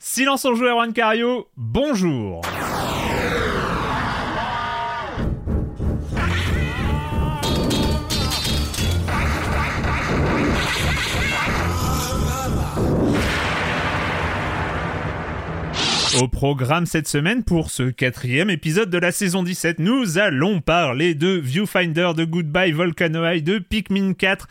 Silence en joueur Juan Cario, bonjour. Au programme cette semaine pour ce quatrième épisode de la saison 17, nous allons parler de Viewfinder, de Goodbye Volcano High, de Pikmin 4,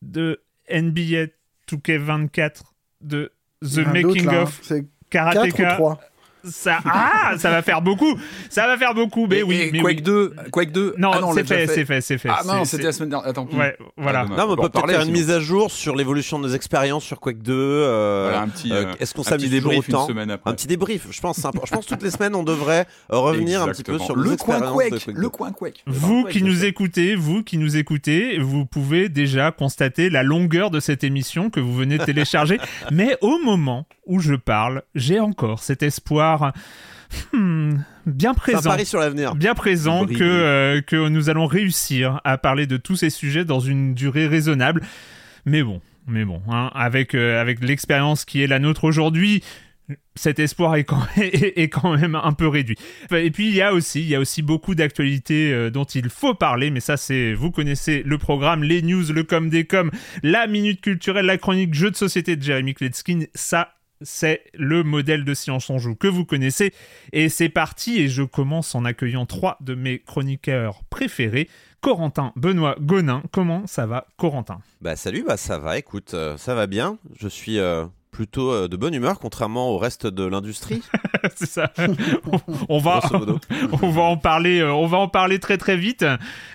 de NBA 2K24, de The Making hein. of C'est Karateka. 4 ou 3 Ça, ah, ça va faire beaucoup. Ça va faire beaucoup. Mais oui, mais Quake oui. 2, Quake 2. Non, ah on c'est fait, c'est fait, c'est fait. Ah non, C'est- c'était la semaine dernière. Attends. c'est- Ouais, voilà. Ah, Non, mais on peut peut-être parler, faire une mise à jour sur l'évolution de nos expériences sur Quake 2. euh, Voilà, un petit, euh, euh, Est-ce qu'on un s'amuse petit toujours autant semaine après. Un petit débrief. Je pense, je pense que toutes les semaines, on devrait revenir un petit peu sur le coin Quake. Le 2. coin Quake. Vous qui nous écoutez, vous qui nous écoutez, vous pouvez déjà constater la longueur de cette émission que vous venez de télécharger. Mais au moment où je parle, j'ai encore cet espoir hmm, bien présent. pari sur l'avenir. Bien présent Briller. que, euh, que nous allons réussir à parler de tous ces sujets dans une durée raisonnable. Mais bon, mais bon, hein, avec, euh, avec l'expérience qui est la nôtre aujourd'hui, cet espoir est quand, est, est quand même un peu réduit. Et puis il y a aussi, il y a aussi beaucoup d'actualités euh, dont il faut parler, mais ça c'est, vous connaissez le programme, les news, le com des com, la minute culturelle, la chronique jeu de société de Jeremy Kletskin, ça c'est le modèle de Silence on joue que vous connaissez. Et c'est parti, et je commence en accueillant trois de mes chroniqueurs préférés. Corentin, Benoît, Gonin, comment ça va Corentin? Bah salut, bah ça va. Écoute, euh, ça va bien. Je suis euh, plutôt euh, de bonne humeur, contrairement au reste de l'industrie. C'est ça. on, on va, on va en parler, euh, on va en parler très très vite.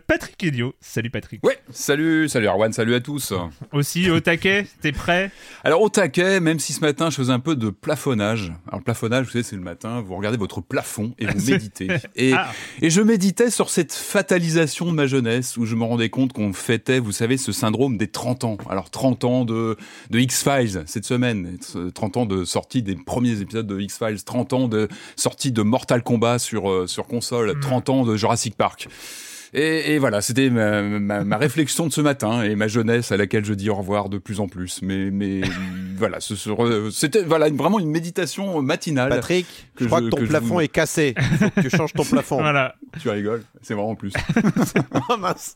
Patrick Elio, salut Patrick. Ouais, salut, salut Arwan, salut à tous. Aussi au taquet, t'es prêt? Alors au taquet, même si ce matin je faisais un peu de plafonnage. Alors plafonnage, vous savez, c'est le matin, vous regardez votre plafond et vous méditez. Et, Ah. et je méditais sur cette fatalisation de ma jeunesse où je me rendais compte qu'on fêtait, vous savez, ce syndrome des 30 ans. Alors 30 ans de, de X-Files cette semaine, 30 ans de sortie des premiers épisodes de X-Files, 30 ans de sortie de Mortal Kombat sur, euh, sur console, 30 ans de Jurassic Park. Et, et voilà, c'était ma, ma, ma réflexion de ce matin et ma jeunesse à laquelle je dis au revoir de plus en plus. Mais, mais voilà, c'était voilà une- vraiment une méditation matinale. Patrick, que je crois je- que ton que plafond vous- est cassé. Il faut que tu changes ton plafond. Voilà. Tu rigoles, c'est vraiment plus. Oh, mince.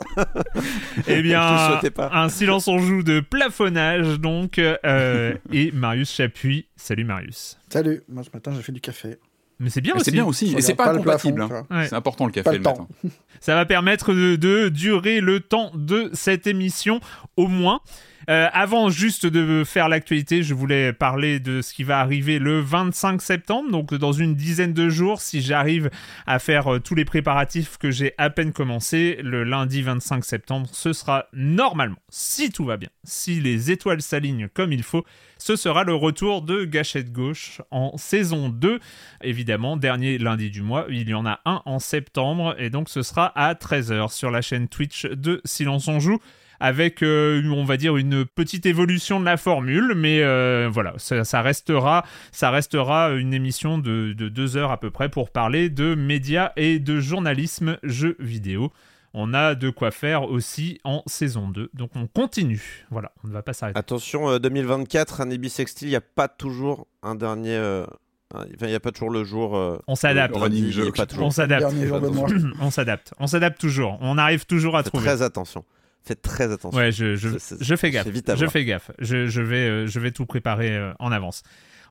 Eh bien, pas. un silence on joue de plafonnage donc. euh, et Marius Chapuis, salut Marius. Salut, moi ce matin j'ai fait du café. Mais c'est bien aussi. c'est bien aussi, et c'est pas, pas le incompatible. plafond, hein. Ouais. C'est important le café Pas le le matin. temps. Ça va permettre de, de durer le temps de cette émission au moins. Euh, avant juste de faire l'actualité, je voulais parler de ce qui va arriver le 25 septembre, donc dans une dizaine de jours, si j'arrive à faire euh, tous les préparatifs que j'ai à peine commencé, le lundi 25 septembre, ce sera normalement, si tout va bien, si les étoiles s'alignent comme il faut, ce sera le retour de Gâchette Gauche en saison 2. Évidemment, dernier lundi du mois, il y en a un en septembre, et donc ce sera à 13h sur la chaîne Twitch de Silence on Joue avec, euh, on va dire, une petite évolution de la formule, mais euh, voilà, ça, restera, ça restera une émission de, de, deux heures à peu près pour parler de médias et de journalisme jeux vidéo. On a de quoi faire aussi en saison 2, donc on continue. Voilà, on ne va pas s'arrêter. Attention, 2024, un Ibis Sextile, il n'y a pas toujours un dernier euh, il n'y a pas toujours le jour. on s'adapte. On s'adapte. on s'adapte. On s'adapte toujours. On arrive toujours à trouver. Très attention. Faites très attention. Ouais, je, je, je fais gaffe. Je fais gaffe. Je, je, vais, euh, je vais tout préparer euh, en avance.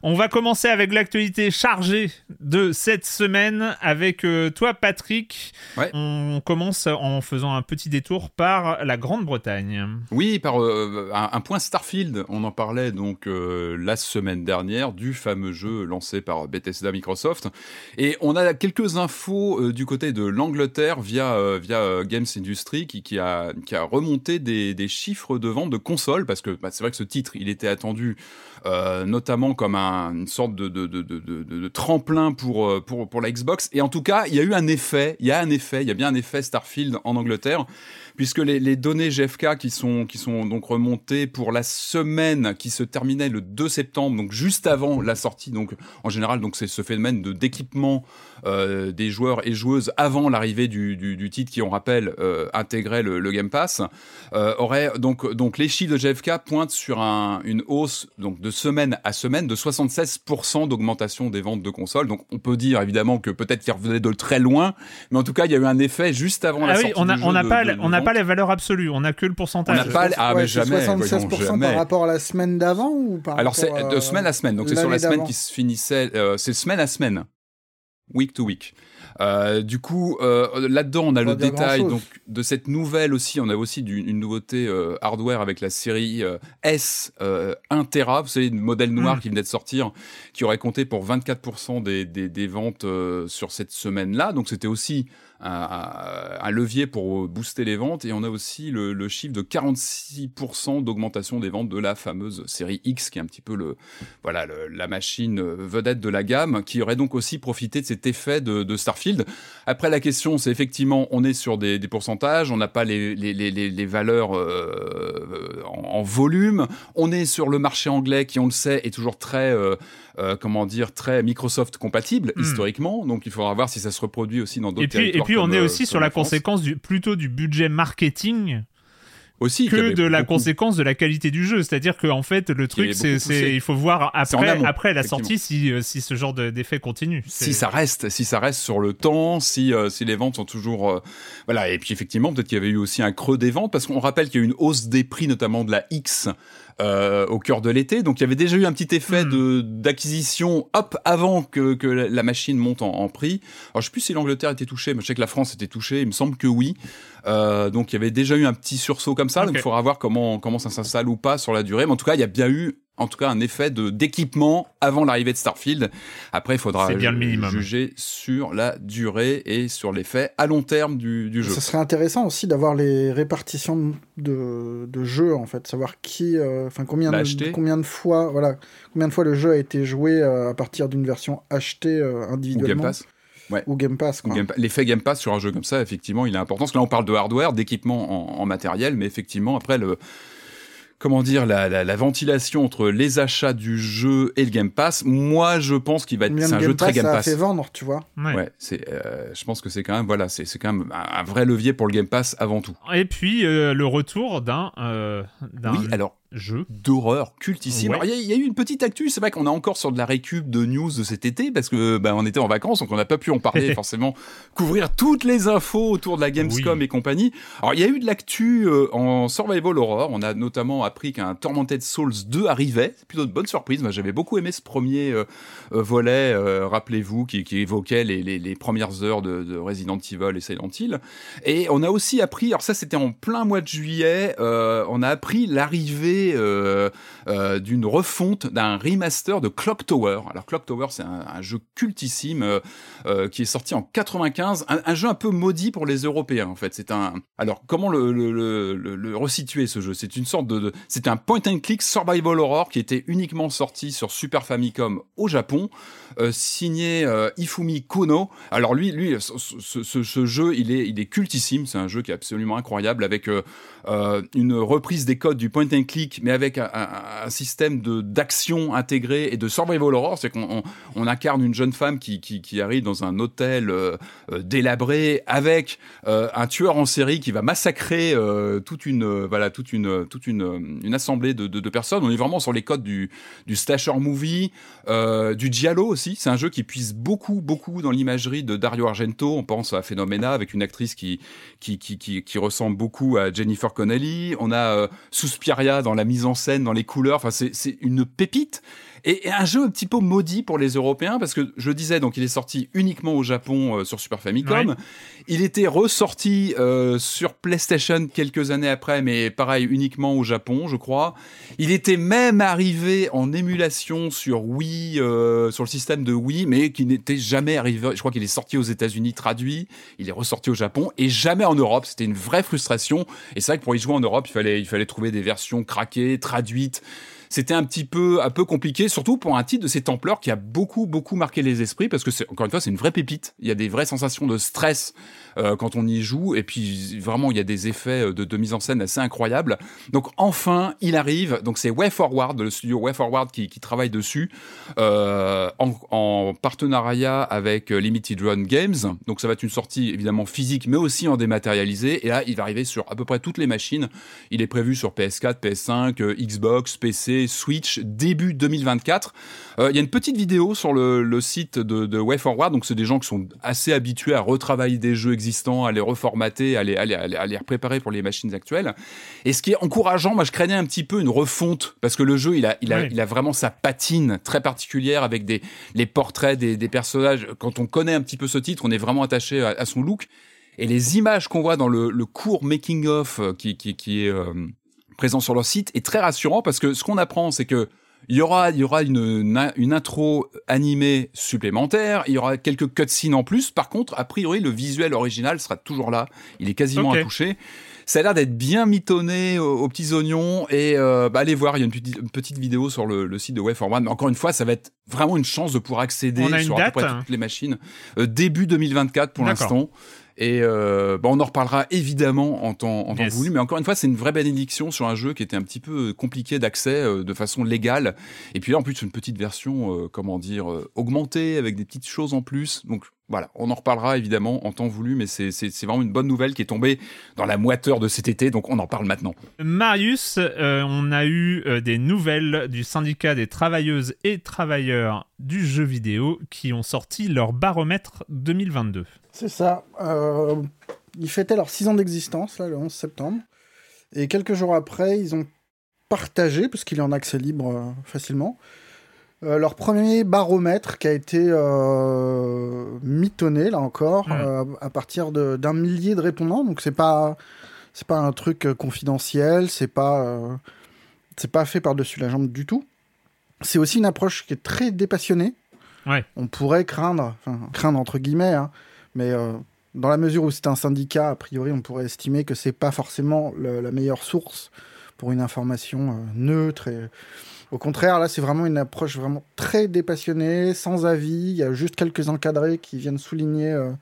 On va commencer avec l'actualité chargée de cette semaine avec euh, toi, Patrick. On commence en faisant un petit détour par la Grande-Bretagne. Oui, par euh, un, point Starfield. On en parlait donc euh, la semaine dernière du fameux jeu lancé par Bethesda Microsoft. Et on a quelques infos du côté de l'Angleterre via, via Games Industry qui, qui, a, qui a remonté des, des chiffres de vente de consoles parce que bah, c'est vrai que ce titre, il était attendu notamment comme un, une sorte de, tremplin pour, euh, pour, pour la Xbox. Et en tout cas, il y a eu un effet, il y a un effet, il y a bien un effet Starfield en Angleterre puisque les, les, données GFK qui sont, qui sont donc remontées pour la semaine qui se terminait le 2 septembre, donc juste avant la sortie, donc en général, donc c'est ce phénomène de d'équipement euh, des joueurs et joueuses avant l'arrivée du, du, du, titre qui, on rappelle, euh, intégrait le, le, Game Pass, euh, aurait donc donc les chiffres de GFK pointent sur un, une hausse donc de semaine à semaine de 76% d'augmentation des ventes de consoles. Donc on peut dire évidemment que peut-être qu'ils revenaient de très loin, mais en tout cas il y a eu un effet juste avant la sortie on pas, de, on n'a pas les valeurs absolues, on a que le pourcentage. On n'a pas, ah, mais jamais, 76% voyons, jamais. par rapport à la semaine d'avant ou par Alors c'est de semaine à semaine, donc c'est sur la semaine qui se finissait, euh, c'est semaine à semaine, week to week. Euh, du coup, euh, là-dedans, on a Pas le détail donc de cette nouvelle aussi. On a aussi du- une nouveauté euh, hardware avec la série euh, S euh, 1 Tera. Vous savez, le modèle noir Mm. qui venait de sortir, qui aurait compté pour 24% des, des, des ventes euh, sur cette semaine-là. Donc c'était aussi un, levier pour booster les ventes. Et on a aussi le, chiffre de 46% d'augmentation des ventes de la fameuse série X, qui est un petit peu le, voilà, la machine euh, vedette de la gamme, qui aurait donc aussi profité de cet effet de, Starfield. Après, la question, c'est effectivement, on est sur des, pourcentages, on n'a pas les, les, les, valeurs euh, en, en volume, on est sur le marché anglais qui, on le sait, est toujours très, euh, euh, comment dire, très Microsoft compatible Hmm. historiquement. Donc, il faudra voir si ça se reproduit aussi dans d'autres puis, et territoires puis on comme, est euh, aussi sur la France. conséquence du, plutôt du budget marketing aussi que de la beaucoup- conséquence de la qualité du jeu. C'est-à-dire que en fait, le truc, est c'est, il faut voir après, amont, après la sortie si, euh, si ce genre de- d'effet continue. Si ça reste, si ça reste sur le temps, si euh, si les ventes sont toujours euh, voilà et puis effectivement peut-être qu'il y avait eu aussi un creux des ventes parce qu'on rappelle qu'il y a eu une hausse des prix notamment de la X euh, au cœur de l'été. Donc il y avait déjà eu un petit effet de d'acquisition hop avant que que la machine monte en, en prix. Alors je sais plus si l'Angleterre était touchée, mais je sais que la France était touchée, il me semble que oui. Euh, donc il y avait déjà eu un petit sursaut comme ça, donc il faudra voir comment comment ça s'installe ou pas sur la durée, mais en tout cas il y a bien eu en tout cas un effet de d'équipement avant l'arrivée de Starfield. Après, il faudra C'est bien le ju- minimum. juger sur la durée et sur l'effet à long terme du, du jeu. Ça serait intéressant aussi d'avoir les répartitions de, de jeux, en fait, savoir qui, euh, enfin combien, de, combien de fois, voilà, combien de fois le jeu a été joué euh, à partir d'une version achetée euh, Ou individuellement Game Pass. ou Game Pass. Ou quoi. Game Pa- L'effet Game Pass sur un jeu comme ça, effectivement, il est important. Parce que là, on parle de hardware, d'équipement en, en matériel, mais effectivement, après, le, comment dire, la, la, la ventilation entre les achats du jeu et le Game Pass, moi, je pense qu'il va être, c'est un Game jeu très Pass Game ça a Pass. fait vendre, tu vois Ouais. Ouais, c'est, euh, je pense que c'est quand même, voilà, c'est, c'est quand même un, un vrai levier pour le Game Pass avant tout. Et puis euh, le retour d'un euh, d'un Oui, alors, jeu. d'horreur cultissime. Ouais. Alors, Il y, a- y a eu une petite actu, c'est vrai qu'on est encore sur de la récup de news de cet été parce que ben on était en vacances donc on n'a pas pu en parler forcément, couvrir toutes les infos autour de la Gamescom Oui. et compagnie. Alors il y a eu de l'actu euh, en Survival Horror, on a notamment appris qu'un Tormented Souls 2 arrivait, c'est plutôt de bonne surprise. Moi j'avais beaucoup aimé ce premier euh, euh, volet, euh, rappelez-vous, qui, qui évoquait les, les, les premières heures de, de Resident Evil et Silent Hill. Et on a aussi appris, alors ça c'était en plein mois de juillet, euh, on a appris l'arrivée euh, euh, d'une refonte d'un remaster de Clock Tower. Alors Clock Tower, c'est un, jeu cultissime euh, qui est sorti en 95, un, jeu un peu maudit pour les Européens en fait. C'est un. Alors comment le, resituer ce jeu? C'est une sorte de, c'est un point and click survival horror qui était uniquement sorti sur Super Famicom au Japon, signé Ifumi Kono. Alors lui, lui, ce, jeu, il est, il est cultissime. C'est un jeu qui est absolument incroyable avec euh, une reprise des codes du point and click, mais avec un, système de d'action intégré et de survival horror, c'est qu'on on, incarne une jeune femme qui, qui, arrive dans un hôtel euh, euh délabré avec euh, un tueur en série qui va massacrer euh, toute une voilà toute une toute une, une assemblée de, de, de, personnes. On est vraiment sur les codes du du slasher movie, du giallo C'est un jeu qui puise beaucoup beaucoup dans l'imagerie de Dario Argento. On pense à Phenomena avec une actrice qui, qui, qui ressemble beaucoup à Jennifer Connelly, on a euh, Suspiria dans la mise en scène, dans les couleurs. Enfin, c'est une pépite et, un jeu un petit peu maudit pour les Européens parce que je disais donc il est sorti uniquement au Japon euh, sur Super Famicom. Il était ressorti euh, sur PlayStation quelques années après, mais pareil uniquement au Japon, je crois. Il était même arrivé en émulation sur Wii, euh, sur le système de Wii, mais qui n'était jamais arrivé. Je crois qu'il est sorti aux États-Unis traduit. Il est ressorti au Japon et jamais en Europe. C'était une vraie frustration. Et c'est vrai que pour y jouer en Europe, il fallait il fallait trouver des versions craquées, traduites c'était un petit peu un peu compliqué, surtout pour un titre de cette ampleur qui a beaucoup beaucoup marqué les esprits parce que encore une fois c'est une vraie pépite. Il y a des vraies sensations de stress euh, quand on y joue et puis vraiment il y a des effets euh, de, mise en scène assez incroyables. Donc enfin il arrive. Donc c'est Way Forward, le studio Way Forward qui, travaille dessus euh, en, en, partenariat avec Limited Run Games. Donc ça va être une sortie évidemment physique mais aussi en dématérialisé. Et là il va arriver sur à peu près toutes les machines. Il est prévu sur PS4, PS5, Xbox, PC Switch début 2024. Euh, il y a une petite vidéo sur le, site de, de WayForward, donc c'est des gens qui sont assez habitués à retravailler des jeux existants, à les reformater, à les, à les, à les préparer pour les machines actuelles. Et ce qui est encourageant, moi je craignais un petit peu une refonte, parce que le jeu, il a, il a, il a vraiment sa patine très particulière avec des, les portraits des, des personnages. Quand on connaît un petit peu ce titre, on est vraiment attaché à, son look. Et les images qu'on voit dans le, le court making of euh, qui, qui, qui est euh, présent sur leur site est très rassurant parce que ce qu'on apprend, c'est que il y aura, il y aura une, une intro animée supplémentaire, il y aura quelques cutscenes en plus. Par contre, a priori, le visuel original sera toujours là. Il est quasiment okay. intouché. Ça a l'air d'être bien mitonné aux, petits oignons et euh, bah, allez voir, il y a une petite, vidéo sur le, site de Way for One. Mais encore une fois, ça va être vraiment une chance de pouvoir accéder sur à peu près toutes les machines. Euh, début 2024 pour l'instant. Et euh, bah, on en reparlera évidemment en temps, en temps voulu, mais encore une fois, c'est une vraie bénédiction sur un jeu qui était un petit peu compliqué d'accès euh, de façon légale. Et puis là, en plus, une petite version, euh, comment dire, euh, augmentée avec des petites choses en plus. Donc voilà, on en reparlera évidemment en temps voulu, mais c'est vraiment une bonne nouvelle qui est tombée dans la moiteur de cet été, donc on en parle maintenant. Marius, on a eu des nouvelles du syndicat des travailleuses et travailleurs du jeu vidéo qui ont sorti leur baromètre 2022. C'est ça. Euh, ils fêtaient leurs 6 ans d'existence, là, le 11 septembre. Et quelques jours après, ils ont partagé, parce qu'il est en accès libre euh, facilement, euh, leur premier baromètre qui a été mitonné, là encore, mmh. à partir d'un millier de répondants. Donc, c'est pas, c'est pas un truc confidentiel, c'est pas, c'est pas fait par-dessus la jambe du tout. C'est aussi une approche qui est très dépassionnée. Ouais. On pourrait craindre, enfin, craindre entre guillemets, hein, mais euh, dans la mesure où c'est un syndicat, a priori, on pourrait estimer que c'est pas forcément le, la meilleure source pour une information neutre et au contraire, là, c'est vraiment une approche vraiment très dépassionnée, sans avis. Il y a juste quelques encadrés qui viennent souligner euh,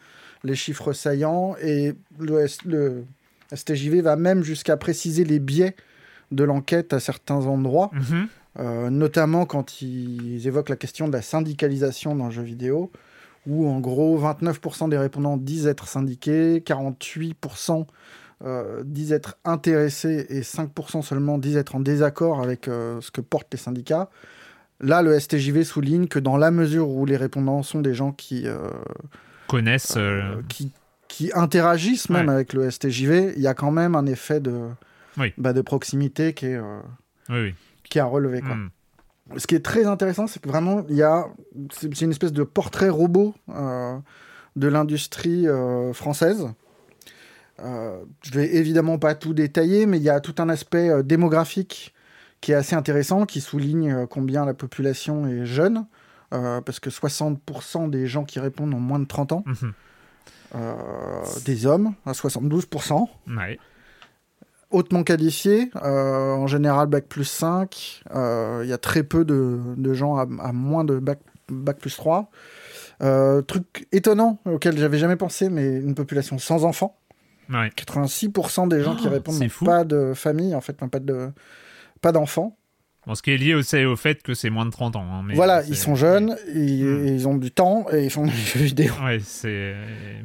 les chiffres saillants. Et le, le STJV va même jusqu'à préciser les biais de l'enquête à certains endroits, euh, notamment quand ils évoquent la question de la syndicalisation dans le jeu vidéo, où en gros 29% des répondants disent être syndiqués, 48% euh, disent être intéressés et 5% seulement disent être en désaccord avec euh, ce que portent les syndicats. Là, le STJV souligne que dans la mesure où les répondants sont des gens qui euh, connaissent, qui, qui, interagissent même ouais. avec le STJV, il y a quand même un effet de, oui. bah, de proximité qui est, oui, oui. qui est à relever. Quoi. Mm. Ce qui est très intéressant, c'est que vraiment, il y a, c'est une espèce de portrait robot de l'industrie française. Euh, je vais évidemment pas tout détailler, mais il y a tout un aspect euh, démographique qui est assez intéressant, qui souligne euh, combien la population est jeune, euh, parce que 60% des gens qui répondent ont moins de 30 ans, Mhm. euh, des hommes, à 72%, Ouais. Hautement qualifiés, euh, en général bac plus 5, euh, il y a très peu de, de gens à, à moins de bac, bac plus 3. Euh, truc étonnant auquel j'avais jamais pensé, mais une population sans enfants. Ouais. 86% des gens qui Oh, répondent n'ont pas de famille, en fait, n'ont pas de pas d'enfants. Bon, ce qui est lié aussi au fait que c'est moins de 30 ans. hein, mais Voilà, ils sont jeunes, ils, Hmm. ils ont du temps et ils font des jeux vidéo. Ouais, c'est.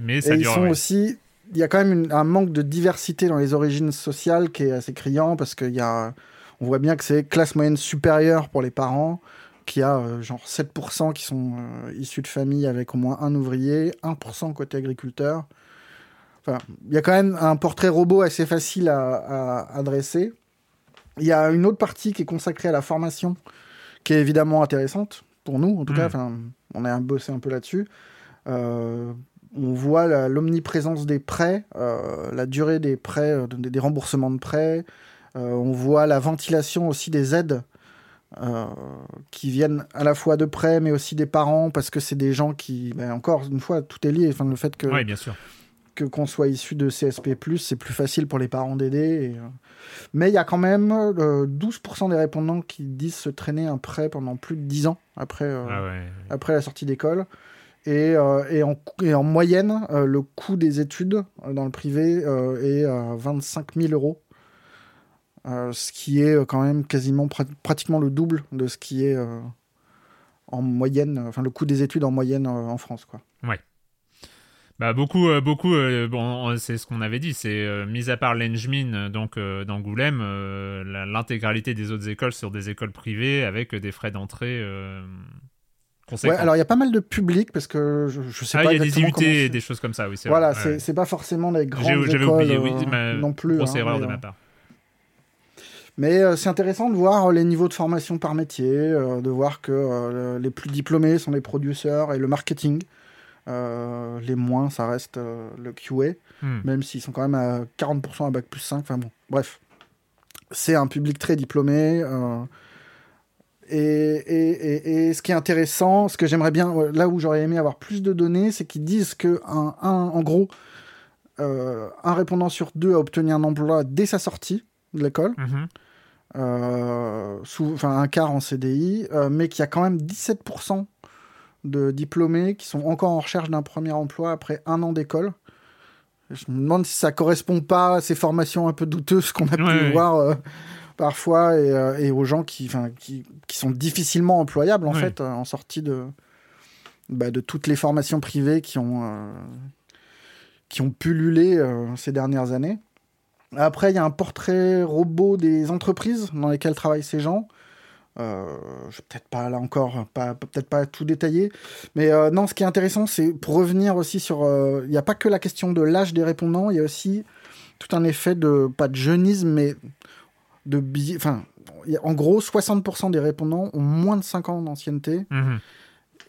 Mais ça Et ils sont ouais. aussi. Il y a quand même une- un manque de diversité dans les origines sociales qui est assez criant parce qu'il y a. On voit bien que c'est classe moyenne supérieure pour les parents, qu'il y a euh, genre 7% qui sont euh, issus de familles avec au moins un ouvrier, 1% côté agriculteur. Enfin, il y a quand même un portrait robot assez facile à, à, à dresser. Il y a une autre partie qui est consacrée à la formation, qui est évidemment intéressante pour nous, en tout Mm. cas. Enfin, on a bossé un peu là-dessus. Euh, on voit l'omniprésence des prêts, euh, la durée des prêts, euh, des, des remboursements de prêts. Euh, on voit la ventilation aussi des aides euh, qui viennent à la fois de prêts, mais aussi des parents, parce que c'est des gens qui, ben, encore une fois, tout est lié. Enfin, le fait que Ouais, bien sûr. que qu'on soit issu de CSP+, c'est plus facile pour les parents d'aider. et, Mais il y a quand même euh, 12% des répondants qui disent se traîner un prêt pendant plus de 10 ans après, Ah ouais. après la sortie d'école. Et, euh, et, en, moyenne, euh, le coût des études euh, dans le privé est à 25 000 euros. Ce qui est quand même quasiment prat- pratiquement le double de ce qui est en moyenne, enfin le coût des études en moyenne en France. Quoi. Bah beaucoup, beaucoup. bon, c'est ce qu'on avait dit. C'est mis à part l'Engmin, euh, donc d'Angoulême, l'intégralité des autres écoles sur des écoles privées avec des frais d'entrée. Ouais, alors il y a pas mal de public parce que je, je sais ah, pas il y a des IUT c'est. des choses comme ça, oui. c'est Voilà, ouais. c'est pas forcément les grandes écoles oublié, oui, euh, ma non plus. grosse hein, erreur mais, de euh, ma part. Mais euh, c'est intéressant de voir les niveaux de formation par métier, euh, de voir que euh, les plus diplômés sont les producteurs et le marketing. Les moins, ça reste le QA, Hmm. même s'ils sont quand même à 40% à bac plus 5. Enfin bon, bref. C'est un public très diplômé. Et, et, et, et ce qui est intéressant, ce que j'aimerais bien, là où j'aurais aimé avoir plus de données, c'est qu'ils disent que, un, un- en gros, euh, un répondant sur deux a obtenu un emploi dès sa sortie de l'école Mhm. euh, sous, enfin un quart en CDI, euh, mais qu'il y a quand même 17% de diplômés qui sont encore en recherche d'un premier emploi après un an d'école. Je me demande si ça correspond pas à ces formations un peu douteuses qu'on a pu Ouais, voir euh, parfois et, euh, et aux gens qui, qui, qui sont difficilement employables en fait euh, en sortie de, bah, de toutes les formations privées qui ont, euh, qui ont pullulé euh, ces dernières années. Après, il y a un portrait robot des entreprises dans lesquelles travaillent ces gens. Euh, je vais peut-être pas là encore, pas, peut-être pas tout détaillé. Mais euh, non, ce qui est intéressant, c'est pour revenir aussi sur. euh, Il n'y a pas que la question de l'âge des répondants, il y a aussi tout un effet de, pas de jeunisme, mais de. Enfin, en gros, 60% des répondants ont moins de 5 ans d'ancienneté. Mhm.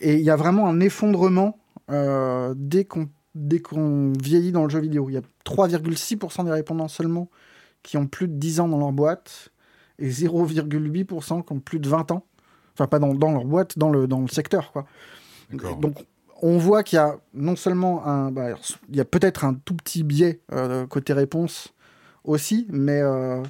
Et il y a vraiment un effondrement euh, dès qu'on vieillit dans le jeu vidéo. Il y a 3,6% des répondants seulement qui ont plus de 10 ans dans leur boîte et 0,8% qui ont plus de 20 ans. Enfin, pas dans, dans leur boîte, dans le, dans le secteur. Quoi. Donc, on voit qu'il y a non seulement un. bah, il y a peut-être un tout petit biais euh, côté réponse aussi, mais, euh,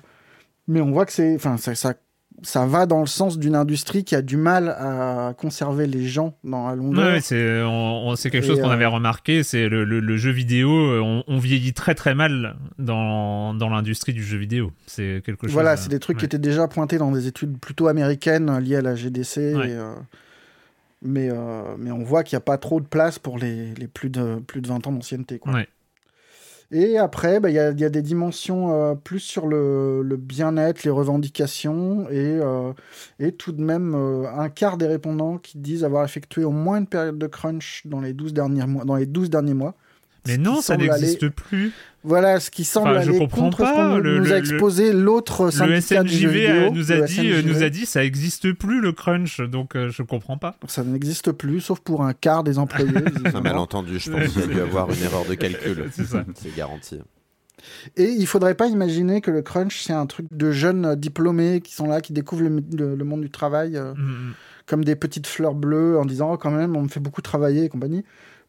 mais on voit que c'est. Enfin, ça, ça, ça va dans le sens d'une industrie qui a du mal à conserver les gens dans la longueur. Ouais, c'est on- on- c'est quelque Et, chose qu'on euh, avait remarqué. C'est le, le- le jeu vidéo. euh, On, on vieillit très très mal dans, dans l'industrie du jeu vidéo. C'est quelque chose. Voilà, euh, c'est des trucs qui étaient déjà pointés dans des études plutôt américaines euh, liées à la GDC. Ouais. et, euh, mais, euh, mais on voit qu'il n'y a pas trop de place pour les, les plus, de, plus de 20 ans d'ancienneté. quoi. Ouais. Et après, bah, il y, a, il y a des dimensions euh, plus sur le, le bien-être, les revendications, et, euh, et tout de même euh, un quart des répondants qui disent avoir effectué au moins une période de crunch dans les 12 derniers mois. Dans les 12 derniers mois. Mais non, ça n'existe aller- plus. Voilà, ce qui semble Enfin, je aller comprends contre ce pas, qu'on le- nous le- a exposé l'autre Le syndicat du jeu SNJV vidéo. nous a le dit, SNJV. nous a dit, ça n'existe plus le crunch. Donc euh, je comprends pas. Ça n'existe plus, sauf pour un quart des employés. Un malentendu, je pense qu'il y a dû avoir une erreur de calcul. C'est ça. C'est garanti. Et il faudrait pas imaginer que le crunch, c'est un truc de jeunes diplômés qui sont là, qui découvrent le, le- le monde du travail euh, Mm, comme des petites fleurs bleues en disant oh, quand même, on me fait beaucoup travailler et compagnie.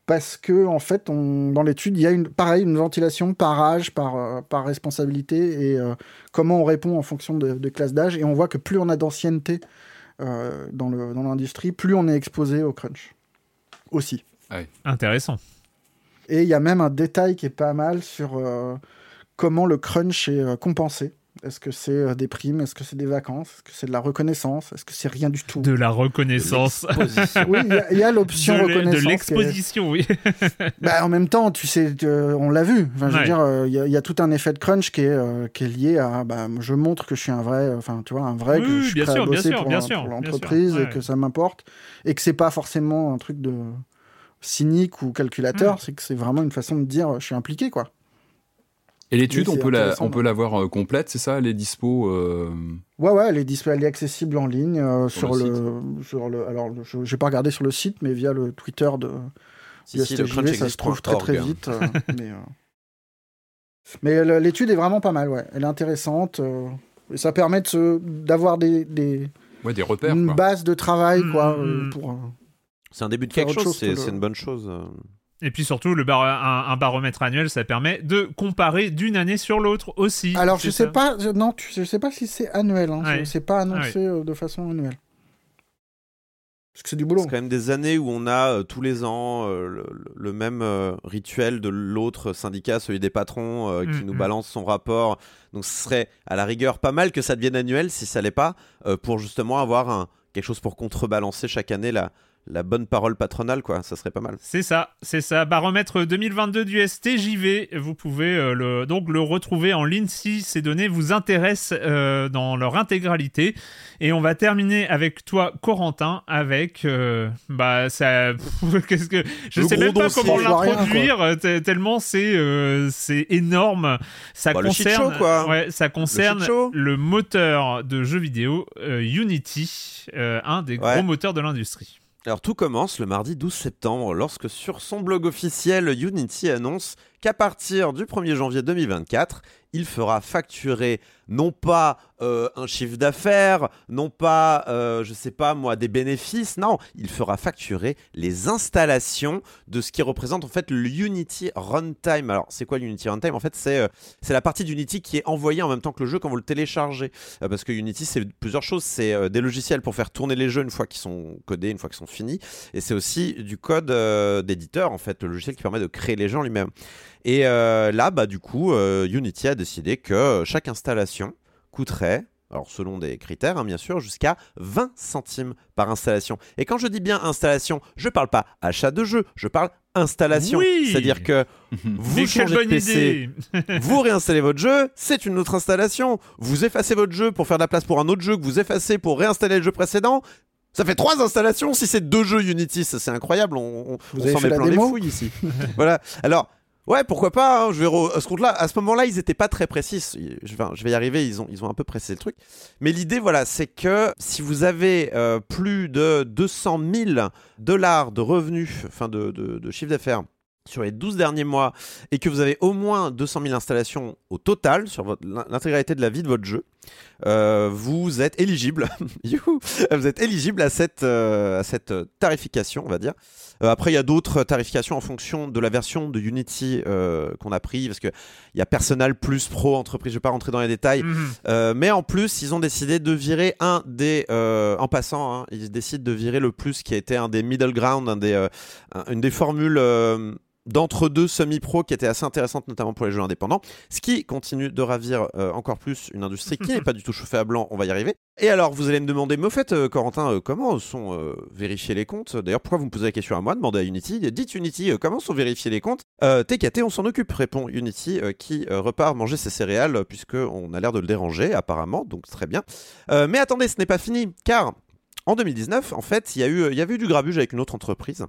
Parce que, en fait, on, dans l'étude, il y a une, pareil, une ventilation par âge, par, euh, par responsabilité et euh, comment on répond en fonction de, de classe d'âge. Et on voit que plus on a d'ancienneté euh, dans l'industrie, plus on est exposé au crunch. Aussi. Intéressant. Et il y a même un détail qui est pas mal sur euh, comment le crunch est euh, compensé. Est-ce que c'est euh, des primes? Est-ce que c'est des vacances? Est-ce que c'est de la reconnaissance? Est-ce que c'est rien du tout? De la reconnaissance. Oui, il y a- l'option reconnaissance. de est- l'exposition, oui. Bah, en même temps, tu sais, euh, on l'a vu. Enfin, je veux Ouais. dire, euh, il y, a- il y a tout un effet de crunch qui est, euh, qui est lié à. Bah, je montre que je suis un vrai. Enfin, tu vois, un vrai. Oui, que je suis bien prêt sûr, à bosser pour, bien l'entreprise ouais. et que ça m'importe et que c'est pas forcément un truc de cynique ou calculateur. Mm. C'est que c'est vraiment une façon de dire, je suis impliqué, quoi. Et l'étude, Oui, on peut la, on peut la voir euh, complète, c'est ça, elle est dispo. euh, Ouais, ouais, elle est, dispo- elle est accessible en ligne euh, Sur sur, le le, sur le. Alors, je j'ai pas regardé sur le site, mais via le Twitter de Si, si, le crunch ça se trouve très très vite. euh, mais euh, l'étude est vraiment pas mal, ouais. Elle est intéressante. euh, et ça permet de se- d'avoir des, des- Ouais, des repères. une quoi. base de travail, Mm, quoi, mm, euh, mm. pour. euh, C'est un début de quelque chose, le- c'est une bonne chose. Et puis surtout, le bar- un, un baromètre annuel, ça permet de comparer d'une année sur l'autre aussi. Alors, je sais ça. pas, je- non, tu- je sais pas si c'est annuel. Hein, Ouais. c'est- pas annoncé euh, de façon annuelle. Parce que c'est du boulot. C'est quand même des années où on a euh, tous les ans euh, le, le même euh, rituel de l'autre syndicat, celui des patrons, euh, qui Mm, nous mm. balance son rapport. Donc ce serait à la rigueur pas mal que ça devienne annuel si ça l'est pas, euh, pour justement avoir un, quelque chose pour contrebalancer chaque année la, la bonne parole patronale, quoi. Ça serait pas mal. C'est ça, c'est ça. Baromètre 2022 du STJV. Vous pouvez euh, le, donc le retrouver en ligne si ces données vous intéressent euh, dans leur intégralité. Et on va terminer avec toi, Corentin, avec euh, bah ça. Qu'est-ce que je Le sais même pas comment l'introduire te- tellement c'est euh, c'est énorme. Ça Bah, le concerne show, quoi. ouais, ça concerne le moteur de jeux vidéo euh, Unity, euh, un des Ouais. gros moteurs de l'industrie. Alors tout commence le mardi 12 septembre lorsque sur son blog officiel Unity annonce qu'à partir du 1er janvier 2024, il fera facturer non pas euh, un chiffre d'affaires, non pas, euh, je sais pas moi, des bénéfices, non, il fera facturer les installations de ce qui représente en fait le Unity Runtime. Alors c'est quoi l'Unity Runtime? En fait c'est euh, c'est la partie d'Unity qui est envoyée en même temps que le jeu quand vous le téléchargez. Euh, parce que Unity c'est plusieurs choses, c'est des logiciels pour faire tourner les jeux une fois qu'ils sont codés, une fois qu'ils sont finis, et c'est aussi du code d'éditeur en fait, le logiciel qui permet de créer les en lui-même. Et là, bah, du coup, Unity a décidé que chaque installation coûterait, alors selon des critères, hein, bien sûr, jusqu'à 20 centimes par installation. Et quand je dis bien installation, je parle pas achat de jeu, je parle installation. Oui. C'est-à-dire que vous changez de PC, vous réinstallez votre jeu, c'est une autre installation. Vous effacez votre jeu pour faire de la place pour un autre jeu que vous effacez pour réinstaller le jeu précédent. Ça fait trois installations si c'est deux jeux Unity, ça c'est incroyable. On, s'en met plein les fouilles ici. voilà. Alors. Ouais, pourquoi pas hein, Je vais re- à ce compte-là, à ce moment-là, ils étaient pas très précis. Je vais, je vais y arriver. Ils ont, ils ont un peu précisé le truc. Mais l'idée, voilà, c'est que si vous avez euh, plus de 200 000 dollars de revenus, enfin de, chiffre d'affaires sur les 12 derniers mois, et que vous avez au moins 200 000 installations au total sur l'intégralité de la vie de votre jeu, euh, vous êtes éligible. Vous êtes éligible à cette, euh, à cette tarification, on va dire. Euh, après, il y a d'autres tarifications en fonction de la version de Unity euh, qu'on a pris, parce qu'il y a Personal plus Pro, entreprise, je ne vais pas rentrer dans les détails. Mhm. Euh, mais en plus, ils ont décidé de virer un des. euh, en passant, hein, ils décident de virer le plus qui a été un des middle ground, un des, euh, un- une des formules. D'entre-deux semi-pro qui était assez intéressante notamment pour les jeux indépendants, ce qui continue de ravir euh, encore plus une industrie qui n'est pas du tout chauffée à blanc, on va y arriver. Et alors vous allez me demander, mais au fait euh, Corentin, euh, comment sont euh, vérifiés les comptes? D'ailleurs pourquoi vous me posez la question à moi? Demandez à Unity, dites Unity, comment sont vérifiés les comptes? TKT, on s'en occupe, répond Unity, qui repart manger ses céréales, puisqu'on a l'air de le déranger apparemment, donc très bien. Mais attendez, ce n'est pas fini, car en 2019, en fait, il y, a eu, il y avait eu du grabuge avec une autre entreprise,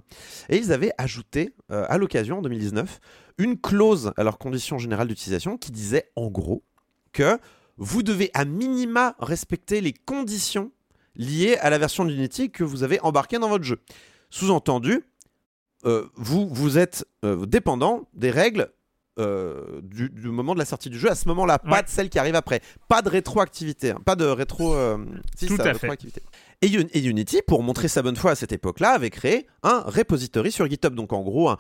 et ils avaient ajouté, euh, à l'occasion, en 2019, une clause à leurs conditions générales d'utilisation qui disait, en gros, que vous devez à minima respecter les conditions liées à la version d'Unity que vous avez embarquée dans votre jeu. Sous-entendu, euh, vous, vous êtes euh, dépendant des règles euh, du, du moment de la sortie du jeu, à ce moment-là, pas de celle qui arrive après. Pas de rétroactivité, hein, pas de rétro. euh, si, Tout ça, à fait. Et, Un- et Unity, pour montrer sa bonne foi à cette époque-là, avait créé un repository sur GitHub. Donc en gros, un,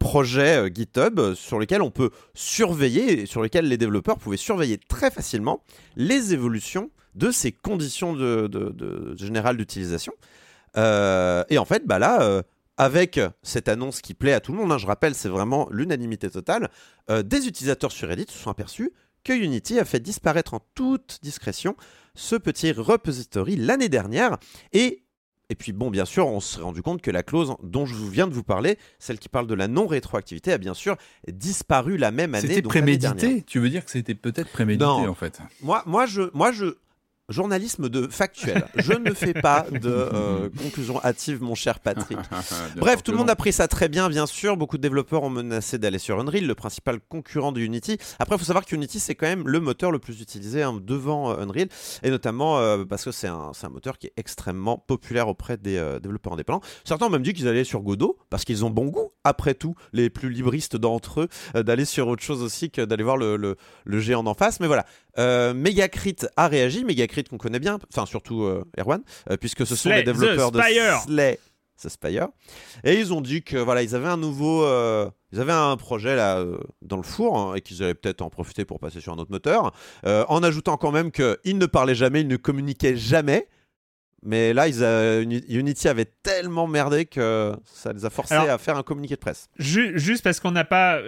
projet euh, GitHub euh, sur lequel on peut surveiller, et sur lequel les développeurs pouvaient surveiller très facilement les évolutions de ces conditions générales d'utilisation. Euh, et en fait, bah là, avec cette annonce qui plaît à tout le monde, hein, je rappelle, c'est vraiment l'unanimité totale, des utilisateurs sur Reddit se sont aperçus que Unity a fait disparaître en toute discrétion ce petit repository l'année dernière. Et, et puis, bon, bien sûr, on s'est rendu compte que la clause dont je viens de vous parler, celle qui parle de la non-rétroactivité, a bien sûr disparu la même année. C'était prémédité? Tu veux dire que c'était peut-être prémédité Non. en fait? Moi, moi, je, moi, je, journalisme de factuel. je ne fais pas de euh, conclusion hâtive, mon cher Patrick. Bref, tout le monde a pris ça très bien, bien sûr. Beaucoup de développeurs ont menacé d'aller sur Unreal, le principal concurrent de Unity. Après, il faut savoir que Unity, c'est quand même le moteur le plus utilisé hein, devant euh, Unreal, et notamment euh, parce que c'est un, moteur qui est extrêmement populaire auprès des euh, développeurs indépendants. Certains ont même dit qu'ils allaient sur Godot, parce qu'ils ont bon goût, après tout, les plus libristes d'entre eux, d'aller sur autre chose aussi que d'aller voir le, le- le géant d'en face. Mais voilà, euh, Megacrit a réagi, Megacrit qu'on connaît bien, enfin surtout euh, Erwan, euh, puisque ce sont Slay les développeurs de. Slay the Spire. Et ils ont dit que voilà, ils avaient un nouveau, euh, ils avaient un projet là dans le four hein, et qu'ils allaient peut-être en profiter pour passer sur un autre moteur, en ajoutant quand même qu'ils ne parlaient jamais, ils ne communiquaient jamais. Mais là, ils a- Uni- Unity avait tellement merdé que ça les a forcés Alors- à faire un communiqué de presse. Ju- juste parce qu'on n'a pas.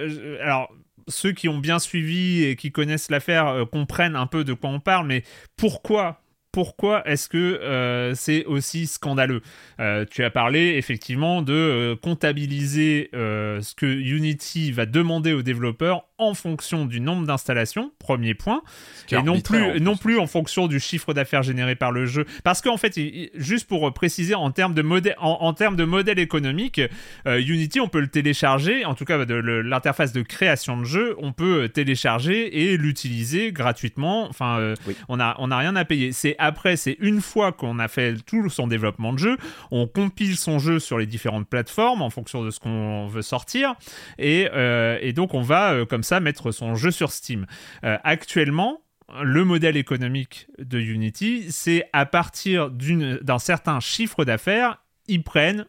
alors, ceux qui ont bien suivi et qui connaissent l'affaire euh, comprennent un peu de quoi on parle, mais pourquoi pourquoi est-ce que euh, c'est aussi scandaleux? Euh, Tu as parlé effectivement de comptabiliser ce que Unity va demander aux développeurs en fonction du nombre d'installations, premier point, et non plus, non plus en fonction du chiffre d'affaires généré par le jeu. Parce qu'en fait, juste pour préciser, en termes de modèle, en, en termes de modèle économique, euh, Unity, on peut le télécharger, en tout cas de l'interface de création de jeu, on peut euh, télécharger et l'utiliser gratuitement. Enfin, euh, Oui. on n'a on a rien à payer. C'est après, c'est une fois qu'on a fait tout son développement de jeu, on compile son jeu sur les différentes plateformes en fonction de ce qu'on veut sortir, et, euh, et donc on va euh, comme ça mettre son jeu sur Steam. Euh, actuellement, le modèle économique de Unity, c'est à partir d'un certain chiffre d'affaires, ils prennent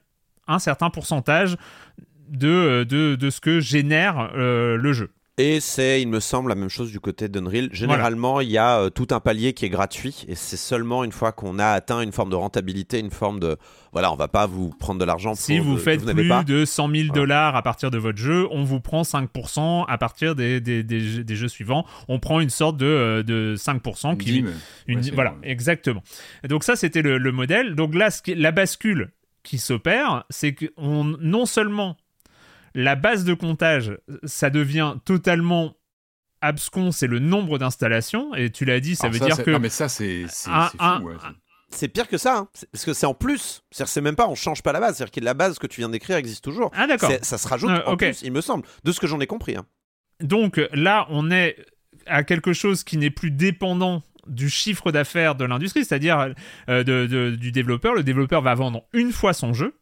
un certain pourcentage de, de ce que génère euh, le jeu. Et c'est, il me semble, la même chose du côté d'Unreal. Généralement, il y a euh, tout un palier qui est gratuit et c'est seulement une fois qu'on a atteint une forme de rentabilité, une forme de. Voilà, on va pas vous prendre de l'argent Si vous de- faites vous plus pas. de 100 000 Voilà. dollars à partir de votre jeu, on vous prend 5% à partir des, des, des jeux, des jeux suivants. On prend une sorte de, euh, de 5% qui. Une- Ouais, voilà, exactement. Donc ça, c'était le, le modèle. Donc là, ce qui- la bascule qui s'opère, c'est que on, non seulement la base de comptage, ça devient totalement abscon, c'est le nombre d'installations. Et tu l'as dit, ça Alors veut ça, dire que Non, mais ça, c'est c'est- pire que ça, hein. C'est- parce que c'est en plus. C'est-à-dire, c'est même pas, on change pas la base. C'est-à-dire que la base que tu viens d'écrire existe toujours. ah d'accord. C'est- Ça se rajoute Euh, en plus, il me semble, de ce que j'en ai compris. hein. Donc là, on est à quelque chose qui n'est plus dépendant du chiffre d'affaires de l'industrie, c'est-à-dire euh, de- de- du développeur. Le développeur va vendre une fois son jeu.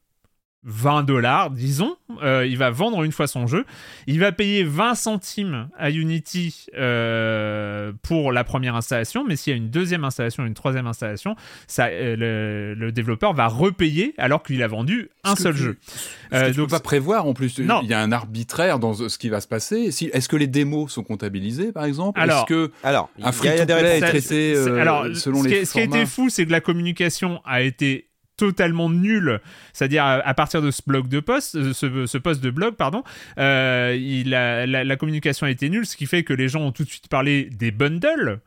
20 dollars, disons, Euh, il va vendre une fois son jeu, il va payer 20 centimes à Unity euh, pour la première installation, mais s'il y a une deuxième installation, une troisième installation, ça, euh, le, le développeur va repayer alors qu'il a vendu un seul tu- jeu. Ce Euh, que tu donc- peux pas prévoir en plus. Non. Il y a un arbitraire dans ce qui va se passer. Si, Est-ce que les démos sont comptabilisées, par exemple? Alors, Est-ce que Alors, un a- il y a des free-to-play est traité euh, selon ce qui, les ce qui été fou, c'est que la communication a été totalement nulle, c'est-à-dire à, partir de ce blog de post, euh, ce, ce de blog, pardon, euh, la, la communication a été nulle, ce qui fait que les gens ont tout de suite parlé des bundles,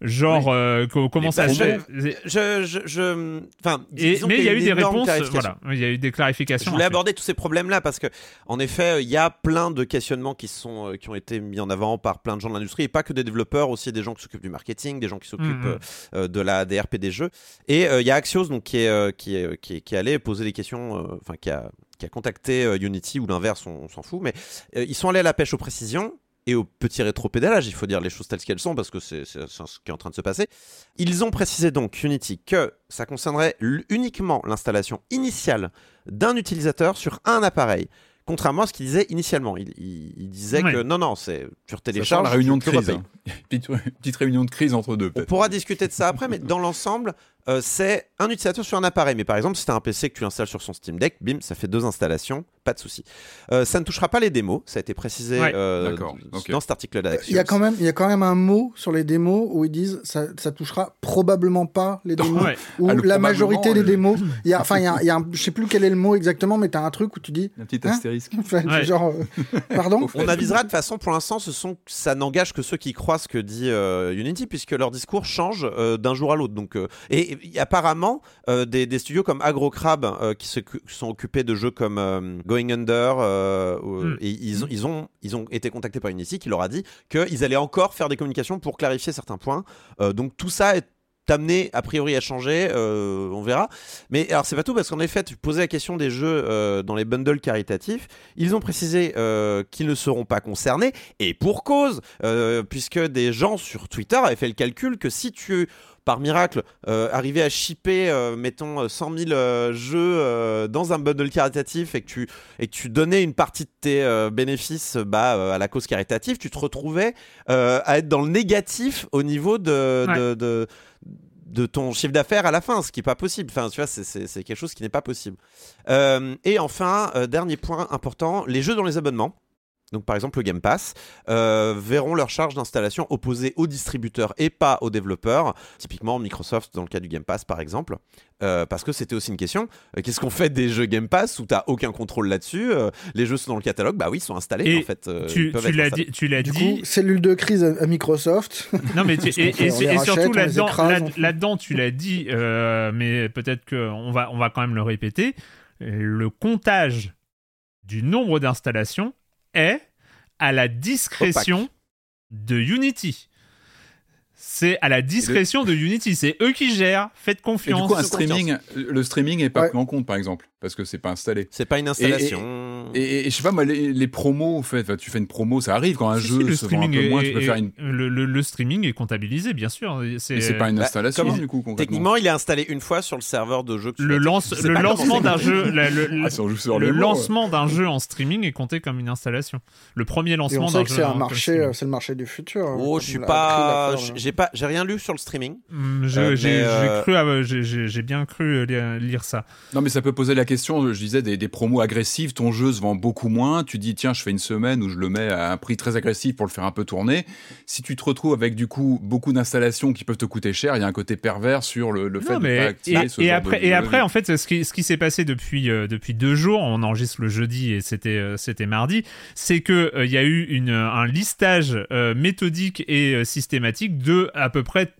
genre euh, co- comment ça se. Je, je, je- enfin, Et- disons mais il y a eu des réponses, voilà, il y a eu des clarifications. Je voulais aborder tous ces problèmes-là parce que, en effet, il y a plein de questionnements qui sont euh, qui ont été mis en avant par plein de gens de l'industrie et pas que des développeurs, aussi des gens qui s'occupent du marketing, des gens qui s'occupent Mhm. euh, euh, de la des RP des jeux. Et euh, il y a Axios donc qui est euh, qui est qui est, qui est allé poser des questions, euh, enfin qui a qui a contacté euh, Unity ou l'inverse, on, on s'en fout, mais euh, ils sont allés à la pêche aux précisions et au petit rétropédalage, il faut dire les choses telles qu'elles sont parce que c'est ce qui est en train de se passer. Ils ont précisé donc Unity que ça concernerait uniquement l'installation initiale d'un utilisateur sur un appareil. contrairement à ce qu'il disait initialement. Il, il- il disait Ouais. que non, non, c'est tu retélécharges. la réunion de crise. hein. petite, petite réunion de crise entre deux. On pourra discuter de ça après, mais dans l'ensemble, euh, c'est un utilisateur sur un appareil. Mais par exemple, si tu as un PC que tu installes sur son Steam Deck, bim, ça fait deux installations, pas de souci. Euh, ça ne touchera pas les démos, ça a été précisé Ouais. euh, dans cet article d'Axios. Il y, a quand même, il y a quand même un mot sur les démos où ils disent ça, ça touchera probablement pas les démos. Ouais. Ou Ah, le la majorité des démos. Il y a, enfin, il y a, il y a un- je sais plus quel est le mot exactement, mais tu as un truc où tu dis. Un petit Hein astérisque. enfin, Ouais. Genre, euh, pardon On avisera de toute façon, pour l'instant, ce sont, ça n'engage que ceux qui croient ce que dit euh, Unity, puisque leur discours change euh, d'un jour à l'autre. Donc, et, et apparemment, euh, des, des studios comme AgroCrab, euh, qui se, sont occupés de jeux comme euh, Going Under, euh, ou- Mm. et ils, ont- ils, ont, ils ont été contactés par Unity, qui leur a dit qu'ils allaient encore faire des communications pour clarifier certains points. Donc tout ça est amené a priori à changer, euh, on verra. Mais alors c'est pas tout parce qu'en effet, tu posais la question des jeux euh, dans les bundles caritatifs. Ils ont précisé euh, qu'ils ne seront pas concernés et pour cause, puisque des gens sur Twitter avaient fait le calcul que si tu par miracle, euh, arrivais à shipper, euh, mettons, euh, 100 000 euh, jeux euh, dans un bundle caritatif et que tu, et que tu donnais une partie de tes bénéfices bah, à la cause caritative, tu te retrouvais à être dans le négatif au niveau de, Ouais. de, de, de ton chiffre d'affaires à la fin, ce qui n'est pas possible. Enfin, tu vois, c'est- quelque chose qui n'est pas possible. Euh, et enfin, euh, dernier point important, les jeux dans les abonnements. Donc par exemple le Game Pass, euh, verront leur charge d'installation opposée aux distributeurs et pas aux développeurs. Typiquement Microsoft dans le cas du Game Pass par exemple. Euh, parce que c'était aussi une question. Euh, Qu'est-ce qu'on fait des jeux Game Pass où t'as aucun contrôle là-dessus Euh, Les jeux sont dans le catalogue, bah oui, ils sont installés Et en fait. euh, tu, l'as dit, tu l'as Du dit. coup, cellule de crise à, à Microsoft. Non, mais tu- et, rachète, surtout là-dedans, là- tu l'as dit, euh, mais peut-être qu'on va, on va quand même le répéter. Le comptage du nombre d'installations est à la discrétion de Unity. C'est à la discrétion de Unity. C'est eux qui gèrent. Faites Et du confiance. coup, un Confiance. streaming, le streaming est pas Ouais. pris en compte, par exemple, parce que c'est pas installé. C'est pas une installation. Et, et je sais pas, moi, les, les promos, en fait, tu fais une promo, ça arrive quand un Si, jeu si, le se vend un streaming peu moins, est- tu peux faire une. le, le- le streaming est comptabilisé, bien sûr. C'est Et c'est pas une Bah, installation, comment- du coup, concrètement. Techniquement, il est installé une fois sur le serveur de jeu. que tu le, lance, le lancement d'un jeu, la- le, Ah, si on joue sur le les mots, lancement d'un jeu en streaming est compté comme une installation. Le premier lancement d'un jeu. c'est un comme marché, euh, c'est le marché du futur. hein, Oh, je suis pas, l'affaire, j'ai pas, j'ai rien lu sur le streaming. Euh, J'ai euh, bien cru lire, lire ça. Non, mais ça peut poser la question, je disais, des, des promos agressives. Ton jeu se vend beaucoup moins. Tu dis, tiens, je fais une semaine où je le mets à un prix très agressif pour le faire un peu tourner. Si tu te retrouves avec, du coup, beaucoup d'installations qui peuvent te coûter cher, il y a un côté pervers sur le, le fait Non, de mais pas et, activer ce et genre après, de- et après, en fait, ce qui, ce qui s'est passé depuis, euh, depuis deux jours, on enregistre le jeudi et c'était euh, c'était mardi, c'est que euh, il y a eu une, un listage euh, méthodique et euh, systématique de à peu près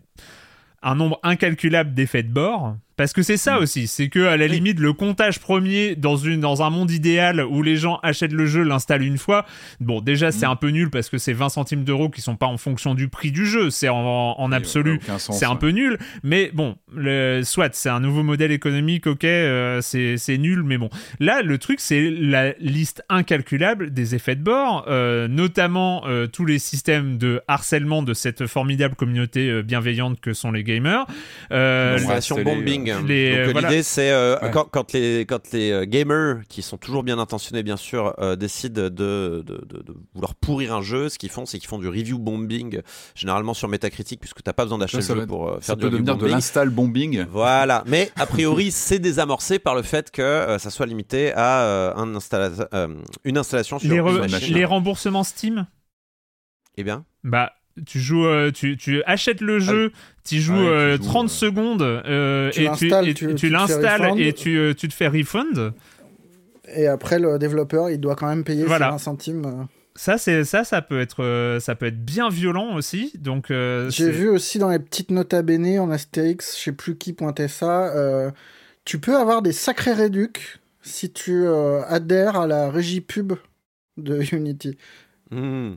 un nombre incalculable d'effets de bord. Parce que c'est ça Mm. aussi, c'est que à la limite le comptage premier dans une dans un monde idéal où les gens achètent le jeu, l'installent une fois. Bon, déjà c'est Mm. un peu nul parce que c'est 20 centimes d'euros qui sont pas en fonction du prix du jeu, c'est en, en Oui, absolu c'est un ouais. peu nul, mais bon, le, soit c'est un nouveau modèle économique, ok, euh, c'est c'est nul, mais bon. Là, le truc, c'est la liste incalculable des effets de bord, euh, notamment euh, tous les systèmes de harcèlement de cette formidable communauté euh, bienveillante que sont les gamers. Euh, bombing. Les- Donc euh, euh, voilà. l'idée c'est euh, Ouais. quand, quand les quand les gamers qui sont toujours bien intentionnés bien sûr euh, décident de, de, de- de vouloir pourrir un jeu, ce qu'ils font c'est qu'ils font du review bombing généralement sur Metacritic puisque t'as pas besoin d'acheter Ça, le jeu va- pour euh, Ça faire du peut review devenir de bombing. l'install bombing. Voilà, mais a priori c'est désamorcé par le fait que euh, ça soit limité à euh, un installa- euh, une installation sur les, une re- machine. les remboursements Steam, Eh bien, bah. Tu joues, euh, tu, tu achètes le jeu, tu joues Ah ouais, tu euh, joues, 30 euh, secondes euh, Tu et l'installes, et tu- tu te fais l'installes refund. et tu, tu te fais refund. Et après, le développeur, il doit quand même payer Voilà. ses 20 centimes. euh. Ça, c'est ça, ça peut être, ça peut être bien violent aussi. Donc, euh, J'ai vu aussi dans les petites notes à bene en Astérix, je sais plus qui pointait ça, euh, tu peux avoir des sacrés réducs si tu euh, adhères à la régie pub de Unity. hmm.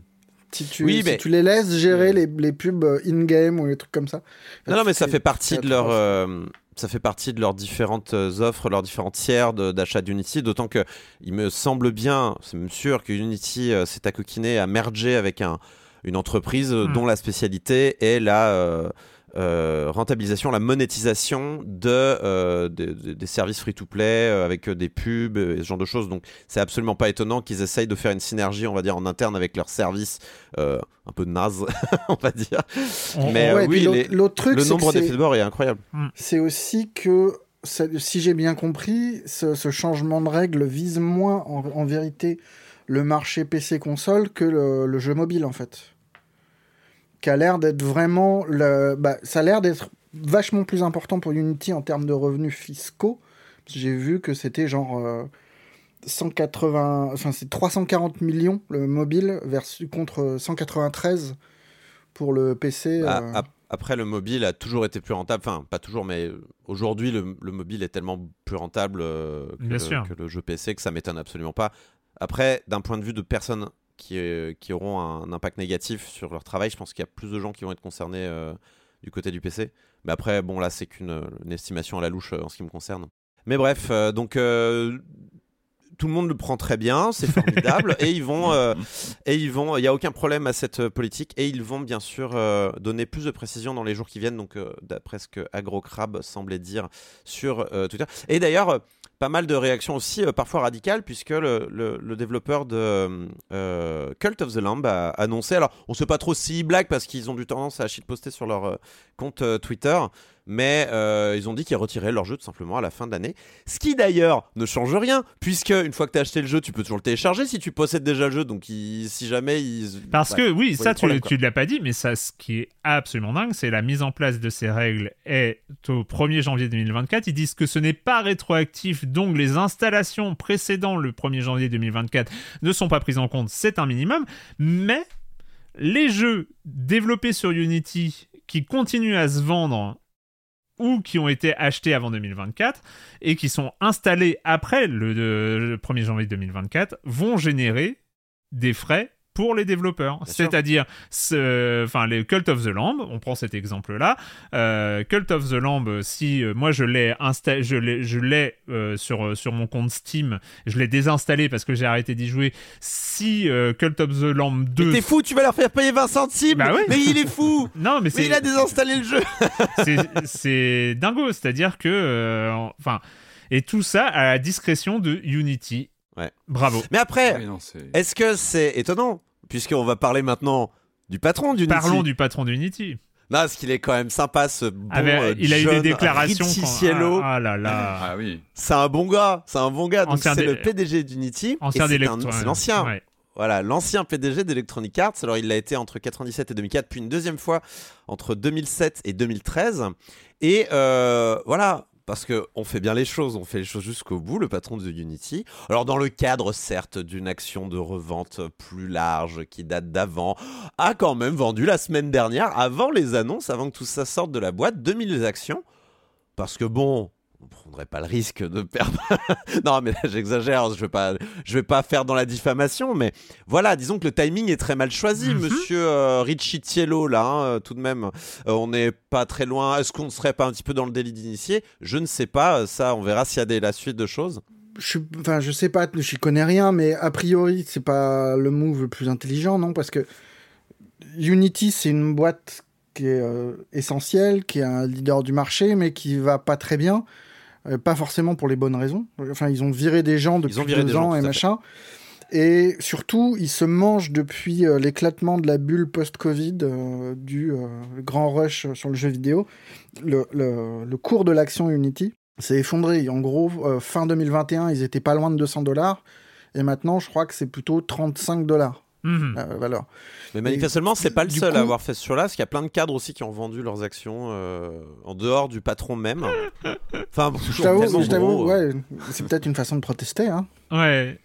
Si tu, Oui, si mais- tu les laisses gérer les, les pubs euh, in-game ou les trucs comme ça. Non, non, mais ça fait partie de leur, euh, ça fait partie de leurs différentes euh, offres, leurs différents tiers d'achat d'Unity. D'autant que il me semble bien, c'est même sûr que Unity euh, s'est accoquiné à merger avec un, une entreprise Hmm. dont la spécialité est la, euh, rentabilisation, la monétisation de, euh, de- de- des services free-to-play euh, avec des pubs et ce genre de choses. Donc c'est absolument pas étonnant qu'ils essayent de faire une synergie, on va dire, en interne avec leurs services euh, un peu naze, on va dire. On- Mais Ouais, oui, l'autre- les- l'autre truc, le c'est nombre que c'est- d'effets de bord est incroyable. c'est aussi que, si j'ai bien compris, ce, ce changement de règle vise moins en, en vérité le marché PC-console que le, le jeu mobile en fait. Qui a l'air d'être vraiment. Le, bah, ça a l'air d'être vachement plus important pour Unity en termes de revenus fiscaux. J'ai vu que c'était genre. euh, 180, enfin c'est 340 millions le mobile versus contre 193 pour le PC. Ah, euh, ap- Après, le mobile a toujours été plus rentable. Enfin, pas toujours, mais aujourd'hui, le, le mobile est tellement plus rentable euh, que, Bien le, sûr. que le jeu PC que ça m'étonne absolument pas. Après, d'un point de vue de personnes qui, euh, qui auront un impact négatif sur leur travail, je pense qu'il y a plus de gens qui vont être concernés euh, du côté du PC. Mais après, bon, là, c'est qu'une une estimation à la louche euh, en ce qui me concerne. Mais bref, donc. Tout le monde le prend très bien, c'est formidable, et ils vont, euh, et ils vont, il n'y a aucun problème à cette euh, politique, et ils vont bien sûr euh, donner plus de précisions dans les jours qui viennent, donc d'après ce que AgroCrab semblait dire sur Twitter. Et d'ailleurs, pas mal de réactions aussi, parfois radicales, puisque le, le- le développeur de Cult of the Lamb a annoncé, alors on ne sait pas trop s'ils blaguent parce qu'ils ont du tendance à shitposter sur leur compte Twitter, mais euh, ils ont dit qu'ils retiraient leur jeu tout simplement à la fin de l'année. Ce qui d'ailleurs ne change rien, puisque une fois que tu as acheté le jeu, tu peux toujours le télécharger si tu possèdes déjà le jeu. Donc il- si jamais ils. Parce Ouais, que oui, ça tu ne l'as pas dit, mais ça, ce qui est absolument dingue, c'est la mise en place de ces règles est au 1er janvier 2024. Ils disent que ce n'est pas rétroactif, donc les installations précédant le 1er janvier 2024 ne sont pas prises en compte, c'est un minimum. Mais les jeux développés sur Unity qui continuent à se vendre ou qui ont été achetés avant 2024 et qui sont installés après le, le 1er janvier 2024 vont générer des frais pour les développeurs. C'est-à-dire, ce- enfin, les Cult of the Lamb, on prend cet exemple-là. Euh, Cult of the Lamb, si euh, moi je l'ai installé, je l'ai, je l'ai euh, sur euh, sur mon compte Steam, je l'ai désinstallé parce que j'ai arrêté d'y jouer. Si euh, Cult of the Lamb 2 Mais T'es fou, tu vas leur faire payer 20 centimes Bah ouais. Mais il est fou non, mais Mais il a désinstallé le jeu c'est- c'est dingo, c'est-à-dire que, euh, enfin, et tout ça à la discrétion de Unity. Ouais. Bravo. Mais après, Oui, est-ce que c'est étonnant Puisqu'on va parler maintenant du patron du Parlons du patron d'Unity. Non, parce qu'il est quand même sympa ce bon Avec- euh, il a eu des déclarations. Quand-. Ah, ah là là. Ah oui. C'est un bon gars, c'est un bon gars. Donc c'est dé- le PDG d'Unity. Ancien c'est l'ancien. ouais. Voilà, l'ancien PDG d'Electronic Arts. Alors, il l'a été entre 97 et 2004, puis une deuxième fois entre 2007 et 2013. Et euh, voilà, parce que on fait bien les choses, on fait les choses jusqu'au bout, le patron de Unity. Alors, dans le cadre, certes, d'une action de revente plus large qui date d'avant, a quand même vendu la semaine dernière, avant les annonces, avant que tout ça sorte de la boîte, 2000 actions. Parce que bon, on prendrait pas le risque de perdre. non, mais là, j'exagère, je vais pas, je vais pas faire dans la diffamation, mais voilà, disons que le timing est très mal choisi, Mhm. monsieur euh, Richie Tiello, là, hein, euh, tout de même. Euh, on n'est pas très loin. Est-ce qu'on ne serait pas un petit peu dans le délit d'initié? Je ne sais pas. euh, Ça, on verra s'il y a des, la suite de choses. je enfin, je sais pas, j'y connais rien, mais a priori, c'est pas le move le plus intelligent, non? Parce que Unity, c'est une boîte qui est euh, essentielle, qui est un leader du marché, mais qui va pas très bien. Euh, pas forcément pour les bonnes raisons. Enfin, ils ont viré des gens depuis ont viré deux des gens, ans tout et machin. Et surtout, ils se mangent depuis euh, l'éclatement de la bulle post-Covid, euh, du grand rush sur le jeu vidéo. Le, le- le cours de l'action Unity s'est effondré. En gros, fin 2021, ils étaient pas loin de 200 dollars. Et maintenant, je crois que c'est plutôt 35 dollars Valeur. Mais manifestement, c'est pas le seul coup- à avoir fait ce choix-là, parce qu'il y a plein de cadres aussi qui ont vendu leurs actions euh, en dehors du patron même. Enfin, Je t'avoue, euh. ouais, c'est peut-être une façon de protester. Hein. Ouais.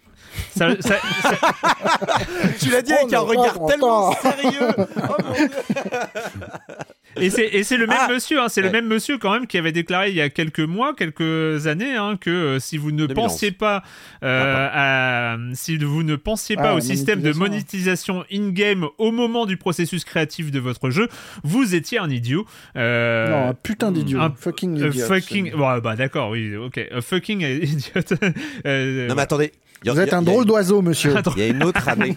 Ça- ça- ça- Tu l'as dit Oh, avec un regard pas tellement sérieux. Oh, mon Dieu. et c'est et c'est le même Ah monsieur, hein, c'est le même monsieur quand même qui avait déclaré il y a quelques mois, quelques années, hein, que euh, si vous ne 2011. pensiez pas, euh, à, si vous ne pensiez pas Ah, au système de monétisation. in-game au moment du processus créatif de votre jeu, vous étiez un idiot. Euh, non, un putain d'idiot. un- fucking euh, idiot. fucking, bon, bah d'accord, oui, ok, un fucking idiot. Euh, Non, mais attendez. il y a- Vous êtes a- un a drôle d'oiseau, monsieur. Il y a une autre année.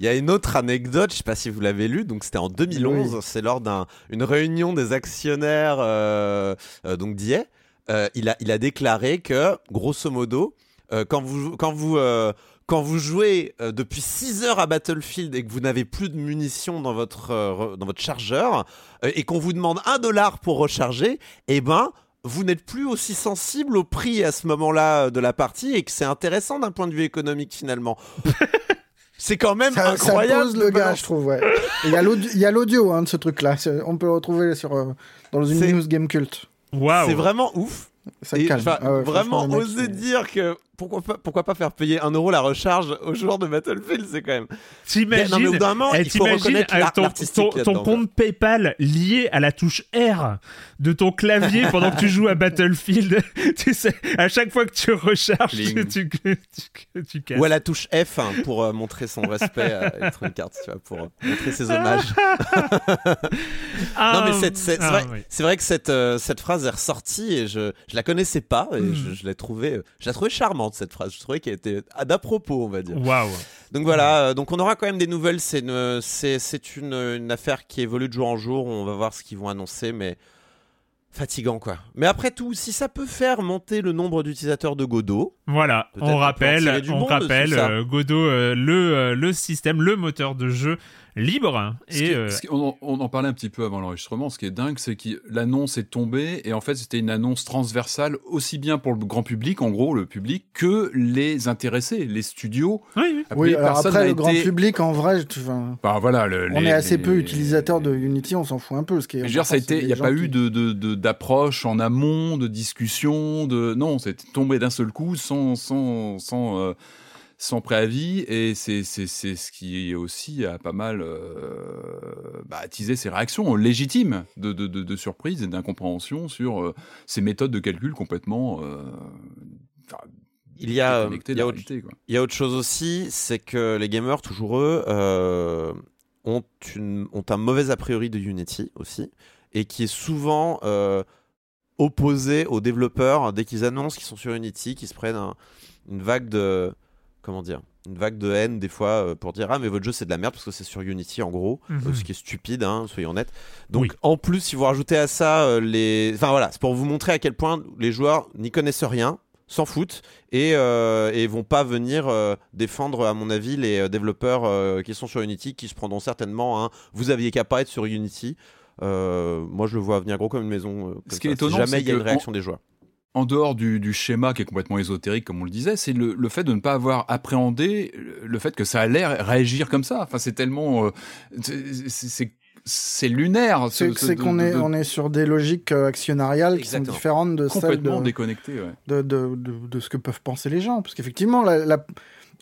Il y a une autre anecdote, je sais pas si vous l'avez lu, donc c'était en 2011, c'est lors d'une réunion des actionnaires euh, euh, donc d'IA. Euh, il, a, il a déclaré que, grosso modo, quand vous, quand vous, quand vous jouez depuis 6 heures à Battlefield et que vous n'avez plus de munitions dans votre, dans votre chargeur et qu'on vous demande 1 dollar pour recharger, eh ben, vous n'êtes plus aussi sensible au prix à ce moment-là de la partie et que c'est intéressant d'un point de vue économique finalement. C'est quand même incroyable. Ça pose le gars, je trouve. Ouais. Il y a l'audio hein, de ce truc-là. On peut le retrouver sur, euh, dans une news game cult. Wow. C'est vraiment ouf. Ça calme. Ah vraiment oser dire que pourquoi pas, pourquoi pas faire payer 1 euro la recharge aux joueurs de Battlefield C'est quand même. T'imagines eh, il faut reconnaître ton, ton, ton compte PayPal lié à la touche R de ton clavier pendant que tu joues à Battlefield. tu sais, à chaque fois que tu recharges, tu, tu, casses. Ou à la touche F hein, pour euh, montrer son respect à Electronic Arts, tu vois, pour euh, montrer ses hommages. ah, non, mais c'est ah, vrai, vrai, que cette, euh, cette phrase est ressortie et je, je la connaissais pas et hmm. je, je l'ai trouvée, je la trouvais charmante cette phrase. Je trouvais qu'elle était d'à propos, on va dire. Waouh. Donc voilà, euh, donc on aura quand même des nouvelles. C'est une, c'est, une, une, affaire qui évolue de jour en jour. On va voir ce qu'ils vont annoncer, mais fatigant quoi. Mais après tout, si ça peut faire monter le nombre d'utilisateurs de Godot. Voilà, on rappelle, on rappelle euh, Godot, euh, le, le système, le moteur de jeu libre. Et euh, on, en parlait un petit peu avant l'enregistrement. Ce qui est dingue, c'est que l'annonce est tombée et en fait c'était une annonce transversale aussi bien pour le grand public, en gros le public, que les intéressés, les studios. Oui, oui. alors après le grand public, en vrai, bah, voilà, on est assez peu utilisateurs de Unity, on s'en fout un peu. Ce qui est dire, ça a été, il n'y a pas eu de d'approche en amont, de discussion, de non, c'est tombé d'un seul coup sans sans sans euh, sans préavis. Et c'est ce qui aussi a pas mal euh, bah, attisé ses réactions légitimes de, de, de, surprise et d'incompréhension sur euh, ces méthodes de calcul complètement euh, il y a, il y, a autre, il y a autre chose aussi, c'est que les gamers, toujours eux, ont, une, ont un mauvais a priori de Unity aussi, et qui est souvent opposé aux développeurs dès qu'ils annoncent qu'ils sont sur Unity, qu'ils se prennent une vague de, comment dire une vague de haine des fois euh, pour dire ah mais votre jeu c'est de la merde parce que c'est sur Unity en gros. Mhm. euh, ce qui est stupide hein, soyons honnêtes. Donc en plus si vous rajoutez à ça euh, les enfin voilà c'est pour vous montrer à quel point les joueurs n'y connaissent rien s'en foutent et, et vont pas venir défendre à mon avis les développeurs qui sont sur Unity qui se prendront certainement hein, vous aviez qu'à pas être sur Unity moi je le vois venir gros comme une maison ce qui est étonnant jamais il y a une réaction des joueurs en dehors du, schéma qui est complètement ésotérique, comme on le disait, c'est le, fait de ne pas avoir appréhendé le fait que ça allait réagir comme ça. Enfin, c'est tellement, euh, c'est lunaire. C'est qu'on est, on est sur des logiques euh, actionnariales qui sont différentes de celles de, déconnectées, de, de, de, ce que peuvent penser les gens. Parce qu'effectivement, la,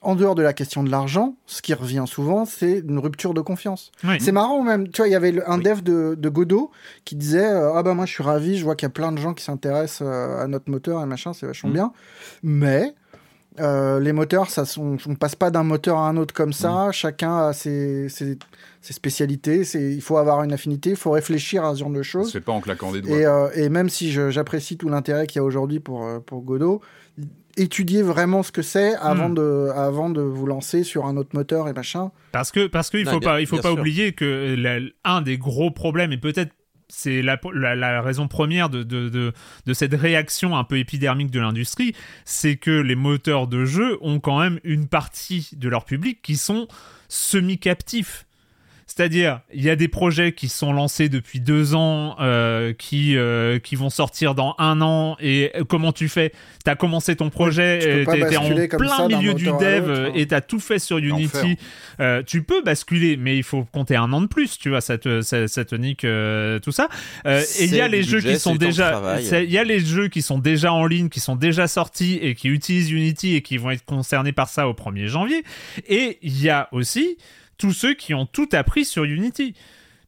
en dehors de la question de l'argent, ce qui revient souvent, c'est une rupture de confiance. C'est marrant même, tu vois, il y avait un dev de, Godot qui disait euh, Ah bah moi je suis ravi, je vois qu'il y a plein de gens qui s'intéressent euh, à notre moteur et machin, c'est vachement mm. bien. Mais euh, les moteurs, ça on, ne passe pas d'un moteur à un autre comme ça. Mm. Chacun a ses, ses, spécialités. Il faut avoir une affinité, il faut réfléchir à ce genre de choses. C'est pas en claquant des doigts. Et, et même si j'apprécie tout l'intérêt qu'il y a aujourd'hui pour, pour Godot, étudier vraiment ce que c'est avant, hmm. de, avant de vous lancer sur un autre moteur et machin. Parce que parce qu'il faut pas il faut pas oublier que un des gros problèmes et peut-être c'est la, la, raison première de, de, de, de, cette réaction un peu épidermique de l'industrie, c'est que les moteurs de jeu ont quand même une partie de leur public qui sont semi-captifs. C'est-à-dire, il y a des projets qui sont lancés depuis deux ans, euh, qui, euh, qui vont sortir dans un an. Et comment tu fais? Tu as commencé ton projet, tu es en plein milieu du dev hein. et tu as tout fait sur Unity. Euh, tu peux basculer, mais il faut compter un an de plus, tu vois, ça te, ça, te nique tout ça. et il y a les jeux qui sont déjà... Il y a les jeux qui sont déjà en ligne, qui sont déjà sortis et qui utilisent Unity et qui vont être concernés par ça au 1er janvier. Et il y a aussi tous ceux qui ont tout appris sur Unity.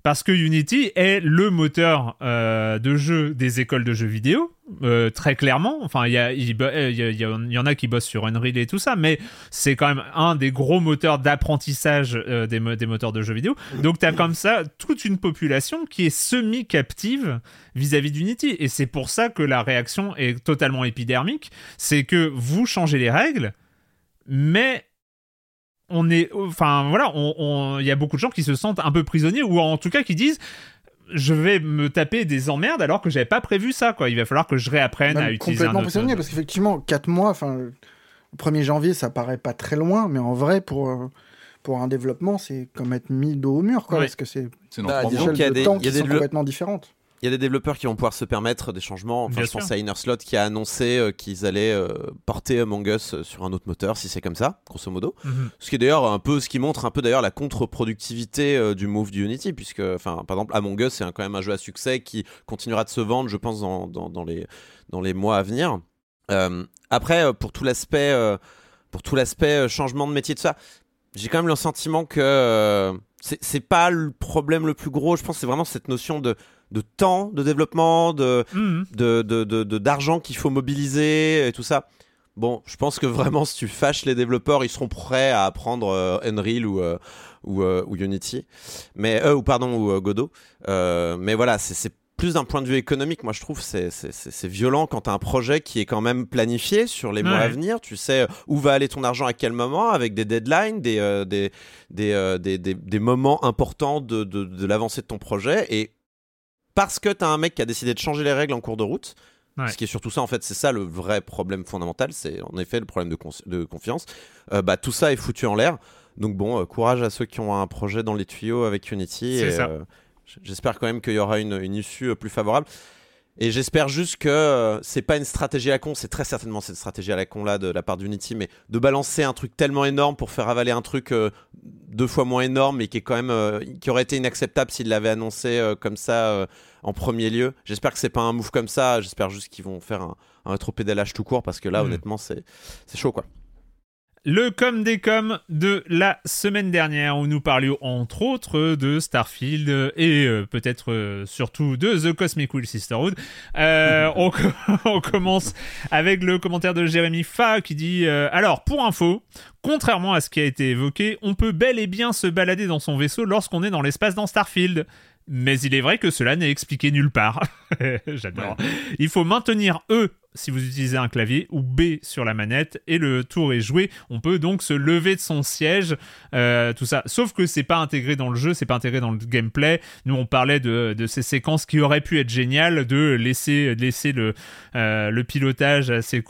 Parce que Unity est le moteur euh, de jeu des écoles de jeux vidéo, euh, très clairement. Enfin, il y, en a qui bossent sur Unreal et tout ça, mais c'est quand même un des gros moteurs d'apprentissage euh, des, des, moteurs de jeux vidéo. Donc, tu as comme ça toute une population qui est semi-captive vis-à-vis d'Unity. Et c'est pour ça que la réaction est totalement épidermique. C'est que vous changez les règles, mais on est, enfin voilà, il y a beaucoup de gens qui se sentent un peu prisonniers ou en tout cas qui disent je vais me taper des emmerdes alors que j'avais pas prévu ça quoi. Il va falloir que je réapprenne à utiliser complètement prisonnier parce qu'effectivement 4 mois, enfin le 1er janvier ça paraît pas très loin, mais en vrai pour euh, pour un développement c'est comme être mis dos au mur quoi, parce que c'est bah, des, y a des, temps qui sont complètement différentes. Il y a des développeurs qui vont pouvoir se permettre des changements. Enfin, je pense à Innerslot qui a annoncé euh, qu'ils allaient euh, porter Among Us euh, sur un autre moteur, si c'est comme ça, grosso modo. Mhm. Ce qui est d'ailleurs un peu ce qui montre un peu d'ailleurs la contre-productivité du move du Unity, puisque, enfin, par exemple, Among Us c'est quand même un jeu à succès qui continuera de se vendre, je pense, dans, dans, les, dans les mois à venir. après, pour tout l'aspect, pour tout l'aspect changement de métier de ça, j'ai quand même le sentiment que c'est pas le problème le plus gros. Je pense c'est vraiment cette notion de de temps de développement, de, mhm. de, d'argent qu'il faut mobiliser et tout ça. Bon, je pense que vraiment, si tu fâches les développeurs, ils seront prêts à apprendre euh, Unreal ou, euh, euh, ou, Unity, mais ou pardon ou Godot. mais voilà, c'est plus d'un point de vue économique, moi je trouve c'est c'est violent quand tu as un projet qui est quand même planifié sur les mois à venir. Tu sais où va aller ton argent à quel moment, avec des deadlines, des, des, des, des, des, moments importants de, de, de l'avancée de ton projet. Et parce que tu as un mec qui a décidé de changer les règles en cours de route. Ce qui est surtout ça, en fait, c'est ça le vrai problème fondamental, c'est en effet le problème de, de confiance. Euh, bah, tout ça est foutu en l'air. Donc bon, euh, courage à ceux qui ont un projet dans les tuyaux avec Unity. Et, euh, J'espère quand même qu'il y aura une, une issue plus favorable. Et j'espère juste que c'est pas une stratégie à la con, c'est très certainement cette stratégie à la con là de la part d'Unity, mais de balancer un truc tellement énorme pour faire avaler un truc deux fois moins énorme, mais qui est quand même qui aurait été inacceptable s'il l'avait annoncé comme ça en premier lieu. J'espère que c'est pas un move comme ça. J'espère juste qu'ils vont faire un, un rétropédalage tout court parce que là, hmm. honnêtement, c'est chaud quoi. Le com des com de la semaine dernière où nous parlions entre autres de Starfield et euh, peut-être euh, surtout de The Cosmic Wheel Sisterhood. Euh, on, on, commence avec le commentaire de Jérémy Fa qui dit Alors, pour info, contrairement à ce qui a été évoqué, on peut bel et bien se balader dans son vaisseau lorsqu'on est dans l'espace dans Starfield mais il est vrai que cela n'est expliqué nulle part. J'adore. Il faut maintenir E si vous utilisez un clavier ou B sur la manette et le tour est joué. On peut donc se lever de son siège, euh, tout ça. Sauf que c'est pas intégré dans le jeu, c'est pas intégré dans le gameplay. Nous on parlait de, de ces séquences qui auraient pu être géniales, de laisser, laisser le, euh, le pilotage à, ses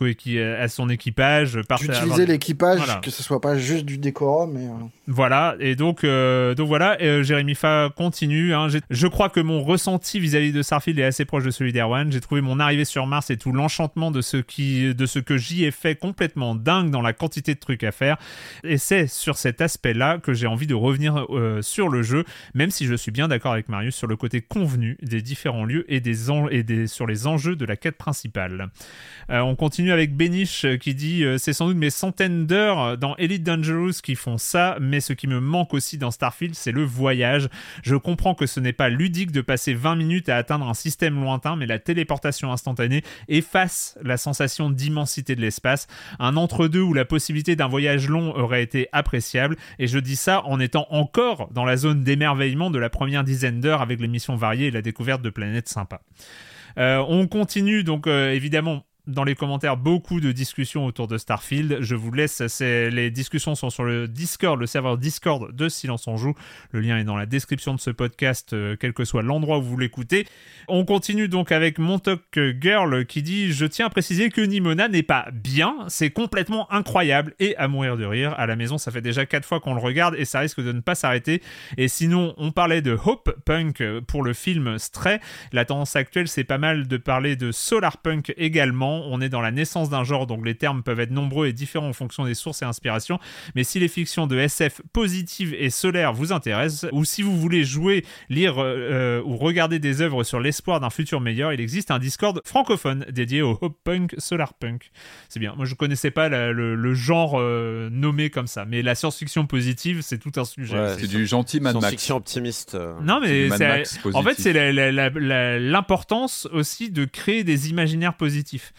à son équipage. D'utiliser l'équipage, que ce soit pas juste du décorum. Mais... Euh. Voilà, et donc, donc voilà, Jérémy Fa continue. Hein. Je crois que mon ressenti vis-à-vis de Starfield est assez proche de celui d'Erwan. J'ai trouvé mon arrivée sur Mars et tout l'enchantement de ce, qui, de ce que j'y ai fait complètement dingue dans la quantité de trucs à faire. Et c'est sur cet aspect-là que j'ai envie de revenir euh, sur le jeu, même si je suis bien d'accord avec Marius sur le côté convenu des différents lieux et, des, sur les enjeux de la quête principale. Euh, on continue avec Benish euh, qui dit C'est sans doute mes centaines d'heures dans Elite Dangerous qui font ça, mais ce qui me manque aussi dans Starfield, c'est le voyage. Je comprends que ce n'est pas ludique de passer 20 minutes à atteindre un système lointain, mais la téléportation instantanée efface la sensation d'immensité de l'espace. Un entre-deux où la possibilité d'un voyage long aurait été appréciable. Et je dis ça en étant encore dans la zone d'émerveillement de la première dizaine d'heures avec les missions variées et la découverte de planètes sympas. Euh, on continue donc euh, évidemment dans les commentaires beaucoup de discussions autour de Starfield. Je vous laisse, les discussions sont sur le Discord, le serveur Discord de Silence on Joue. Le lien est dans la description de ce podcast, euh, quel que soit l'endroit où vous l'écoutez. On continue donc avec Montauk Girl qui dit Je tiens à préciser que Nimona n'est pas bien, c'est complètement incroyable et à mourir de rire. À la maison, ça fait déjà 4 fois qu'on le regarde et ça risque de ne pas s'arrêter. Et sinon, on parlait de Hope Punk pour le film Stray. La tendance actuelle, c'est pas mal de parler de Solar Punk également on est dans la naissance d'un genre, donc les termes peuvent être nombreux et différents en fonction des sources et inspirations. Mais si les fictions de SF positives et solaires vous intéressent, ou si vous voulez jouer, lire euh, euh, ou regarder des œuvres sur l'espoir d'un futur meilleur, il existe un Discord francophone dédié au Hope Punk, Solar Punk. C'est bien. Moi, je connaissais pas le, genre euh, nommé comme ça, mais la science-fiction positive, c'est tout un sujet. c'est du gentil Mad Max. Science-fiction optimiste. Non, mais en fait, c'est l'importance aussi de créer des imaginaires positifs.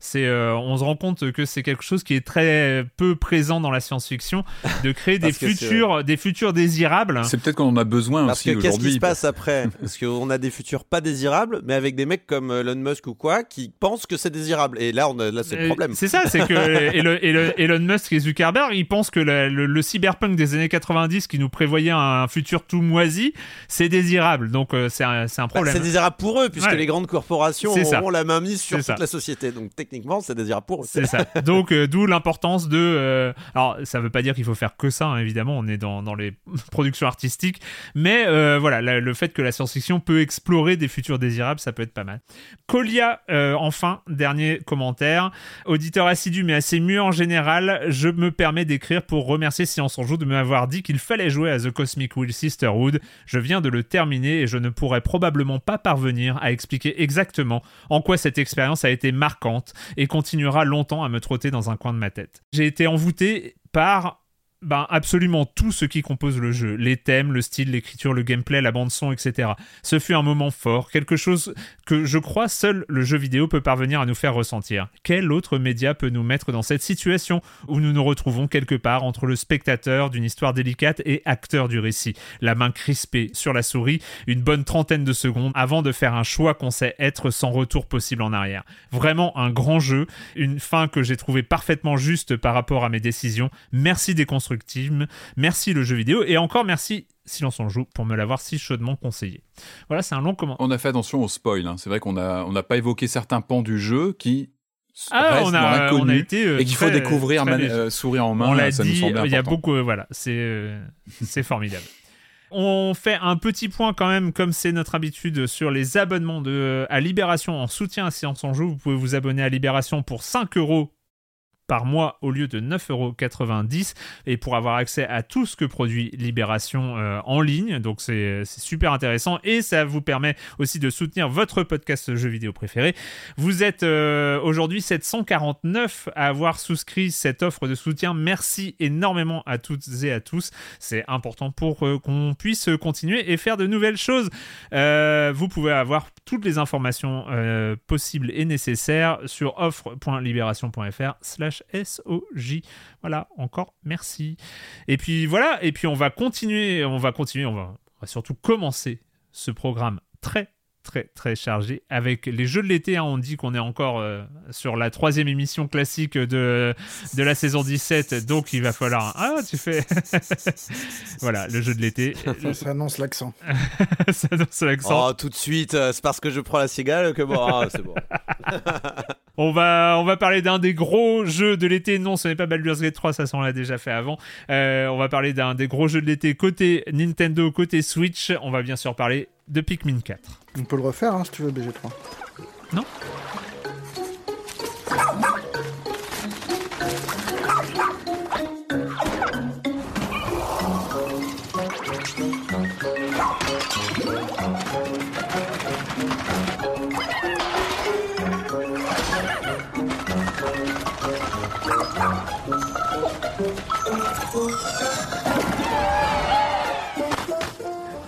C'est, euh, on se rend compte que c'est quelque chose qui est très peu présent dans la science-fiction, de créer des futurs, des futurs désirables. C'est peut-être qu'on en a besoin Parce aussi que qu'est-ce qui aujourd'hui. se passe après Parce qu'on a des futurs pas désirables, mais avec des mecs comme Elon Musk ou quoi qui pensent que c'est désirable. Et là, on a, là c'est le Euh, problème. C'est ça, c'est que Elon, Elon- Elon Musk et Zuckerberg, ils pensent que le, le cyberpunk des années 90 qui nous prévoyait un futur tout moisi, c'est désirable. Donc euh, c'est un, c'est un Bah, problème. c'est désirable pour eux, puisque Ouais. les grandes corporations ça. auront la main mise sur toute ça. la société. Donc techniquement, c'est désirable pour. C'est ça. Donc, euh, d'où l'importance de. euh, alors, ça veut pas dire qu'il faut faire que ça, hein, évidemment, on est dans, dans les productions artistiques. Mais euh, voilà, la- le fait que la science-fiction peut explorer des futurs désirables, ça peut être pas mal. Colia, enfin, dernier commentaire. Auditeur assidu, mais assez mieux en général, je me permets d'écrire pour remercier Silence en Joue de m'avoir dit qu'il fallait jouer à The Cosmic Wheel Sisterhood. Je viens de le terminer et je ne pourrais probablement pas parvenir à expliquer exactement en quoi cette expérience a été marquante et continuera longtemps à me trotter dans un coin de ma tête. J'ai été envoûté par ben, absolument tout ce qui compose le jeu. Les thèmes, le style, l'écriture, le gameplay, la bande-son, etc. Ce fut un moment fort, quelque chose que je crois seul le jeu vidéo peut parvenir à nous faire ressentir. Quel autre média peut nous mettre dans cette situation où nous nous retrouvons quelque part entre le spectateur d'une histoire délicate et acteur du récit, la main crispée sur la souris, une bonne trentaine de secondes avant de faire un choix qu'on sait être sans retour possible en arrière. Vraiment un grand jeu, une fin que j'ai trouvé parfaitement juste par rapport à mes décisions. Merci Merci le jeu vidéo et encore merci Silence en joue pour me l'avoir si chaudement conseillé. Voilà, c'est un long commentaire. On a fait attention au spoil. hein. C'est vrai qu'on a on n'a pas évoqué certains pans du jeu qui Ah, on a, on a été euh, et qu'il faut découvrir euh, sourire en main. on l'a nous dit, il y a beaucoup, euh, voilà, c'est euh, c'est formidable. On fait un petit point quand même, comme c'est notre habitude, sur les abonnements de, à Libération en soutien à Séance en Jeu. Vous pouvez vous abonner à Libération pour 5 euros par mois au lieu de 9,90€ et pour avoir accès à tout ce que produit Libération euh, en ligne. Donc c'est super intéressant et ça vous permet aussi de soutenir votre podcast jeu vidéo préféré. Vous êtes euh, aujourd'hui 749 à avoir souscrit cette offre de soutien. Merci énormément à toutes et à tous. C'est important pour euh, qu'on puisse continuer et faire de nouvelles choses. Vous pouvez avoir toutes les informations possibles et nécessaires sur offre.libération.fr SOJ. Voilà, encore merci. Et puis voilà, et puis on va continuer, on va continuer, on va, on va surtout commencer ce programme très très très chargé avec les jeux de l'été. hein. on dit qu'on est encore euh, sur la troisième émission classique de, de la saison 17, donc il va falloir... Ah, tu fais... voilà, le jeu de l'été. Ça, ça annonce l'accent. Ça annonce l'accent. Oh, tout de suite, euh, c'est parce que je prends la cigale que bon, ah, c'est bon. On va, on va parler d'un des gros jeux de l'été. Non, ce n'est pas Baldur's Gate 3, ça, on l'a déjà fait avant. Euh, on va parler d'un des gros jeux de l'été côté Nintendo, côté Switch. On va bien sûr parler de Pikmin 4. On peut le refaire hein, si tu veux, BG3.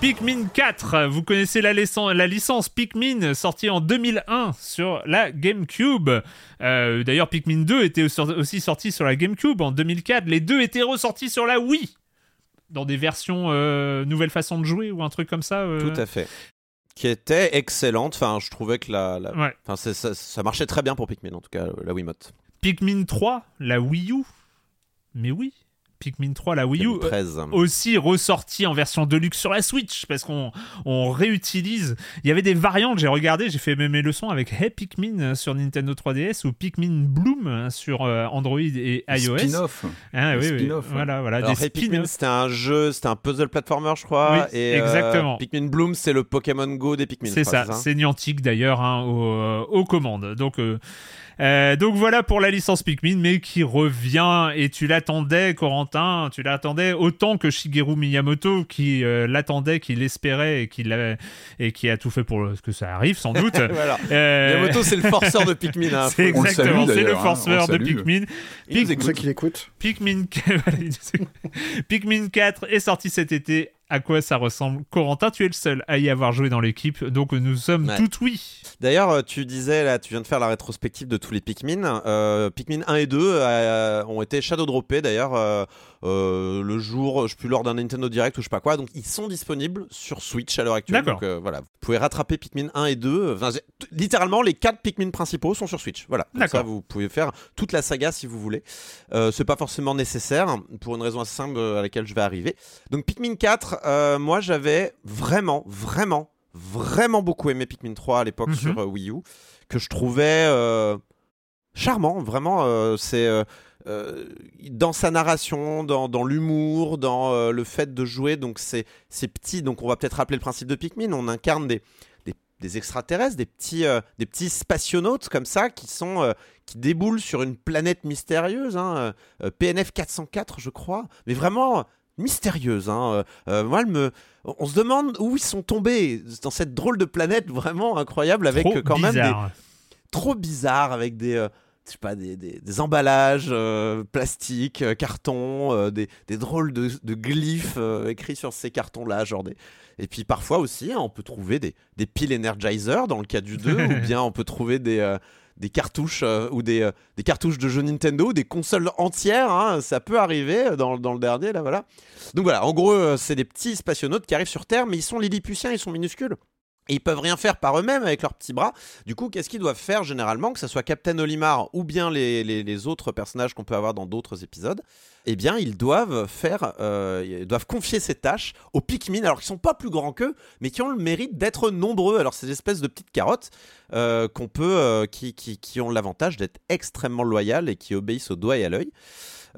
Pikmin 4, vous connaissez la, licence- la licence Pikmin sortie en 2001 sur la GameCube. Euh, D'ailleurs, Pikmin 2 était au- aussi sorti sur la GameCube en 2004. Les deux étaient ressortis sur la Wii. Dans des versions euh, nouvelle façon de jouer ou un truc comme ça. euh. Tout à fait. Qui était excellente. Enfin, je trouvais que la, la- Ouais. Enfin, c'est- ça, ça marchait très bien pour Pikmin, en tout cas, la Wiimote. Pikmin 3, la Wii U. Mais oui, Pikmin 3, la Wii U. euh, 2013. aussi ressorti en version deluxe sur la Switch parce qu'on on réutilise. Il y avait des variantes, j'ai regardé, j'ai fait mes mes leçons avec Hey Pikmin sur Nintendo 3DS ou Pikmin Bloom sur euh, Android et iOS. Spin-off. Ah, Des oui, oui. spin-offs, hein. Voilà, voilà, Alors, des Hey Pikmin, c'était un jeu, c'était un puzzle platformer, je crois. Oui, et, euh, exactement. Pikmin Bloom, c'est le Pokémon Go des Pikmin. C'est ça, c'est Niantic d'ailleurs hein, aux, aux commandes. Donc, euh, euh, donc voilà pour la licence Pikmin, mais qui revient et tu l'attendais, Corentin, tu l'attendais autant que Shigeru Miyamoto, qui euh, l'attendait, qui l'espérait et qui et qui a tout fait pour que ça arrive sans doute. voilà. Euh, Miyamoto, c'est le forceur de Pikmin. Hein. c'est exactement, c'est le hein, forceur de. Pikmin. Il nous Pik- C'est pour ça qu'il écoute. Pikmin... Pikmin 4 est sorti cet été à quoi ça ressemble. Corentin, tu es le seul à y avoir joué dans l'équipe, donc nous sommes Ouais. tout oui. D'ailleurs, euh, tu disais, là, tu viens de faire la rétrospective de tous les Pikmin. Euh, Pikmin 1 et 2 euh, ont été shadow droppés d'ailleurs le jour, je sais plus, lors d'un Nintendo Direct ou je sais pas quoi. Donc ils sont disponibles sur Switch à l'heure actuelle. D'accord. Donc euh, voilà, vous pouvez rattraper Pikmin 1 et 2. Enfin, t- littéralement, les quatre Pikmin principaux sont sur Switch. Voilà. Comme D'accord. ça, vous pouvez faire toute la saga si vous voulez. Euh, c'est pas forcément nécessaire pour une raison assez simple euh, à laquelle je vais arriver. Donc Pikmin 4, euh, moi j'avais vraiment, vraiment, vraiment beaucoup aimé Pikmin 3 à l'époque Mhm. sur euh, Wii U, que je trouvais euh, charmant, vraiment. euh, c'est euh, euh, dans sa narration, dans, dans l'humour, dans euh, le fait de jouer. Donc c'est petit. Donc on va peut-être rappeler le principe de Pikmin. On incarne des extraterrestres, des petits euh, des petits spationautes comme ça qui sont euh, qui déboulent sur une planète mystérieuse, hein, euh, euh, PNF 404 je crois, mais vraiment mystérieuse. Hein. Euh, euh, moi, me, on se demande où ils sont tombés dans cette drôle de planète vraiment incroyable avec Trop euh, quand même des, bizarre. trop bizarre avec des euh, je sais pas des, des, des emballages euh, plastiques euh, carton euh, des, des drôles de, de glyphes écrits sur ces cartons là genre des et puis parfois aussi hein, on peut trouver des, des piles Energizer dans le cas du 2 ou bien on peut trouver des des cartouches ou des, des cartouches de jeux Nintendo, des consoles entières, hein, ça peut arriver dans, dans le dernier, là voilà. Donc voilà, en gros, c'est des petits spationautes qui arrivent sur Terre, mais ils sont lilliputiens, ils sont minuscules. Et ils peuvent rien faire par eux-mêmes avec leurs petits bras. Du coup, qu'est-ce qu'ils doivent faire généralement, que ce soit Captain Olimar ou bien les, autres personnages qu'on peut avoir dans d'autres épisodes Eh bien, ils doivent euh, confier ces tâches aux Pikmin, alors qu'ils sont pas plus grands qu'eux, mais qui ont le mérite d'être nombreux. Alors, ces espèces de petites carottes euh, euh, qui, qui, qui ont l'avantage d'être extrêmement loyales et qui obéissent au doigt et à l'œil.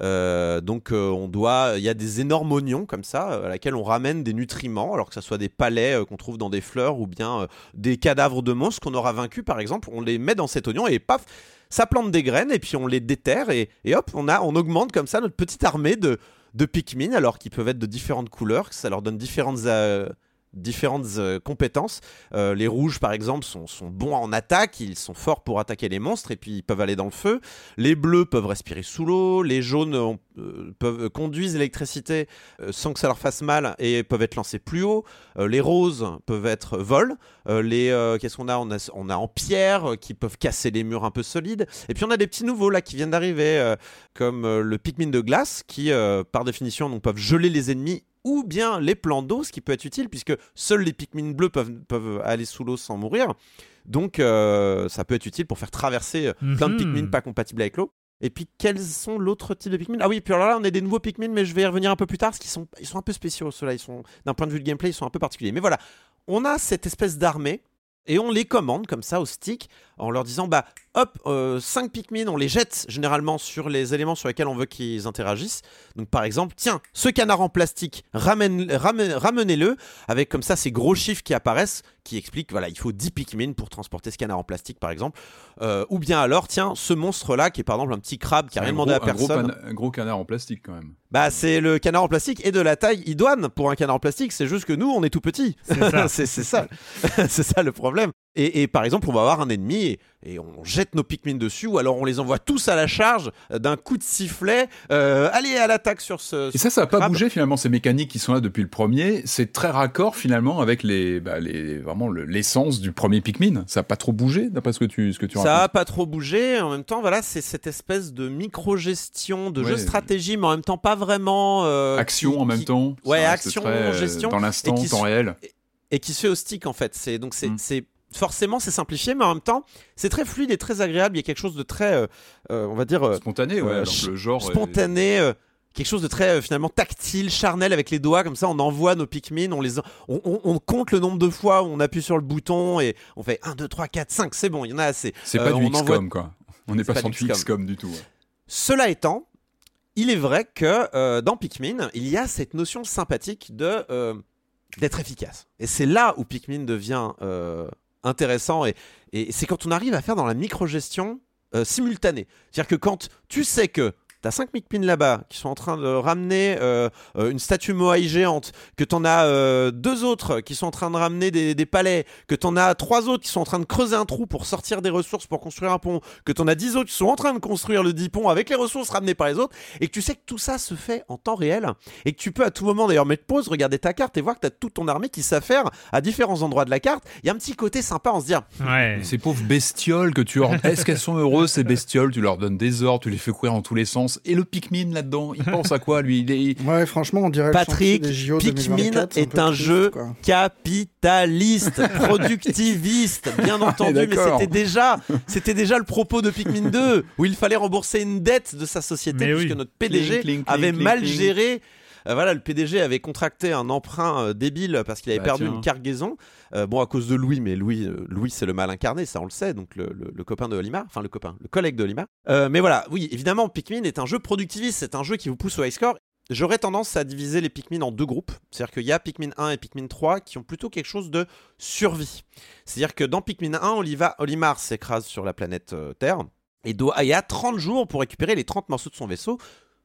Euh, donc euh, on doit, il y a des énormes oignons comme ça euh, à laquelle on ramène des nutriments, alors que ce soit des palais qu'on trouve dans des fleurs ou bien des cadavres de monstres qu'on aura vaincus par exemple, on les met dans cet oignon et paf, ça plante des graines et puis on les déterre et, hop, on a, on augmente comme ça notre petite armée de de Pikmin, alors qu'ils peuvent être de différentes couleurs, ça leur donne différentes différentes euh, compétences. Euh, les rouges, par exemple, sont, bons en attaque, ils sont forts pour attaquer les monstres et puis ils peuvent aller dans le feu. Les bleus peuvent respirer sous l'eau, les jaunes euh, peuvent conduisent l'électricité sans que ça leur fasse mal et peuvent être lancés plus haut. Les roses peuvent être vol. Les qu'est-ce qu'on a? On, a on a en pierre qui peuvent casser les murs un peu solides. Et puis on a des petits nouveaux là qui viennent d'arriver comme le Pikmin de glace qui par définition donc, peuvent geler les ennemis ou bien les plans d'eau, ce qui peut être utile puisque seuls les Pikmin bleus peuvent, peuvent aller sous l'eau sans mourir. Donc euh, ça peut être utile pour faire traverser euh, plein de Mhm. Pikmin pas compatibles avec l'eau. Et puis quels sont l'autre type de Pikmin? Ah oui, puis alors là on a des nouveaux Pikmin, mais je vais y revenir un peu plus tard parce qu'ils sont, ils sont un peu spéciaux ceux-là. Ils sont d'un point de vue de gameplay, ils sont un peu particuliers. Mais voilà, on a cette espèce d'armée et on les commande comme ça au stick en leur disant bah hop 5 Pikmin on les jette généralement sur les éléments sur lesquels on veut qu'ils interagissent donc par exemple tiens ce canard en plastique ramène, ramène- ramenez-le avec comme ça ces gros chiffres qui apparaissent qui expliquent voilà il faut 10 Pikmin pour transporter ce canard en plastique par exemple Euh, ou bien alors tiens ce monstre là qui est par exemple un petit crabe qui a rien demandé gros, à un gros personne un gros canard en plastique quand même. bah c'est le canard en plastique et de la taille idoine pour un canard en plastique, c'est juste que nous on est tout petit. C'est ça. c'est c'est ça. c'est ça le problème. Et, et par exemple, on va avoir un ennemi et, et on jette nos Pikmin dessus ou alors on les envoie tous à la charge d'un coup de sifflet. Euh, allez à l'attaque sur ce. Et ça, ça n'a pas bougé finalement. Ces mécaniques qui sont là depuis le premier, c'est très raccord finalement avec les, bah, les vraiment le- l'essence du premier Pikmin. Ça n'a pas trop bougé d'après ce que tu, ce que tu Ça a racontes. pas trop bougé. En même temps, voilà, c'est cette espèce de micro-gestion, de Ouais. jeu stratégie, mais en même temps pas vraiment. euh, Action qui- en même qui- temps. Ouais, Ça action, très, euh, gestion, Dans l'instant, temps réel. et qui se fait au stick en fait. C'est donc c'est Mm. Forcément c'est simplifié, mais en même temps c'est très fluide et très agréable. Il y a quelque chose de très, euh, euh, on va dire, euh, Spontané, ouais. alors le genre. spontané. Quelque chose de très finalement tactile, charnel avec les doigts, comme ça on envoie nos Pikmin, on, les, en- on, on- on compte le nombre de fois où on appuie sur le bouton et on fait 1, 2, 3, 4, 5, c'est bon, il y en a assez. C'est pas du on envoie- XCOM, quoi. On n'est pas, sur du du XCOM du tout. ouais. Cela étant, il est vrai que dans Pikmin, il y a cette notion sympathique de d'être efficace. Et c'est là où Pikmin devient euh, intéressant. Et, c'est quand on arrive à faire dans la micro-gestion euh, simultanée. C'est-à-dire que quand tu sais que t'as 5 Pikmin là-bas qui sont en train de ramener euh, euh, une statue Moai géante, que t'en as euh, deux autres qui sont en train de ramener des, des palais, que t'en as trois autres qui sont en train de creuser un trou pour sortir des ressources pour construire un pont, que t'en as 10 autres qui sont en train de construire le 10 pont avec les ressources ramenées par les autres, et que tu sais que tout ça se fait en temps réel, et que tu peux à tout moment d'ailleurs mettre pause, regarder ta carte et voir que t'as toute ton armée qui s'affaire à différents endroits de la carte. Il y a un petit côté sympa en se dire, Ouais. Ces pauvres bestioles que tu. Est-ce qu'elles sont heureuses, ces bestioles? Tu leur donnes des ordres, tu les fais courir dans tous les sens. Et le Pikmin là-dedans, il pense à quoi, lui? Il est... Ouais, franchement, on dirait Patrick, chantier des JO Pikmin 2024, c'est est un triste, jeu quoi. capitaliste, productiviste, bien entendu, mais c'était déjà, c'était déjà le propos de Pikmin 2, où il fallait rembourser une dette de sa société, Mais puisque oui. notre PDG Cling, cling, avait cling, mal cling. géré. Euh, voilà, le PDG avait contracté un emprunt euh, débile parce qu'il avait Bah, perdu tiens. une cargaison. Euh, bon, à cause de Louis, mais Louis, Louis c'est le mal incarné, ça on le sait, donc le, le- le copain de Olimar, enfin le copain, le collègue de Olimar. Mais voilà, oui, évidemment, Pikmin est un jeu productiviste, c'est un jeu qui vous pousse au high score. J'aurais tendance à diviser les Pikmin en deux groupes. C'est-à-dire qu'il y a Pikmin 1 et Pikmin 3 qui ont plutôt quelque chose de survie. C'est-à-dire que dans Pikmin 1, Oliva, Olimar s'écrase sur la planète Terre et doit, et a 30 jours pour récupérer les 30 morceaux de son vaisseau.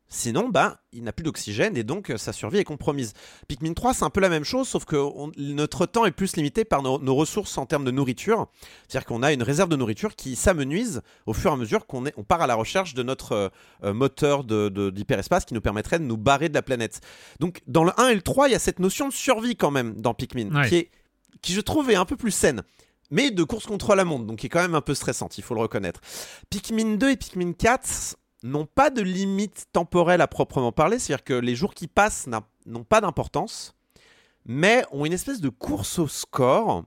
Sinon, ben, il n'a plus d'oxygène et donc euh, sa survie est compromise. Pikmin 3, c'est un peu la même chose, sauf que on- notre temps est plus limité par nos, nos ressources en termes de nourriture. C'est-à-dire qu'on a une réserve de nourriture qui s'amenuise au fur et à mesure qu'on on part à la recherche de notre euh, euh, moteur de- de- d'hyperespace qui nous permettrait de nous barrer de la planète. Donc, dans le 1 et le 3, il y a cette notion de survie quand même dans Pikmin, Ouais. qui, est, qui je trouve est un peu plus saine. Mais de course contre la montre, donc qui est quand même un peu stressante, il faut le reconnaître. Pikmin 2 et Pikmin 4 n'ont pas de limite temporelle à proprement parler, c'est-à-dire que les jours qui passent n'ont pas d'importance, mais ont une espèce de course au score.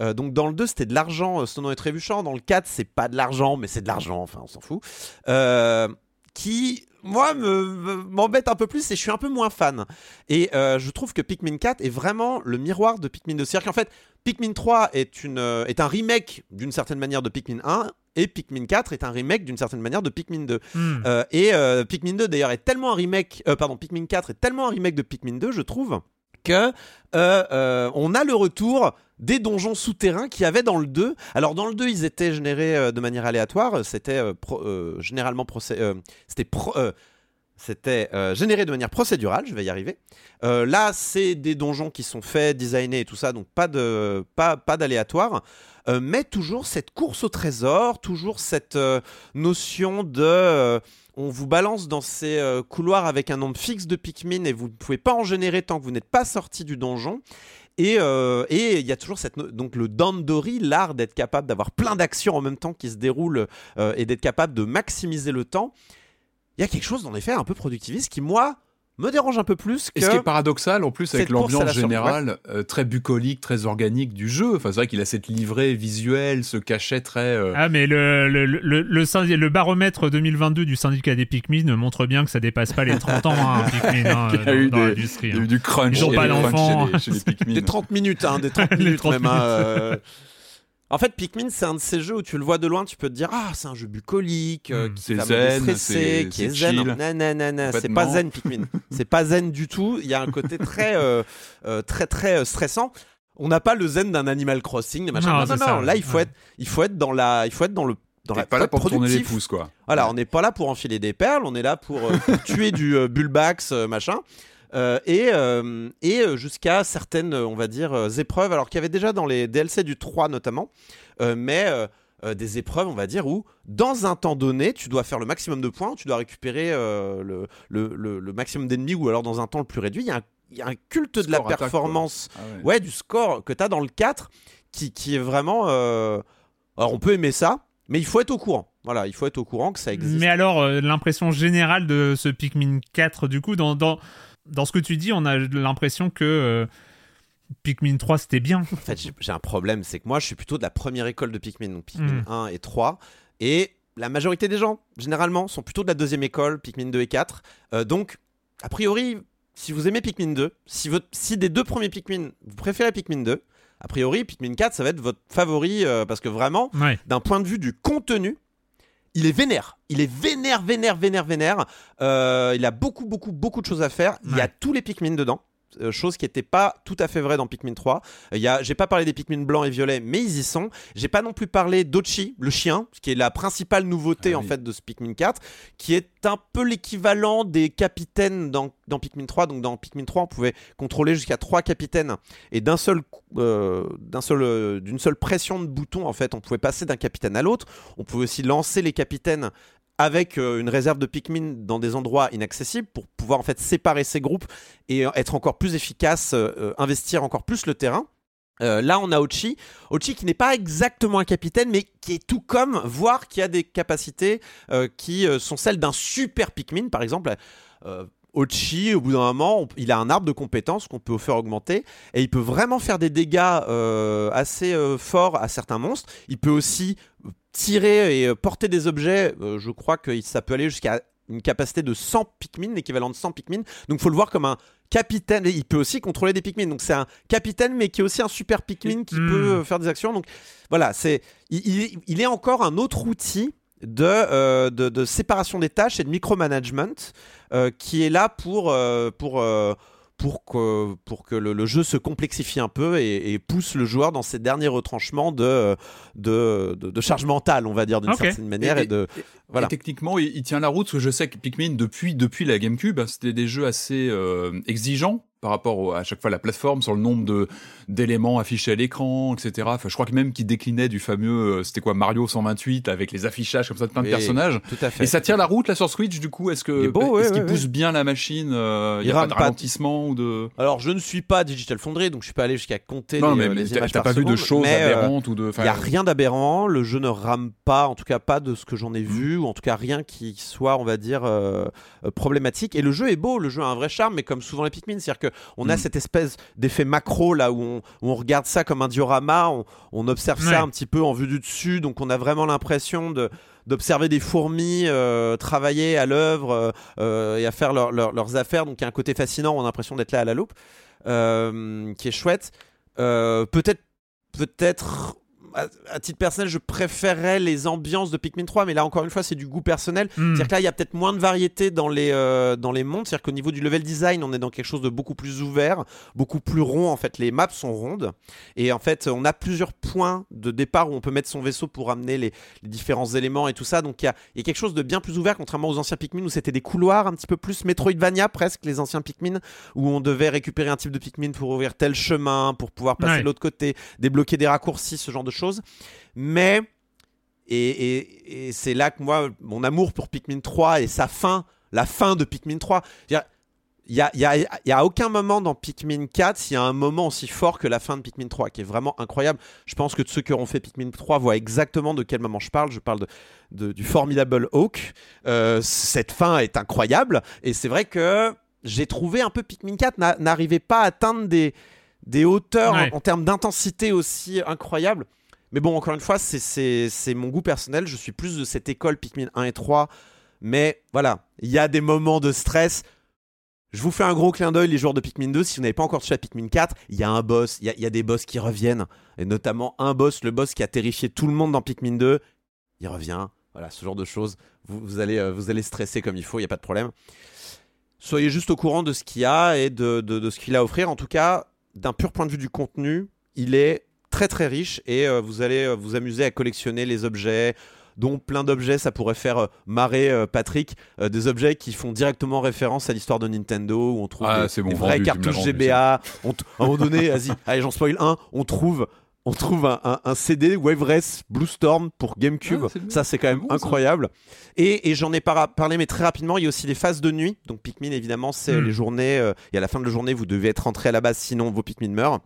Euh, donc dans le 2 c'était de l'argent euh, sonnant et trébuchant, dans le 4 c'est pas de l'argent mais c'est de l'argent, enfin on s'en fout. Euh, qui moi me- me- m'embête un peu plus et je suis un peu moins fan. Et euh, je trouve que Pikmin 4 est vraiment le miroir de Pikmin 2. C'est-à-dire qu'en fait Pikmin 3 est, est un remake d'une certaine manière de Pikmin 1 et Pikmin 4 est un remake d'une certaine manière de Pikmin 2. Hmm. Euh, et euh, Pikmin 2 d'ailleurs est tellement un remake, euh, pardon, Pikmin 4 est tellement un remake de Pikmin 2, je trouve, que on a le retour des donjons souterrains qu'il y avait dans le 2. Alors dans le 2, ils étaient générés de manière aléatoire, c'était pro- généralement c'était pro- c'était euh, généré de manière procédurale, je vais y arriver. Euh, là, c'est des donjons qui sont faits, designés et tout ça, donc pas de pas, pas d'aléatoire. Euh, mais toujours cette course au trésor, toujours cette notion de on vous balance dans ces couloirs avec un nombre fixe de Pikmin et vous ne pouvez pas en générer tant que vous n'êtes pas sorti du donjon. Et et il y a toujours cette donc le Dandori, l'art d'être capable d'avoir plein d'actions en même temps qui se déroulent et d'être capable de maximiser le temps. Il y a quelque chose en effet un peu productiviste qui moi me dérange un peu plus que Et ce qui est paradoxal en plus avec l'ambiance générale euh, très bucolique, très organique du jeu. Enfin, c'est vrai qu'il a cette livrée visuelle, ce cachet très. euh, Ah, mais le, le, le, le, syndi- le baromètre 2022 du syndicat des Pikmin montre bien que ça dépasse pas les 30 ans, hein, Pikmin, hein, Qu'il y a eu dans, dans des- l'industrie. il y a eu du crunch. Ils ont et pas d'enfants. Chez les, chez les Pikmin. Des 30 minutes, hein, des 30 Les minutes 30 même. hein, euh. En fait, Pikmin, c'est un de ces jeux où tu le vois de loin, tu peux te dire Ah, c'est un jeu bucolique, euh, Hmm, qui c'est va me zen, déstresser, qui est zen. chill. Nanana, c'est pas zen, Pikmin. c'est pas zen du tout. Il y a un côté très, euh, euh, très, très euh, stressant. On n'a pas le zen d'un Animal Crossing, des machins. Non, Non, non, non, ça, Là, il faut, ouais. être, il faut être dans la, il faut être dans le. Dans la, pas là pour tourner les productif. pouces, quoi. Voilà, on n'est pas là pour enfiler des perles, on est là pour, euh, pour tuer du euh, Bulbax, euh, machin. Euh, et euh, et euh, jusqu'à certaines, on va dire, euh, épreuves, alors qu'il y avait déjà dans les DLC du 3 notamment, euh, mais euh, euh, des épreuves, on va dire, où dans un temps donné, tu dois faire le maximum de points, tu dois récupérer euh, le, le, le- le maximum d'ennemis, ou alors dans un temps le plus réduit. Il y a un, il y a un culte de la performance Ah ouais. ouais, du score que tu as dans le 4 qui, qui est vraiment. euh, Alors, on peut aimer ça, mais il faut être au courant. Voilà, il faut être au courant que ça existe. Mais alors, euh, l'impression générale de ce Pikmin 4, du coup, dans, dans, dans ce que tu dis, on a l'impression que euh, Pikmin 3, c'était bien. En fait, j'ai- un problème, c'est que moi, je suis plutôt de la première école de Pikmin, donc Pikmin Mm. 1 et 3. Et la majorité des gens, généralement, sont plutôt de la deuxième école, Pikmin 2 et 4. Euh, donc, a priori, si vous aimez Pikmin 2, si, votre, si des deux premiers Pikmin, vous préférez Pikmin 2, a priori, Pikmin 4, ça va être votre favori, euh, parce que vraiment, Ouais. d'un point de vue du contenu, il est vénère. Il est vénère, vénère, vénère, vénère. Euh, il a beaucoup, beaucoup, beaucoup de choses à faire. Il y a tous les Pikmin dedans. Euh, chose qui n'était pas tout à fait vraie dans Pikmin 3. Il y a, j'ai pas parlé des Pikmin blancs et violets, mais ils y sont. J'ai pas non plus parlé d'Ochi, le chien, qui est la principale nouveauté Ah en oui. fait de ce Pikmin 4, qui est un peu l'équivalent des capitaines dans, dans Pikmin 3. Donc dans Pikmin 3, on pouvait contrôler jusqu'à trois capitaines et d'un seul, euh, d'un seul, euh, d'une seule pression de bouton, en fait, on pouvait passer d'un capitaine à l'autre. On pouvait aussi lancer les capitaines avec euh, une réserve de Pikmin dans des endroits inaccessibles pour pouvoir en fait séparer ces groupes et euh, être encore plus efficace, euh, investir encore plus le terrain. Là, on a Ochi. Ochi qui n'est pas exactement un capitaine, mais qui est tout comme, voire qui a des capacités qui sont celles d'un super Pikmin, par exemple. Ochi, au bout d'un moment, il a un arbre de compétences qu'on peut faire augmenter et il peut vraiment faire des dégâts assez forts à certains monstres. Il peut aussi tirer et euh, porter des objets. Euh, je crois que ça peut aller jusqu'à une capacité de 100 Pikmin, l'équivalent de 100 Pikmin. Donc, faut le voir comme un capitaine. Et il peut aussi contrôler des Pikmin. Donc, c'est un capitaine, mais qui est aussi un super Pikmin qui Mm. peut euh, faire des actions. Donc, voilà, c'est il, est encore un autre outil de, euh, de, de séparation des tâches et de micromanagement euh, qui est là pour, euh, pour, pour que, pour que le, le jeu se complexifie un peu et, et pousse le joueur dans ses derniers retranchements de, de, de, de charge mentale, on va dire d'une certaine manière. Et- Et, de, voilà. Et techniquement, il, il tient la route, parce que je sais que Pikmin, depuis, depuis la GameCube, hein, c'était des jeux assez euh, exigeants par rapport au- à chaque fois à la plateforme, sur le nombre de d'éléments affichés à l'écran, etc. Enfin, je crois que même qu'il déclinait du fameux, euh, c'était quoi, Mario 128, avec les affichages comme ça de plein de Oui, personnages. Tout à fait. Et ça tient la route là sur Switch du coup? Est-ce que ouais, est-ce qu'il ouais, pousse bien la machine euh, Il Il y a pas de ralentissement ou de Alors, je ne suis pas Digital Foundry, donc je suis pas allé jusqu'à compter Non, les, mais, euh, mais les images t'as par pas vu de seconde, choses euh, aberrantes ou de. Il n'y a rien d'aberrant, le jeu ne rame pas, en tout cas pas de ce que j'en ai vu, ou en tout cas rien qui soit, on va dire, euh, problématique. Et le jeu est beau, le jeu a un vrai charme, mais comme souvent les Pikmin, c'est-à-dire qu'on a Mm. cette espèce d'effet macro là où on, où on regarde ça comme un diorama, on, on observe Ouais. ça un petit peu en vue du dessus, donc on a vraiment l'impression de d'observer des fourmis euh, travailler à l'œuvre euh, euh, et à faire leur- leur- leurs affaires donc il y a un côté fascinant on a l'impression d'être là à la loupe euh, qui est chouette peut-être peut-être à, titre personnel je préférerais les ambiances de Pikmin 3 mais là encore une fois c'est du goût personnel Hmm. c'est-à-dire que là, il y a peut-être moins de variété dans les, euh, dans les mondes. C'est-à-dire qu'au niveau du level design, on est dans quelque chose de beaucoup plus ouvert, beaucoup plus rond. En fait, les maps sont rondes. Et en fait, on a plusieurs points de départ où on peut mettre son vaisseau pour amener les, les différents éléments et tout ça. Donc, il y a, y a quelque chose de bien plus ouvert, contrairement aux anciens Pikmin où c'était des couloirs un petit peu plus Metroidvania, presque, les anciens Pikmin, où on devait récupérer un type de Pikmin pour ouvrir tel chemin, pour pouvoir passer Ouais. de l'autre côté, débloquer des raccourcis, ce genre de choses. Mais et, et- et c'est là que moi, mon amour pour Pikmin 3 et sa fin, la fin de Pikmin 3, je veux dire, il y a, y, a, y a aucun moment dans Pikmin 4 s'il y a un moment aussi fort que la fin de Pikmin 3, qui est vraiment incroyable. Je pense que ceux qui auront fait Pikmin 3 voient exactement de quel moment je parle. Je parle de, de- du formidable Hawk. Euh, cette fin est incroyable. Et c'est vrai que j'ai trouvé un peu Pikmin 4 n'a- n'arrivait pas à atteindre des, des hauteurs Ouais. en, en termes d'intensité aussi incroyables. Mais bon, encore une fois, c'est- mon goût personnel. Je suis plus de cette école Pikmin 1 et 3. Mais voilà, il y a des moments de stress. Je vous fais un gros clin d'œil, les joueurs de Pikmin 2. Si vous n'avez pas encore touché à Pikmin 4, il y a un boss, il y a, des boss qui reviennent. Et notamment un boss, le boss qui a terrifié tout le monde dans Pikmin 2. Il revient. Voilà, ce genre de choses. Vous, allez, euh, vous allez stresser comme il faut, il n'y a pas de problème. Soyez juste au courant de ce qu'il y a et de ce qu'il a à offrir. En tout cas, d'un pur point de vue du contenu, il est très très riche et euh, vous allez euh, vous amuser à collectionner les objets dont plein d'objets ça pourrait faire euh, marrer euh, Patrick euh, des objets qui font directement référence à l'histoire de Nintendo où on trouve Ah, des, bon, des vraies cartouches vendu, GBA on à un moment donné allez j'en spoil un on trouve on trouve un, un- un CD Wave Race Blue Storm pour GameCube. Ah, ça, c'est quand même ça. incroyable. Et, et j'en ai parlé, mais très rapidement, il y a aussi des phases de nuit. Donc, Pikmin, évidemment, c'est Mm. les journées. euh, et à la fin de la journée, vous devez être rentré à la base, sinon vos Pikmin meurent.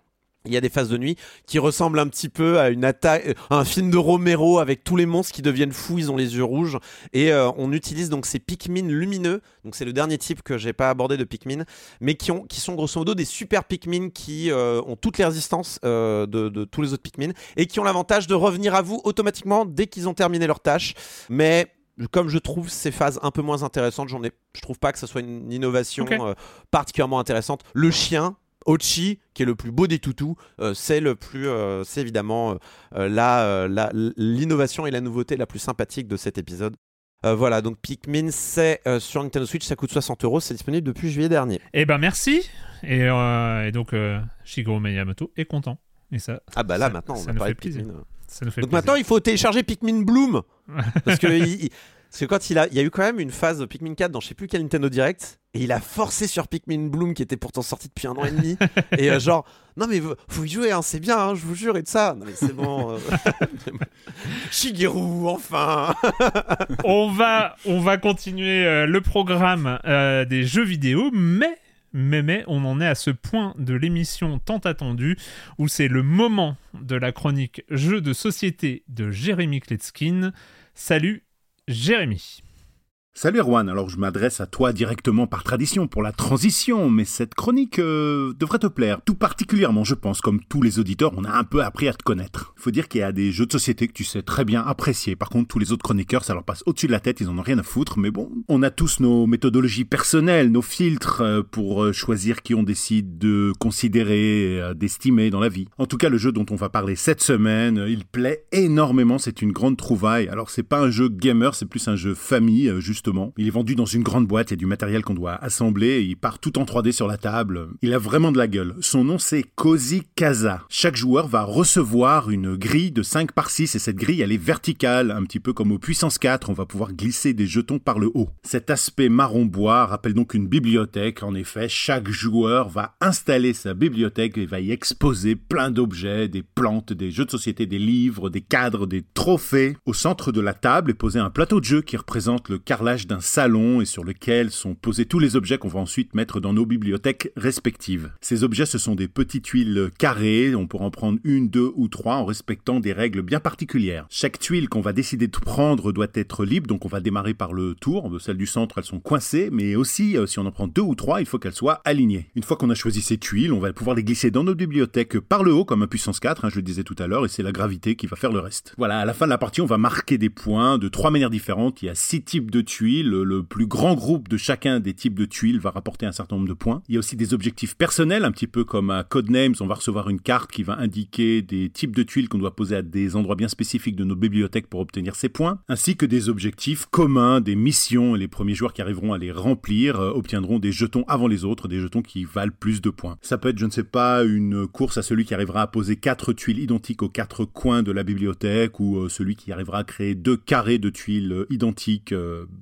Il y a des phases de nuit qui ressemblent un petit peu à une attaque, euh, à un film de Romero avec tous les monstres qui deviennent fous, ils ont les yeux rouges. Et euh, on utilise donc ces Pikmin lumineux. Donc c'est le dernier type que j'ai pas abordé de Pikmin, mais qui, ont, qui sont grosso modo des super Pikmin qui euh, ont toutes les résistances euh, de, de tous les autres Pikmin et qui ont l'avantage de revenir à vous automatiquement dès qu'ils ont terminé leur tâche. Mais comme je trouve ces phases un peu moins intéressantes, j'en ai, je trouve pas que ça soit une innovation particulièrement intéressante. Le chien, Ochi, qui est le plus beau des toutous, euh, c'est le plus, euh, c'est évidemment euh, euh, la, l'innovation et la nouveauté la plus sympathique de cet épisode. Euh, voilà, donc Pikmin, c'est euh, sur Nintendo Switch, ça coûte 60 euros, c'est disponible depuis juillet dernier. Eh ben merci. Et, euh, et donc Shigeru Miyamoto est content. Et ça. Ah bah là, ça- maintenant, on ça nous fait plaisir. Pikmin. Ça nous fait Donc plaisir. maintenant, il faut télécharger Pikmin Bloom. Parce que, il- il- parce que quand il a, il y a eu quand même une phase de Pikmin 4 dans je sais plus quel Nintendo Direct, et il a forcé sur Pikmin Bloom qui était pourtant sorti depuis un an et demi. et euh, genre, non mais faut- faut y jouer, hein, c'est bien, hein, je vous jure, et de ça. Non mais c'est bon. euh. Shigeru, enfin. on va, on va continuer euh, le programme des jeux vidéo, mais, mais, mais, on en est à ce point de l'émission tant attendue où c'est le moment de la chronique jeux de société de Jérémy Kletskin. Salut, Jérémy. Salut Erwan, alors je m'adresse à toi directement par tradition pour la transition, mais cette chronique euh, devrait te plaire. Tout particulièrement, je pense, comme tous les auditeurs, on a un peu appris à te connaître. Faut dire qu'il y a des jeux de société que tu sais très bien apprécier. Par contre, tous les autres chroniqueurs, ça leur passe au-dessus de la tête, ils en ont rien à foutre. Mais bon, on a tous nos méthodologies personnelles, nos filtres euh, pour euh, choisir qui on décide de considérer, d'estimer dans la vie. En tout cas, le jeu dont on va parler cette semaine, il plaît énormément, c'est une grande trouvaille. Alors c'est pas un jeu gamer, c'est plus un jeu famille, euh, Il est vendu dans une grande boîte, il y a du matériel qu'on doit assembler, il part tout en 3D sur la table. Il a vraiment de la gueule. Son nom c'est Cozy Casa. Chaque joueur va recevoir une grille de 5 par 6 et cette grille elle est verticale, un petit peu comme au puissance 4, on va pouvoir glisser des jetons par le haut. Cet aspect marron bois rappelle donc une bibliothèque. En effet, chaque joueur va installer sa bibliothèque et va y exposer plein d'objets, des plantes, des jeux de société, des livres, des cadres, des trophées. Au centre de la table est posé un plateau de jeu qui représente le carrelage d'un salon et sur lequel sont posés tous les objets qu'on va ensuite mettre dans nos bibliothèques respectives. Ces objets, ce sont des petites tuiles carrées, on pourra en prendre une, deux ou trois en respectant des règles bien particulières. Chaque tuile qu'on va décider de prendre doit être libre, donc on va démarrer par le tour. Celles du centre, elles sont coincées, mais aussi, euh, si on en prend deux ou trois, il faut qu'elles soient alignées. Une fois qu'on a choisi ces tuiles, on va pouvoir les glisser dans notre bibliothèque par le haut, comme un puissance 4, hein, je le disais tout à l'heure, et c'est la gravité qui va faire le reste. Voilà, à la fin de la partie, on va marquer des points de trois manières différentes. Il y a six types de tuiles. Le plus grand groupe de chacun des types de tuiles va rapporter un certain nombre de points. Il y a aussi des objectifs personnels, un petit peu comme à Codenames, on va recevoir une carte qui va indiquer des types de tuiles qu'on doit poser à des endroits bien spécifiques de nos bibliothèques pour obtenir ces points, ainsi que des objectifs communs, des missions, et les premiers joueurs qui arriveront à les remplir euh, obtiendront des jetons avant les autres, des jetons qui valent plus de points. Ça peut être, je ne sais pas, une course à celui qui arrivera à poser quatre tuiles identiques aux quatre coins de la bibliothèque, ou euh, celui qui arrivera à créer deux carrés de tuiles euh, identiques.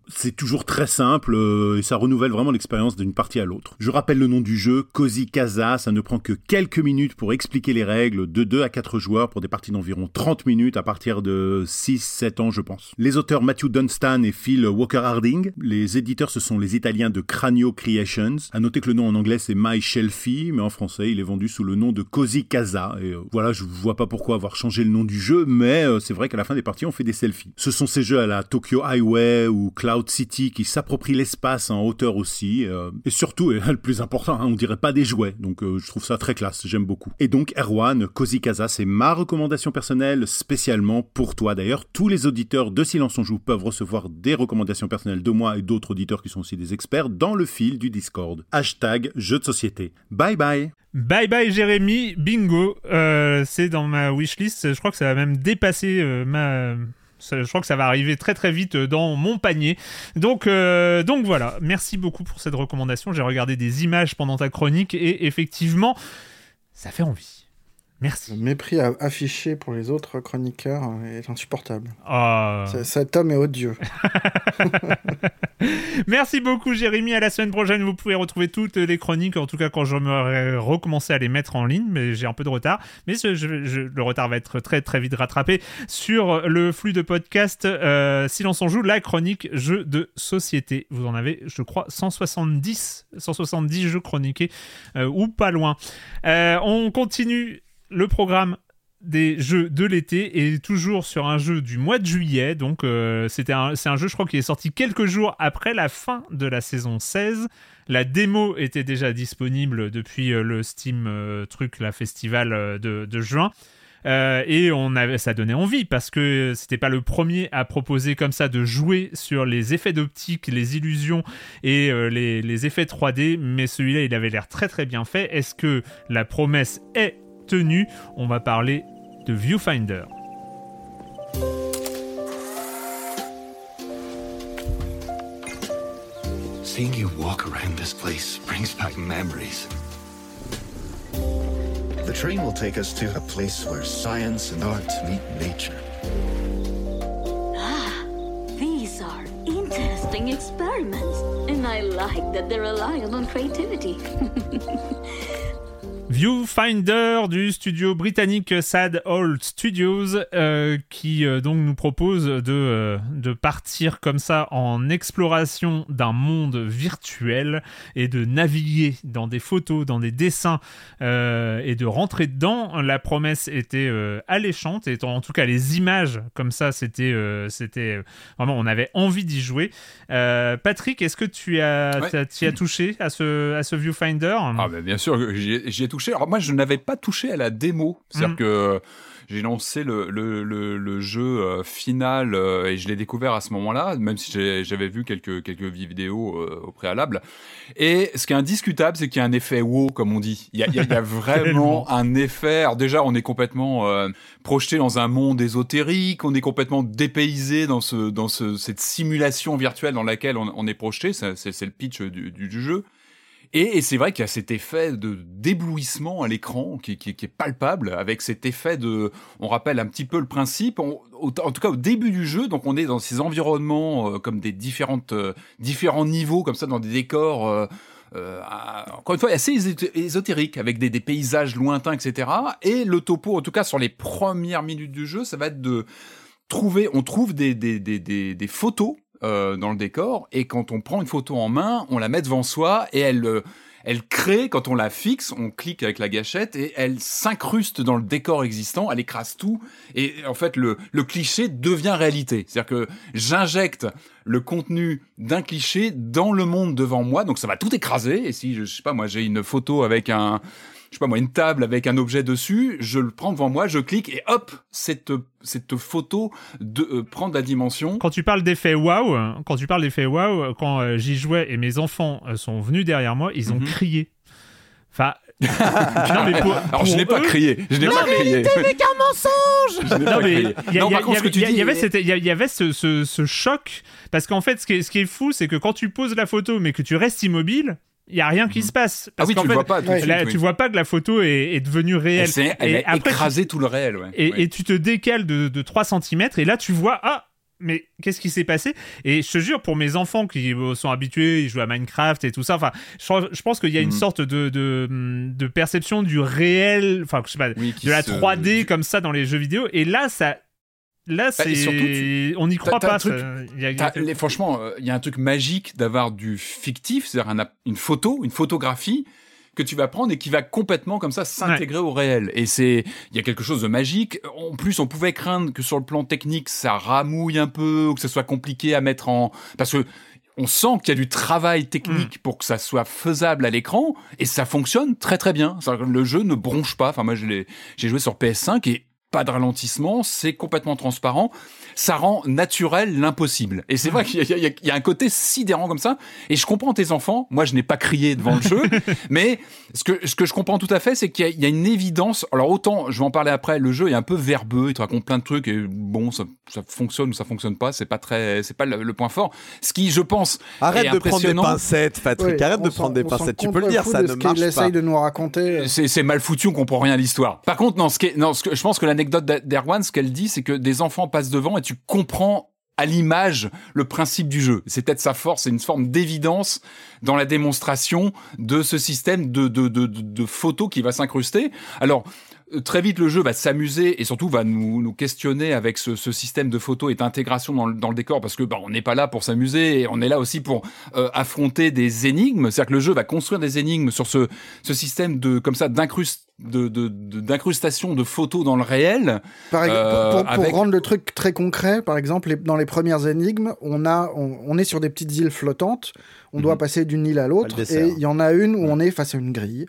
C'est toujours très simple, euh, et ça renouvelle vraiment l'expérience d'une partie à l'autre. Je rappelle le nom du jeu, Cozy Casa, ça ne prend que quelques minutes pour expliquer les règles, de 2 à 4 joueurs pour des parties d'environ 30 minutes à partir de 6-7 ans je pense. Les auteurs Matthew Dunstan et Phil Walker Harding, les éditeurs ce sont les Italiens de Cranio Creations. À noter que le nom en anglais c'est My Shelfie, mais en français il est vendu sous le nom de Cozy Casa. Et euh, voilà, je vois pas pourquoi avoir changé le nom du jeu, mais euh, c'est vrai qu'à la fin des parties on fait des selfies. Ce sont ces jeux à la Tokyo Highway ou Cloud City qui s'approprient l'espace en hauteur aussi, euh, et surtout, et le plus important, hein, on dirait pas des jouets, donc euh, je trouve ça très classe, j'aime beaucoup. Et donc Erwan, Cozy Casa, c'est ma recommandation personnelle spécialement pour toi. D'ailleurs, tous les auditeurs de Silence on Joue peuvent recevoir des recommandations personnelles de moi et d'autres auditeurs qui sont aussi des experts dans le fil du Discord. Hashtag jeu de société. Bye bye Bye bye Jérémy, bingo. Euh, c'est dans ma wishlist. Je crois que ça va même dépasser ma. Je crois que ça va arriver très très vite dans mon panier. Donc, euh, donc voilà. Merci beaucoup pour cette recommandation. J'ai regardé des images pendant ta chronique et effectivement, ça fait envie. Merci. Le mépris affiché pour les autres chroniqueurs est insupportable. Ah. C- Cet homme est odieux. Merci beaucoup Jérémy, à la semaine prochaine vous pouvez retrouver toutes les chroniques, en tout cas quand je me recommencer à les mettre en ligne, mais j'ai un peu de retard, mais ce- je- je- le retard va être très très vite rattrapé sur le flux de podcast euh, Silence on joue, la chronique jeux de société. Vous en avez je crois 170, 170 jeux chroniqués euh, ou pas loin. Euh, on continue le programme des jeux de l'été et toujours sur un jeu du mois de juillet. Donc euh, c'est un jeu, je crois, qui est sorti quelques jours après la fin de la saison 16. La démo était déjà disponible depuis euh, le Steam euh, truc, la festival de, de juin. Et on avait, ça donnait envie parce que c'était pas le premier à proposer comme ça de jouer sur les effets d'optique, les illusions et les, les effets 3D, mais celui-là il avait l'air très très bien fait. Est-ce que la promesse est tenue On va parler de Viewfinder. Seeing you walk around this place brings back memories. The train will take us to a place where science and art meet nature. Ah, these are interesting experiments, and I like that they're reliant on creativity. Viewfinder du studio britannique Sad Old Studios euh, qui euh, donc nous propose de, euh, de partir comme ça en exploration d'un monde virtuel et de naviguer dans des photos, dans des dessins et de rentrer dedans. La promesse était alléchante et en tout cas les images comme ça c'était c'était vraiment on avait envie d'y jouer. Patrick, est-ce que tu as, as touché à ce, à ce Viewfinder? Ah ben bien sûr, j'y ai touché alors moi, je n'avais pas touché à la démo. C'est-à-dire mm. que j'ai lancé le, le, le, jeu euh, final euh, et je l'ai découvert à ce moment-là, même si j'avais vu quelques, quelques vidéos euh, au préalable. Et ce qui est indiscutable, c'est qu'il y a un effet wow, comme on dit. Il y a, il y a vraiment un effet. Alors déjà, on est complètement projeté dans un monde ésotérique, on est complètement dépaysé dans, ce, dans ce, cette simulation virtuelle dans laquelle on, on est projeté. C'est le pitch du, du jeu. Et, c'est vrai qu'il y a cet effet de d'éblouissement à l'écran qui, est palpable, avec cet effet de, on rappelle un petit peu le principe, en tout cas au début du jeu, donc on est dans ces environnements euh, comme des différentes, euh, différents niveaux comme ça, dans des décors. Euh, encore une fois, assez ésotériques, avec des, paysages lointains, etc. Et le topo, en tout cas sur les premières minutes du jeu, ça va être de trouver, on trouve des photos euh, dans le décor, et quand on prend une photo en main, on la met devant soi, et elle, euh, elle crée, quand on la fixe, on clique avec la gâchette, et elle s'incruste dans le décor existant, elle écrase tout, et en fait, le, le cliché devient réalité. C'est-à-dire que j'injecte le contenu d'un cliché dans le monde devant moi, donc ça va tout écraser, et si, je sais pas, moi j'ai une photo avec un je sais pas moi, une table avec un objet dessus, je le prends devant moi, je clique et hop, cette, cette photo de, euh, prend de la dimension. Quand tu parles d'effet wow, quand tu parles d'effet wow, quand euh, j'y jouais et mes enfants euh, sont venus derrière moi, ils ont mhm. crié. Enfin, non, mais pour, Alors, je n'ai pas crié. Je n'ai pas crié. n'est qu'un mensonge. Non, mais il y, avait, y avait ce, ce, ce choc parce qu'en fait, ce qui est, ce qui est fou, c'est que quand tu poses la photo, mais que tu restes immobile, il y a rien qui se passe. Parce ah oui, tu vois pas. Tu vois pas que la photo est, devenue réelle. Elle, et a écrasé tout le réel. Ouais. Et, tu te décales de, de 3 cm et là tu vois ah mais qu'est-ce qui s'est passé? Et je te jure, pour mes enfants qui euh, sont habitués, ils jouent à Minecraft et tout ça, enfin, je, pense qu'il y a une mm. sorte de, de, perception du réel, enfin, je sais pas, de la 3D comme ça dans les jeux vidéo. Et là, ça, Là, bah, c'est. on n'y croit pas. franchement, euh, il y a un truc magique d'avoir du fictif, c'est-à-dire une photo, une photographie que tu vas prendre et qui va complètement comme ça s'intégrer au réel. Et c'est, il y a quelque chose de magique. En plus, on pouvait craindre que sur le plan technique, ça ramouille un peu ou que ce soit compliqué à mettre en, parce que on sent qu'il y a du travail technique mm. pour que ça soit faisable à l'écran et ça fonctionne très très bien. Le jeu ne bronche pas. Enfin, moi, j'ai joué sur PS5 et pas de ralentissement, c'est complètement transparent, ça rend naturel l'impossible. Et c'est vrai qu'il y, a un côté sidérant comme ça. Et je comprends tes enfants. Moi, je n'ai pas crié devant le jeu, mais ce que, ce que je comprends tout à fait, c'est qu'il y, a une évidence. Alors autant, je vais en parler après. Le jeu est un peu verbeux, il te raconte plein de trucs et bon, ça, fonctionne ou ça fonctionne pas. C'est pas très, c'est pas le, point fort. Ce qui, je pense, arrête de prendre des pincettes, Patrick. arrête de prendre des pincettes. Tu peux le dire, ça ne marche pas. essaye de nous raconter. C'est mal foutu, on comprend rien à l'histoire. Par contre, non, ce qui non, ce que, je pense que l'anecdote l'anecdote d'Erwan, ce qu'elle dit, c'est que des enfants passent devant et tu comprends à l'image le principe du jeu. C'est peut-être sa force, c'est une forme d'évidence dans la démonstration de ce système de, de, de, de photos qui va s'incruster. Alors, très vite le jeu va s'amuser et surtout va nous, nous questionner avec ce, ce, système de photos et d'intégration dans le, dans le décor parce que bah, on n'est pas là pour s'amuser et on est là aussi pour euh, affronter des énigmes. C'est-à-dire que le jeu va construire des énigmes sur ce, ce système de comme ça d'incrustation de, de, d'incrustation de, photos dans le réel. Par euh, pour, pour, rendre le truc très concret, par exemple, dans les premières énigmes, on, a, on, est sur des petites îles flottantes, on doit mhm. passer d'une île à l'autre, et il y en a une où on est face à une grille.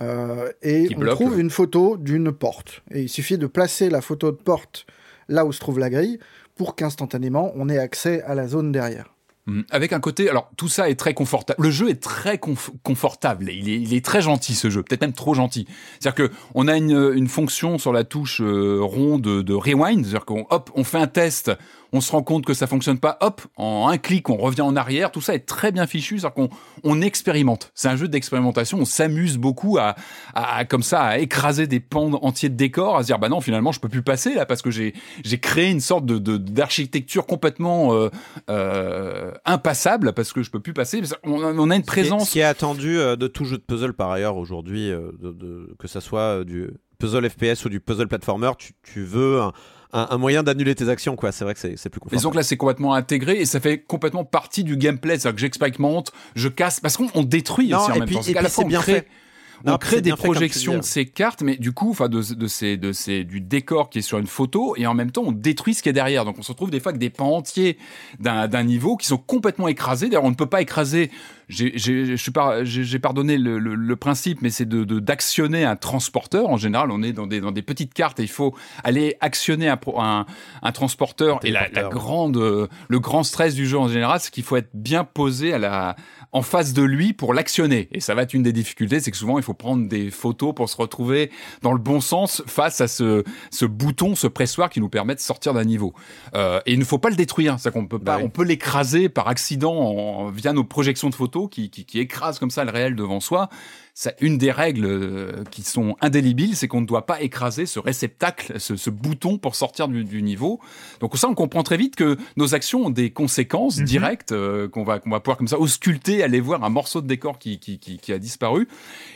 Euh, et on trouve une photo d'une porte. Et il suffit de placer la photo de porte là où se trouve la grille pour qu'instantanément on ait accès à la zone derrière. Mmh. Avec un côté, alors tout ça est très confortable. Le jeu est très confortable. Il est, il est, très gentil ce jeu, peut-être même trop gentil. C'est-à-dire que on a une, une, fonction sur la touche euh, ronde de, rewind, c'est-à-dire qu'on hop, on fait un test, on se rend compte que ça fonctionne pas, hop, en un clic, on revient en arrière. Tout ça est très bien fichu, c'est-à-dire qu'on on expérimente. C'est un jeu d'expérimentation. On s'amuse beaucoup à, à, comme ça, à écraser des pans entiers de décors, à se dire bah non, finalement, je peux plus passer là parce que j'ai j'ai créé une sorte de d'architecture complètement euh, euh, impassable parce que je peux plus passer. On, on a une présence. Ce qui est attendu euh, de tout jeu de puzzle par ailleurs aujourd'hui, de, de, que ça soit du puzzle FPS ou du puzzle platformer, tu, tu veux un, un, un moyen d'annuler tes actions, quoi. C'est vrai que c'est plus confortable. Disons que là, c'est complètement intégré et ça fait complètement partie du gameplay. C'est-à-dire que j'expérimente, je casse, parce qu'on détruit Non, aussi en et même puis- temps. et puis c'est bien fait. On crée des projections de ces cartes, mais du coup, enfin, de, de ces, de ces, du décor qui est sur une photo, et en même temps, on détruit ce qui est derrière. Donc, on se retrouve des fois avec des pans entiers d'un niveau qui sont complètement écrasés. D'ailleurs, on ne peut pas écraser. J'ai pardonné le, le, le principe, mais c'est de de- d'actionner un transporteur. En général, on est dans des dans des petites cartes et il faut aller actionner un un, un transporteur. Et la, la grande, euh, le grand stress du jeu en général, c'est qu'il faut être bien posé à la en face de lui pour l'actionner. Et ça va être une des difficultés, c'est que souvent il faut prendre des photos pour se retrouver dans le bon sens face à ce, ce bouton, ce pressoir qui nous permet de sortir d'un niveau. Euh, et il ne faut pas le détruire, c'est qu'on peut pas, Bah oui. on peut l'écraser par accident en- via nos projections de photos qui, qui, qui écrasent comme ça le réel devant soi. C'est une des règles euh, qui sont indélébiles, c'est qu'on ne doit pas écraser ce réceptacle, ce, ce bouton pour sortir du, du niveau. Donc ça, on comprend très vite que nos actions ont des conséquences Mhm. directes euh, qu'on va qu'on va pouvoir comme ça ausculter, aller voir un morceau de décor qui qui, qui, qui a disparu.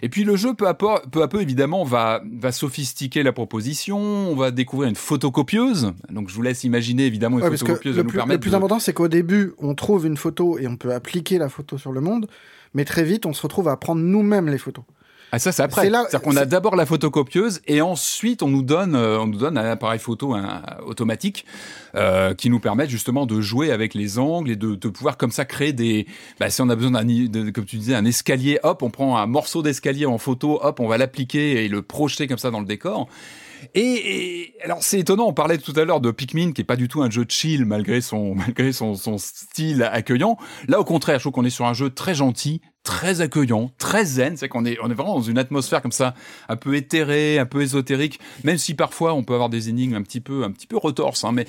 Et puis le jeu peu à peu, peu à peu évidemment va va sophistiquer la proposition. On va découvrir une photocopieuse. Donc je vous laisse imaginer évidemment une Ouais, parce que photocopieuse le nous plus, permettre le plus de- important, c'est qu'au début, on trouve une photo et on peut appliquer la photo sur le monde, mais très vite, on se retrouve à prendre nous-mêmes les photos. Ah ça c'est après. C'est-à-dire qu'on a d'abord la photocopieuse et ensuite on nous donne euh, on nous donne un appareil photo un- automatique euh, qui nous permet justement de jouer avec les angles et de, de pouvoir comme ça créer des bah, si on a besoin d'un comme tu disais un escalier hop on prend un morceau d'escalier en photo hop on va l'appliquer et le projeter comme ça dans le décor. Et, et alors c'est étonnant, on parlait tout à l'heure de Pikmin qui est pas du tout un jeu chill malgré son malgré son, son style accueillant. Là au contraire, je trouve qu'on est sur un jeu très gentil, très accueillant, très zen, c'est qu'on est on est vraiment dans une atmosphère comme ça, un peu éthérée, un peu ésotérique, même si parfois on peut avoir des énigmes un petit peu un petit peu retorses hein, mais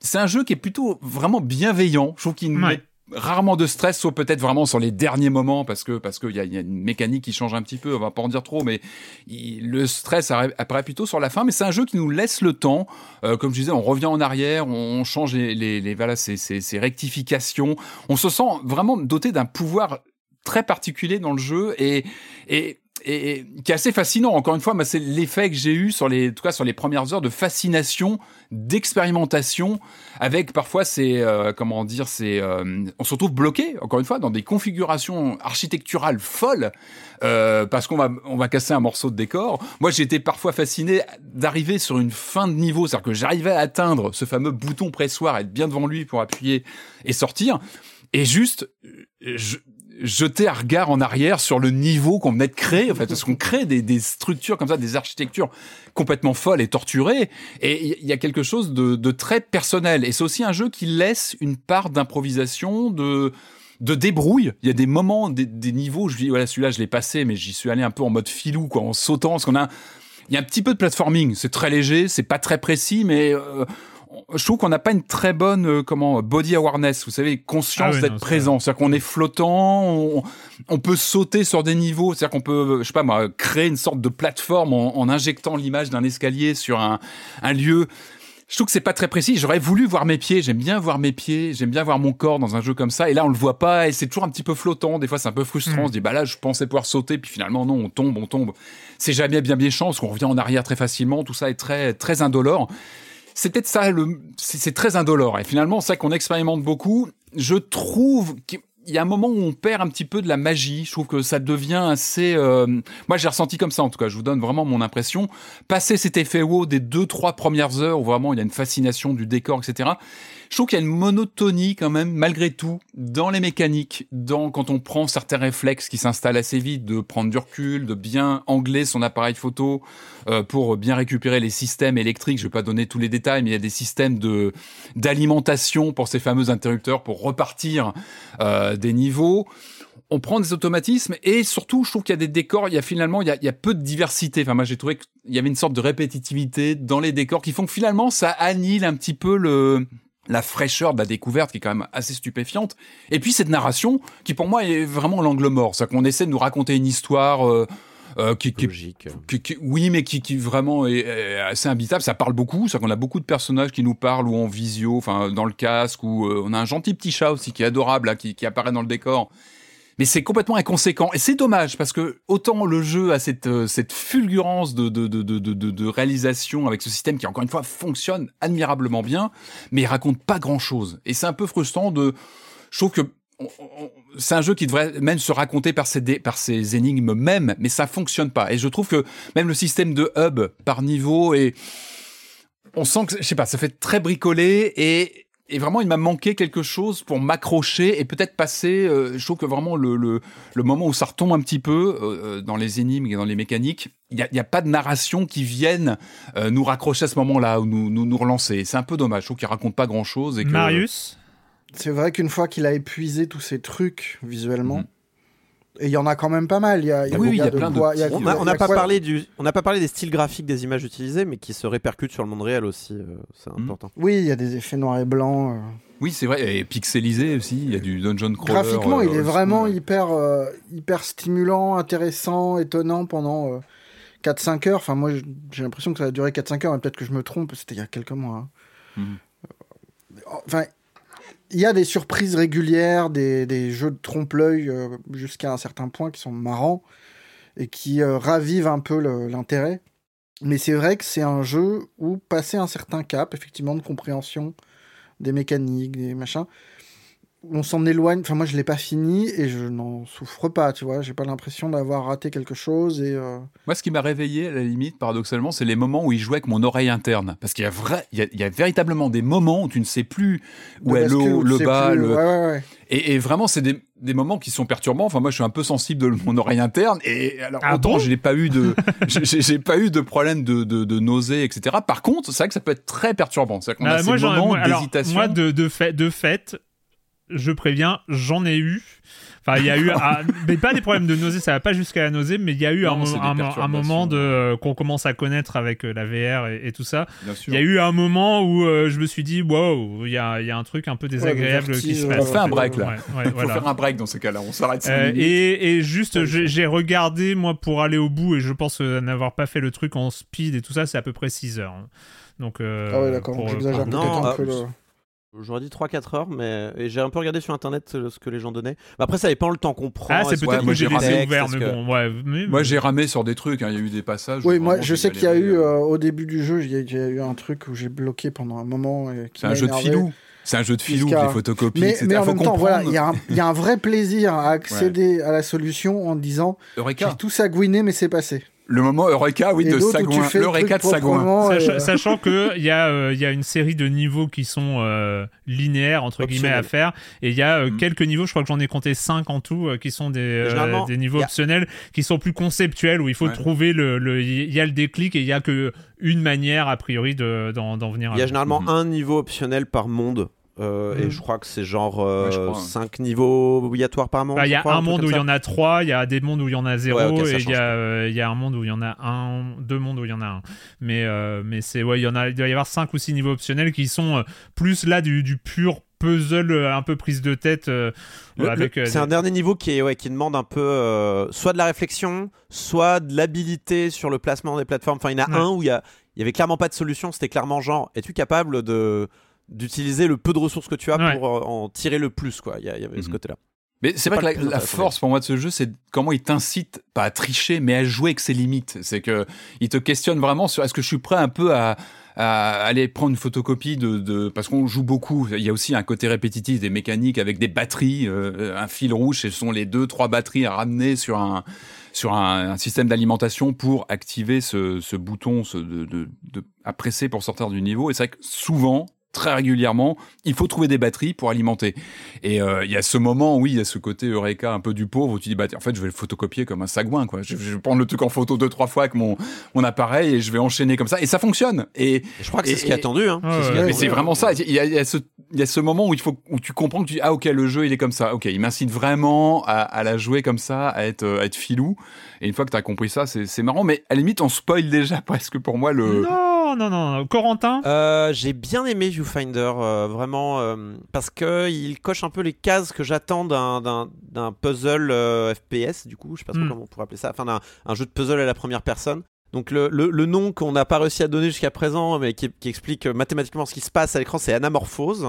c'est un jeu qui est plutôt vraiment bienveillant. Je trouve qu'il nous Ouais. met rarement de stress, sauf peut-être vraiment sur les derniers moments, parce que parce qu'il y y a une mécanique qui change un petit peu. On va pas en dire trop, mais le stress apparaît plutôt sur la fin. Mais c'est un jeu qui nous laisse le temps. Euh, comme je disais, on revient en arrière, on change les, les, les voilà, ces, ces, ces rectifications. On se sent vraiment doté d'un pouvoir très particulier dans le jeu et et et, et qui est assez fascinant. Encore une fois, moi, c'est l'effet que j'ai eu sur les, en tout cas sur les premières heures de fascination, d'expérimentation, avec parfois ces, euh, comment dire, ces, euh, on se retrouve bloqué, encore une fois, dans des configurations architecturales folles, euh, parce qu'on va, on va casser un morceau de décor. Moi, été parfois fasciné d'arriver sur une fin de niveau, c'est-à-dire que j'arrivais à atteindre ce fameux bouton pressoir, être bien devant lui pour appuyer et sortir, et juste, je, jeter un regard en arrière sur le niveau qu'on venait de créer, en fait, parce qu'on crée des, des structures comme ça, des architectures complètement folles et torturées, et il y a quelque chose de, de très personnel. Et c'est aussi un jeu qui laisse une part d'improvisation, de de débrouille. Il y a des moments, des, des niveaux, où je dis, voilà, celui-là, je l'ai passé, mais j'y suis allé un peu en mode filou, quoi, en sautant, parce qu'on a, il y a un petit peu de platforming. C'est très léger, c'est pas très précis, mais euh, je trouve qu'on n'a pas une très bonne euh, comment body awareness, vous savez, conscience Ah d'être présent. C'est-à-dire qu'on est flottant, on, on peut sauter sur des niveaux, c'est-à-dire qu'on peut, je sais pas moi, créer une sorte de plateforme en, en injectant l'image d'un escalier sur un, un lieu. Je trouve que c'est pas très précis. J'aurais voulu voir mes pieds. J'aime bien voir mes pieds. J'aime bien voir mon corps dans un jeu comme ça. Et là, on le voit pas. Et c'est toujours un petit peu flottant. Des fois, c'est un peu frustrant. Mm. On se dit, bah là, je pensais pouvoir sauter. Puis finalement, non, on tombe, on tombe. C'est jamais bien bien chance qu'on revient en arrière très facilement. Tout ça est très, très indolore. C'est peut-être ça, le, c'est très indolore. Et finalement, ça qu'on expérimente beaucoup. Je trouve qu'il y a un moment où on perd un petit peu de la magie. Je trouve que ça devient assez. euh, Moi, j'ai ressenti comme ça. En tout cas, je vous donne vraiment mon impression. Passer cet effet wow des deux, trois premières heures où vraiment il y a une fascination du décor, etc. Je trouve qu'il y a une monotonie quand même, malgré tout, dans les mécaniques, dans quand on prend certains réflexes qui s'installent assez vite, de prendre du recul, de bien angler son appareil photo euh, pour bien récupérer les systèmes électriques. Je vais pas donner tous les détails, mais il y a des systèmes de d'alimentation pour ces fameux interrupteurs pour repartir euh, des niveaux on prend des automatismes et surtout, je trouve qu'il y a des décors, il y a finalement, il y a, il y a peu de diversité. Enfin, moi, j'ai trouvé qu'il y avait une sorte de répétitivité dans les décors qui font que finalement, ça annihile un petit peu le, la fraîcheur de la découverte qui est quand même assez stupéfiante. Et puis cette narration qui pour moi est vraiment l'angle mort, c'est qu'on essaie de nous raconter une histoire euh, euh, qui, qui, Logique. qui- qui- oui, mais qui, qui vraiment est, est assez imbitable. Ça parle beaucoup, c'est qu'on a beaucoup de personnages qui nous parlent ou en visio, enfin dans le casque, ou euh, on a un gentil petit chat aussi qui est adorable là, qui, qui apparaît dans le décor. Mais c'est complètement inconséquent et c'est dommage parce que autant le jeu a cette euh, cette fulgurance de de, de, de, de, réalisation avec ce système qui encore une fois fonctionne admirablement bien, mais il raconte pas grand chose et c'est un peu frustrant de. Je trouve que c'est un jeu qui devrait même se raconter par ses, dé- par ses énigmes même, mais ça fonctionne pas. Et je trouve que même le système de hub par niveau et on sent que je sais pas, ça fait très bricolé et et vraiment, il m'a manqué quelque chose pour m'accrocher et peut-être passer. euh, je trouve que vraiment le, le, le moment où ça retombe un petit peu euh, euh, dans les énigmes et dans les mécaniques, il n'y a, a pas de narration qui vienne euh, nous raccrocher à ce moment-là ou nous, nous, nous relancer. C'est un peu dommage. Je trouve qu'il raconte pas grand-chose. et que- Marius? C'est vrai qu'une fois qu'il a épuisé tous ces trucs visuellement, Mhm. Et il y en a quand même pas mal. Il y a, il y a, Oui, il y a plein de On n'a pas quoi- parlé du, on n'a pas parlé des styles graphiques des images utilisées, mais qui se répercutent sur le monde réel aussi. euh, c'est Mhm. important. Oui, il y a des effets noirs et blancs. euh. Oui, c'est vrai. Et pixelisé aussi. Il y a du dungeon crawler. Graphiquement, euh, il est old vraiment hyper, euh, hyper stimulant, intéressant, étonnant pendant euh, 4-5 heures. Enfin, moi, j'ai l'impression que ça a duré 4-5 heures, mais peut-être que je me trompe, c'était il y a quelques mois. hein. Euh, Enfin, il y a des surprises régulières, des, jeux de trompe-l'œil euh, jusqu'à un certain point qui sont marrants et qui euh, ravivent un peu l'intérêt. Mais c'est vrai que c'est un jeu où, passer un certain cap, effectivement, de compréhension des mécaniques, des machins, on s'en éloigne. Enfin, moi, je l'ai pas fini et je n'en souffre pas, tu vois. J'ai pas l'impression d'avoir raté quelque chose et. euh, Moi, ce qui m'a réveillé, à la limite, paradoxalement, c'est les moments où il jouait avec mon oreille interne. Parce qu'il y a vrai, il y a, il y a véritablement des moments où tu ne sais plus où est le bascule, haut, où tu le bas, plus- le, Ouais, ouais, ouais. Et, et vraiment, c'est des, des moments qui sont perturbants. Enfin, moi, je suis un peu sensible de mon oreille interne. Et alors, Ah autant bon? je n'ai pas eu de, j'ai- pas eu de problème de, de, de nausée, etc. Par contre, c'est vrai que ça peut être très perturbant. C'est qu'on Euh, a ces j'en- moments moi- d'hésitation. moi, de, de, fait, de fait, je préviens, j'en ai eu. Enfin, il y a eu, un- mais pas des problèmes de nausée, ça va pas jusqu'à la nausée, mais il y a eu Non, un, moment de euh, qu'on commence à connaître avec euh, la VR et, et tout ça. Bien sûr. Il y a eu un moment où euh, je me suis dit, wow, il y a, il y a un truc un peu désagréable qui vertige, se passe. On fait un break, là. Ouais, ouais, Il faut voilà. faire un break dans ces cas-là. On s'arrête. Euh, et, et juste, j'ai j'ai regardé, moi, pour aller au bout, et je pense euh, n'avoir pas fait le truc en speed et tout ça, c'est à peu près 6 heures. hein. Donc, euh, Ah ouais, d'accord, pour- j'exagère J'aurais dit 3-4 heures, mais et j'ai un peu regardé sur internet euh, ce que les gens donnaient. Mais après, ça dépend le temps qu'on prend. Ah, c'est est-ce peut-être que j'ai laissé ouvert, mais que- bon, ouais. mais- Moi, j'ai ramé sur des trucs. hein. Il y a eu des passages. Oui, moi, je sais qu'il y a eu, euh, euh, au début du jeu, il y, y a eu un truc où j'ai bloqué pendant un moment. et qui C'est un jeu de filou. C'est un jeu de filou, des photocopies, Mais, mais en Faut même temps, voilà, il y, y a un vrai plaisir à accéder à la solution en disant j'ai tout sagouiné, mais c'est passé. Le moment Eureka, oui, Et de Sagouin. L'Eureka de Sagouin. Sach- euh, Sachant que il y a euh, il y a une série de niveaux qui sont euh, linéaires entre guillemets à faire et il y a euh, Mhm. quelques niveaux je crois que j'en ai compté 5 en tout euh, qui sont des euh, des niveaux a- optionnels qui sont plus conceptuels où il faut Ouais. trouver le le- il y a le déclic et il y a que une manière a priori de d'en d'en venir à Il y a généralement Mhm. un niveau optionnel par monde. Euh, Mhm. Et je crois que c'est genre Ouais, je crois, hein. 5 niveaux obligatoires par monde. Bah, il y a crois, un monde où il y en a trois, il y a des mondes où il y en a zéro, Ouais, ok, ça et il y, a, euh, y a un monde où il y en a un, deux mondes où il y en a un. Mais, euh, mais c'est, ouais, il y en a, il doit y avoir cinq ou six niveaux optionnels qui sont euh, plus là du, du pur puzzle euh, un peu prise de tête. euh, euh, c'est un dernier niveau qui, est, ouais, qui demande un peu euh, soit de la réflexion, soit de l'habilité sur le placement des plateformes. Enfin, il y en a Ouais. un où il y, a, il y avait clairement pas de solution. C'était clairement genre, es-tu capable de d'utiliser le peu de ressources que tu as Ouais. pour euh, en tirer le plus quoi. Il y, avait ce Mhm. côté-là. Mais c'est vrai pas que la, force pour moi de ce jeu, c'est comment il t'incite pas à tricher, mais à jouer avec ses limites. C'est que il te questionne vraiment sur est-ce que je suis prêt un peu à, à aller prendre une photocopie de, de parce qu'on joue beaucoup. Il y a aussi un côté répétitif des mécaniques avec des batteries, euh, un fil rouge. Ce sont les deux trois batteries à ramener sur un sur un, un système d'alimentation pour activer ce, ce bouton ce, de, de, de- à presser pour sortir du niveau. Et c'est vrai que souvent très régulièrement, il faut trouver des batteries pour alimenter. Et euh, il y a ce moment, oui, il y a ce côté Eureka un peu du pauvre où tu dis, bah, en fait, je vais le photocopier comme un sagouin, quoi. Je, je vais prendre le truc en photo deux, trois fois avec mon, mon appareil et je vais enchaîner comme ça. Et ça fonctionne. Et, Et je crois que c'est ce qui est attendu. Hein. Ouais, C'est ce ouais. vraiment ça. Il y a, il y a ce, il y a ce moment où il faut où tu comprends que tu dis ah ok le jeu il est comme ça ok il m'incite vraiment à, à la jouer comme ça à être euh, à être filou et une fois que tu as compris ça c'est c'est marrant mais à la limite on spoil déjà presque pour moi le Non, non, non. Corentin? Euh, j'ai bien aimé Viewfinder, euh, vraiment, euh, parce que il coche un peu les cases que j'attends d'un, puzzle euh, FPS, du coup, je sais pas trop Mm. comment on pourrait appeler ça, enfin d'un un jeu de puzzle à la première personne. Donc le, le, le nom qu'on n'a pas réussi à donner jusqu'à présent, mais qui, qui explique mathématiquement ce qui se passe à l'écran, c'est anamorphose.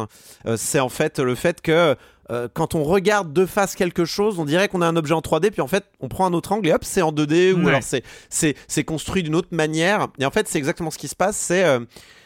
C'est en fait le fait que euh, quand on regarde de face quelque chose, on dirait qu'on a un objet en 3D, puis en fait on prend un autre angle et hop, c'est en 2D, ou Ouais. alors c'est, construit d'une autre manière. Et en fait, c'est exactement ce qui se passe, c'est... euh,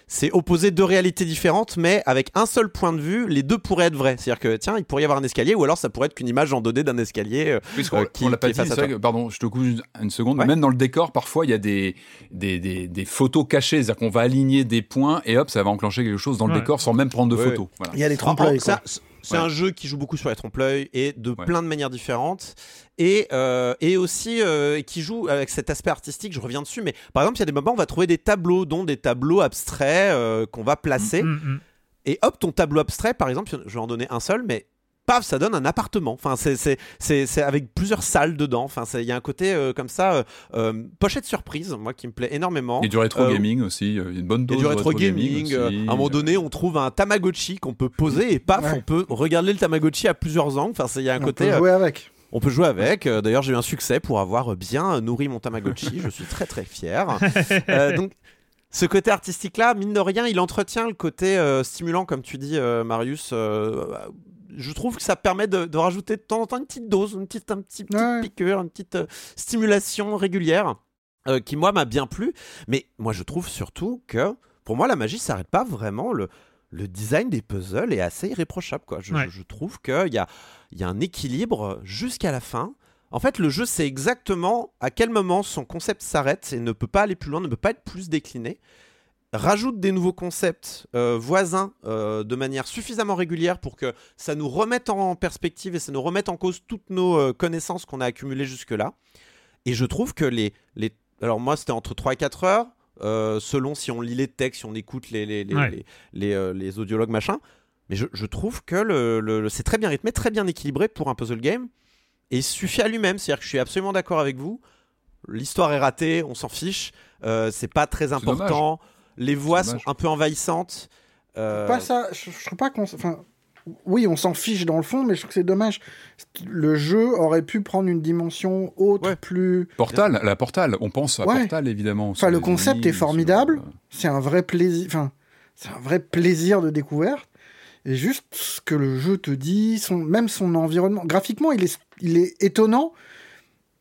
c'est opposer deux réalités différentes, mais avec un seul point de vue, les deux pourraient être vrais. C'est-à-dire que, tiens, il pourrait y avoir un escalier, ou alors ça pourrait être qu'une image en 2D d'un escalier. euh, Puisqu'on euh, qui- on l'a pas qui est dit, face c'est à vrai toi. que- pardon, je te coupe une, seconde, Ouais. mais même dans le décor, parfois, il y a des, des, des, des photos cachées, c'est-à-dire qu'on va aligner des points et hop, ça va enclencher quelque chose dans le Ouais. décor sans même prendre de Ouais, photos. Voilà. Il y a les En- trompe-l'œil, ça. C'est- Ouais. un jeu qui joue beaucoup sur les trompe-l'œil et de Ouais. plein de manières différentes. Et, euh, et aussi euh, qui joue avec cet aspect artistique, je reviens dessus, mais par exemple, il y a des moments où on va trouver des tableaux, dont des tableaux abstraits euh, qu'on va placer. Mm, mm. Et hop, ton tableau abstrait, par exemple, je vais en donner un seul, mais paf, ça donne un appartement. Enfin, c'est, c'est, c'est, c'est avec plusieurs salles dedans. Enfin, c'est- il y a un côté euh, comme ça, euh, euh, pochette surprise, moi qui me plaît énormément. A du rétro Euh, gaming aussi, euh, il y a une bonne dose a du de rétro gaming. aussi. à un moment donné, on trouve un Tamagotchi qu'on peut poser et paf, Ouais. on peut regarder le Tamagotchi à plusieurs angles. Enfin, c'est- il y a un On côté. peut euh, jouer avec. on peut jouer avec. D'ailleurs, j'ai eu un succès pour avoir bien nourri mon Tamagotchi. Je suis très très fier. Euh, donc, ce côté artistique-là, mine de rien, il entretient le côté euh, stimulant, comme tu dis, euh, Marius. euh, je trouve que ça permet de, de rajouter de temps en temps une petite dose, une petite, un petit, petite Ouais. piqûre, une petite euh, stimulation régulière euh, qui, moi, m'a bien plu. Mais moi, je trouve surtout que, pour moi, la magie s'arrête pas vraiment. Le, le design des puzzles est assez irréprochable. Quoi. Je, Ouais. je- je trouve qu'il y a, il y a un équilibre jusqu'à la fin. En fait, le jeu sait exactement à quel moment son concept s'arrête et ne peut pas aller plus loin, ne peut pas être plus décliné. Rajoute des nouveaux concepts euh, voisins euh, de manière suffisamment régulière pour que ça nous remette en perspective et ça nous remette en cause toutes nos euh, connaissances qu'on a accumulées jusque-là. Et je trouve que les... les... Alors moi, c'était entre 3 et 4 heures, selon si on lit les textes, si on écoute les, les, les, Ouais. les, les, audiologues, machin. Mais je, je trouve que le, le- le- c'est très bien rythmé, très bien équilibré pour un puzzle game. Et il suffit à lui-même. C'est-à-dire que je suis absolument d'accord avec vous. L'histoire est ratée, on s'en fiche. Euh, c'est pas très important. Les voix sont un peu envahissantes. Euh, Pas ça, je, je trouve pas qu'on. Enfin, oui, on s'en fiche dans le fond, mais je trouve que c'est dommage. Le jeu aurait pu prendre une dimension autre, Ouais. plus. Portal, la Portal, on pense à Ouais. Portal évidemment. Enfin, le concept est formidable. sur, euh, C'est un vrai plaisir. Enfin, c'est un vrai plaisir de découverte. Et juste ce que le jeu te dit, son, même son environnement. Graphiquement, il est, il est étonnant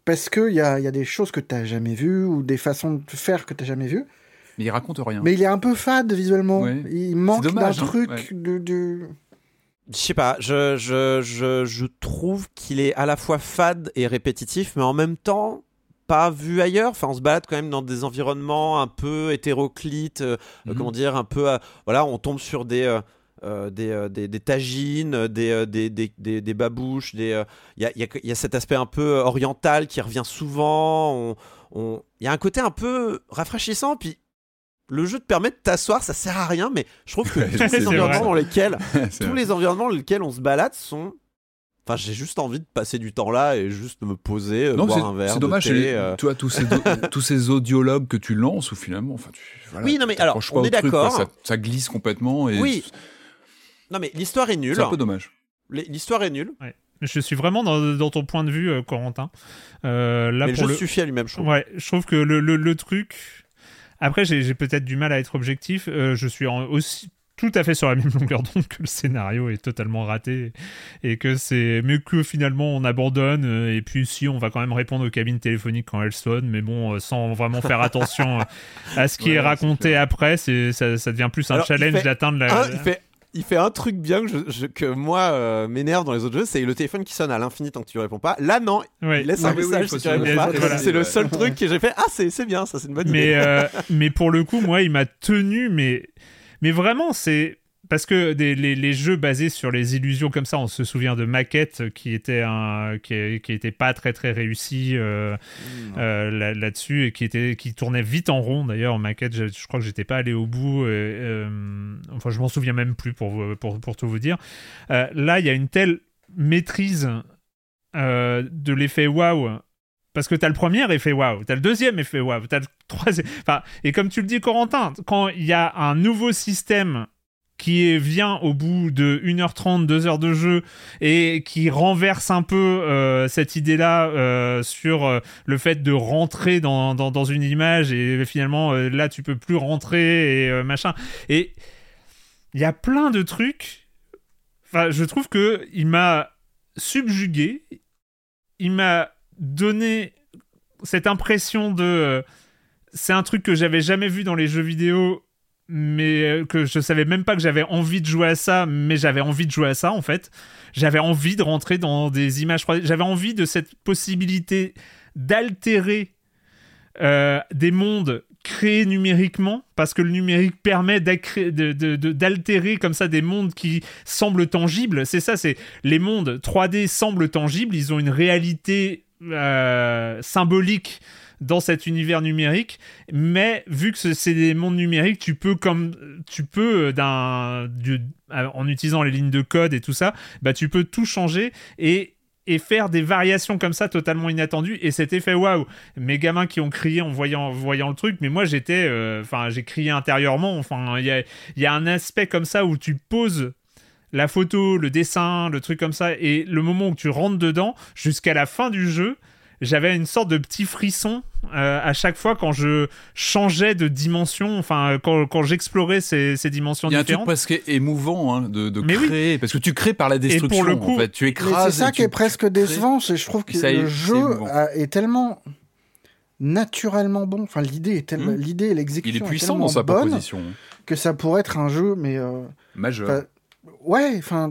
parce qu'il y a, il y a des choses que tu n'as jamais vues ou des façons de faire que tu n'as jamais vues. Mais il raconte rien. Mais il est un peu fade visuellement. Ouais. Il manque d'un hein. truc Ouais. de, de- Je sais pas, je, je, je, je trouve qu'il est à la fois fade et répétitif, mais en même temps pas vu ailleurs. Enfin, on se balade quand même dans des environnements un peu hétéroclites, euh, Mhm. comment dire, un peu. euh, voilà, on tombe sur des. euh, des, euh, des, des tagines, des, euh, des, des, des, des babouches, des, euh, il y, a, il y a- y a cet aspect un peu oriental qui revient souvent. on- on- Il y a un côté un peu rafraîchissant, puis le jeu te permet de t'asseoir, ça sert à rien, mais je trouve que Ouais, tous les vrai. environnements dans lesquels tous vrai. les environnements dans lesquels on se balade sont. Enfin, j'ai juste envie de passer du temps là et juste me poser, euh, Non, boire un verre. c'est de dommage. thé, les- euh. Toi, tous ces, tous ces audiologues que tu lances, ou finalement, enfin, tu, voilà, Oui, non, mais tu alors, on pas est d'accord. Ça, ça glisse complètement. Et Oui. Non, mais l'histoire est nulle. C'est un peu dommage. L'histoire est nulle. Je suis vraiment dans, dans ton point de vue, euh, Corentin. Euh, là, mais le pour jeu le... suffit à lui-même, je trouve. Ouais, je trouve que le, le, le truc. Après, j'ai peut-être du mal à être objectif. Euh, je suis en- aussi tout à fait sur la même longueur d'onde que le scénario est totalement raté et que c'est mais que finalement on abandonne euh, et puis si on va quand même répondre aux cabines téléphoniques quand elles sonnent mais bon euh, sans vraiment faire attention à ce qui Ouais, est raconté après c'est ça, ça devient plus un Alors, challenge d'atteindre la, Un, il, fait, il fait un truc bien que, je- je- que moi euh, m'énerve dans les autres jeux, c'est le téléphone qui sonne à l'infini tant que tu réponds pas. Là, non, Ouais. il laisse un oui, message si tu réponds pas. voilà. C'est le seul truc que j'ai fait. Ah, c'est c'est bien, ça, c'est une bonne mais idée. euh, mais pour le coup moi il m'a tenu mais mais vraiment c'est parce que des- les, les jeux basés sur les illusions comme ça, on se souvient de Maquette qui était un qui, qui était pas très très réussi euh, euh, là- là-dessus et qui était qui tournait vite en rond d'ailleurs. Maquette, je, je crois que j'étais pas allé au bout. et, euh, enfin, je m'en souviens même plus pour vous- pour pour tout vous dire. Euh, là, il y a une telle maîtrise euh, de l'effet waouh. Parce que t'as le premier effet waouh, t'as le deuxième effet waouh, t'as le troisième. Enfin, et comme tu le dis, Corentin, quand il y a un nouveau système qui vient au bout de 1h30, 2 heures de jeu et qui renverse un peu euh, cette idée-là euh, sur euh, le fait de rentrer dans, dans, dans une image et finalement là tu peux plus rentrer et machin. Et il y a plein de trucs. Enfin, je trouve que il m'a subjugué. Il m'a donné cette impression de. c'est un truc que j'avais jamais vu dans les jeux vidéo, mais euh, que je savais même pas que j'avais envie de jouer à ça, mais j'avais envie de jouer à ça en fait. J'avais envie de rentrer dans des images 3D. J'avais envie de cette possibilité d'altérer euh, des mondes créés numériquement, parce que le numérique permet d'altérer comme ça des mondes qui semblent tangibles. C'est ça, c'est les mondes 3D semblent tangibles, ils ont une réalité euh, symbolique dans cet univers numérique, mais vu que ce- c'est des mondes numériques, tu peux comme tu peux euh, euh, en utilisant les lignes de code et tout ça, bah tu peux tout changer et et faire des variations comme ça totalement inattendues et cet effet waouh. Mes gamins qui ont crié en voyant voyant le truc mais moi j'étais euh, enfin j'ai crié intérieurement enfin il y a il y a un aspect comme ça où tu poses la photo, le dessin, le truc comme ça, et le moment où tu rentres dedans, jusqu'à la fin du jeu, j'avais une sorte de petit frisson euh, à chaque fois quand je changeais de dimension, enfin quand, quand j'explorais ces, ces dimensions Il y a un truc différentes. presque émouvant hein, de, de Mais oui. créer, parce que tu crées par la destruction. le coup- en fait. Tu écrases. c'est ça et qui est presque décevant, c'est je trouve que Ça est, le jeu est tellement naturellement bon. Enfin, l'idée est tellement, Hmm. l'idée et l'exécution Il est est puissant tellement dans sa bonne proposition. que ça pourrait être un jeu, mais euh, Majeur. ouais, enfin,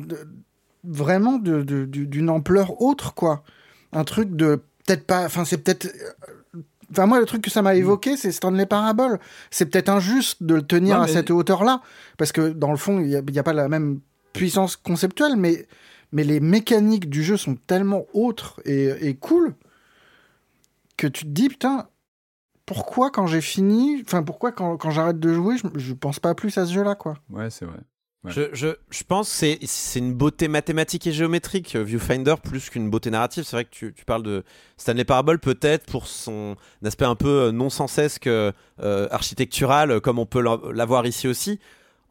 vraiment de- de- du- d'une ampleur autre, quoi. Un truc de peut-être pas, enfin, c'est peut-être. Enfin, moi, le truc que ça m'a évoqué, c'est Stanley Parable. C'est peut-être injuste de le tenir Ouais, à mais- cette hauteur-là, parce que dans le fond, il n'y a, a pas la même puissance conceptuelle, mais, mais les mécaniques du jeu sont tellement autres et, et cool que tu te dis, putain, pourquoi quand j'ai fini, enfin, pourquoi quand, quand j'arrête de jouer, je, je pense pas plus à ce jeu-là, quoi. Ouais, c'est vrai. Ouais. Je, je, je pense que c'est, c'est une beauté mathématique et géométrique, euh, Viewfinder, plus qu'une beauté narrative. C'est vrai que tu, tu parles de Stanley Parable, peut-être pour son aspect un peu euh, non-sensesque, euh, euh, architectural, euh, comme on peut l'a- l'avoir ici aussi.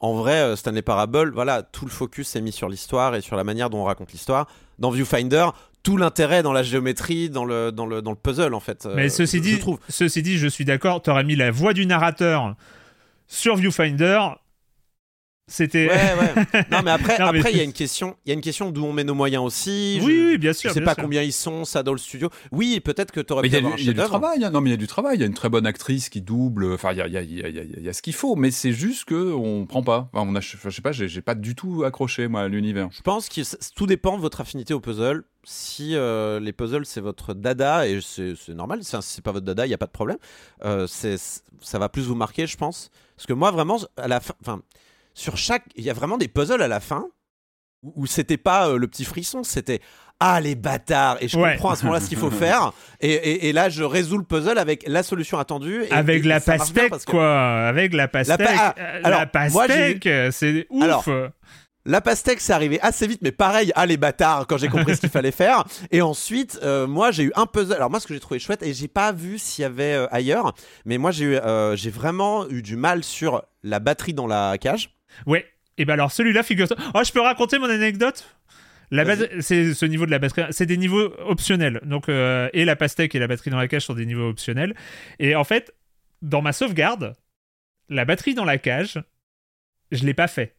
En vrai, Stanley Parable, voilà, tout le focus est mis sur l'histoire et sur la manière dont on raconte l'histoire. Dans Viewfinder, tout l'intérêt dans la géométrie, dans le, dans le, dans le puzzle, en fait. euh, Mais ceci je- dit, je trouve. ceci dit, je suis d'accord. T'aurais mis la voix du narrateur sur Viewfinder. C'était. Ouais, ouais. Non, mais après, Non, mais- après, il y a une question, il y a une question d'où on met nos moyens aussi. Oui, Je- oui, bien sûr. Je sais pas sûr. combien ils sont, ça dans le studio. Oui, peut-être que tu aurais il y a, du, il y a du chef-d'œuvre. travail, hein. non mais il y a du travail, il y a une très bonne actrice qui double, enfin il y a, il y a- il y a- il y a- il y a ce qu'il faut, mais c'est juste que on prend pas. Enfin, on a, je sais pas, j'ai pas du tout accroché moi à l'univers. Je pense que tout dépend de votre affinité au puzzle. Si euh, les puzzles c'est votre dada et c'est normal, c'est c'est pas votre dada, il y a pas de problème. Euh, c'est ça va plus vous marquer, je pense. Parce que moi vraiment à la fin, enfin sur chaque, il y a vraiment des puzzles à la fin où, où c'était pas euh, le petit frisson, c'était ah les bâtards et je Ouais. comprends à ce moment-là ce qu'il faut faire et, et- et là je résous le puzzle avec la solution attendue et- Avec et- la pastèque, parce que- quoi. Avec la pastèque. ah, euh, alors, la moi, j'ai pastèque, euh, c'est ouf. Alors, La pastèque, c'est arrivé assez vite, mais pareil, ah les bâtards, quand j'ai compris ce qu'il fallait faire. Et ensuite, euh, moi, j'ai eu un puzzle. Alors, moi, ce que j'ai trouvé chouette, et j'ai pas vu s'il y avait euh, ailleurs, mais moi, j'ai eu, euh, j'ai vraiment eu du mal sur la batterie dans la cage. Ouais. Et ben alors celui-là, figure-toi. Oh, je peux raconter mon anecdote? La bat- c'est ce niveau de la batterie, c'est des niveaux optionnels. Donc euh, et la pastèque et la batterie dans la cage sont des niveaux optionnels. Et en fait, dans ma sauvegarde, la batterie dans la cage, je l'ai pas fait.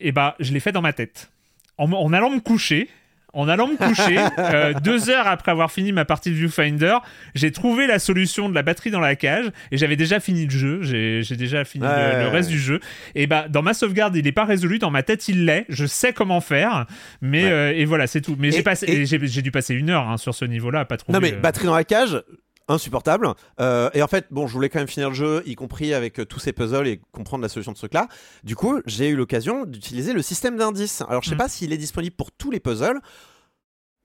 Et bah, je l'ai fait dans ma tête. En, en allant me coucher, en allant me coucher, euh, deux heures après avoir fini ma partie de Viewfinder, j'ai trouvé la solution de la batterie dans la cage et j'avais déjà fini le jeu. J'ai déjà fini le- Ouais, le, ouais, reste ouais. du jeu. Et bah, dans ma sauvegarde, il n'est pas résolu. Dans ma tête, il l'est. Je sais comment faire. Mais Ouais. euh, et voilà, c'est tout. Mais j'ai dû passer une heure hein, sur ce niveau-là, pas trouver. Non, mais euh, batterie dans la cage, insupportable. Euh, et en fait, bon, je voulais quand même finir le jeu, y compris avec euh, tous ces puzzles et comprendre la solution de ce truc-là. Du coup, j'ai eu l'occasion d'utiliser le système d'indices. Alors, je sais Mm. pas s'il est disponible pour tous les puzzles.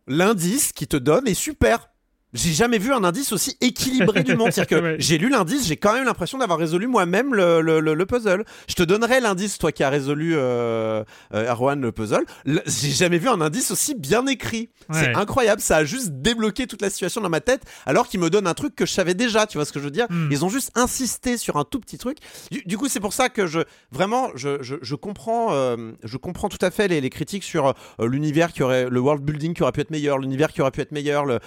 L'indice qui te donne est super. J'ai jamais vu un indice aussi équilibré du monde. C'est-à-dire que Ouais. j'ai lu l'indice, j'ai quand même l'impression d'avoir résolu moi-même le, le- le- le puzzle. Je te donnerai l'indice, toi qui as résolu euh, euh, Erwan le puzzle. Le- J'ai jamais vu un indice aussi bien écrit. C'est incroyable, ça a juste débloqué toute la situation dans ma tête, alors qu'il me donne un truc que je savais déjà. Tu vois ce que je veux dire? Mm. Ils ont juste insisté sur un tout petit truc. Du, du coup, c'est pour ça que je vraiment je, je, je comprends euh, je comprends tout à fait les, les critiques sur l'univers qui aurait le world building qui aurait pu être meilleur, l'univers qui aurait pu être meilleur, le-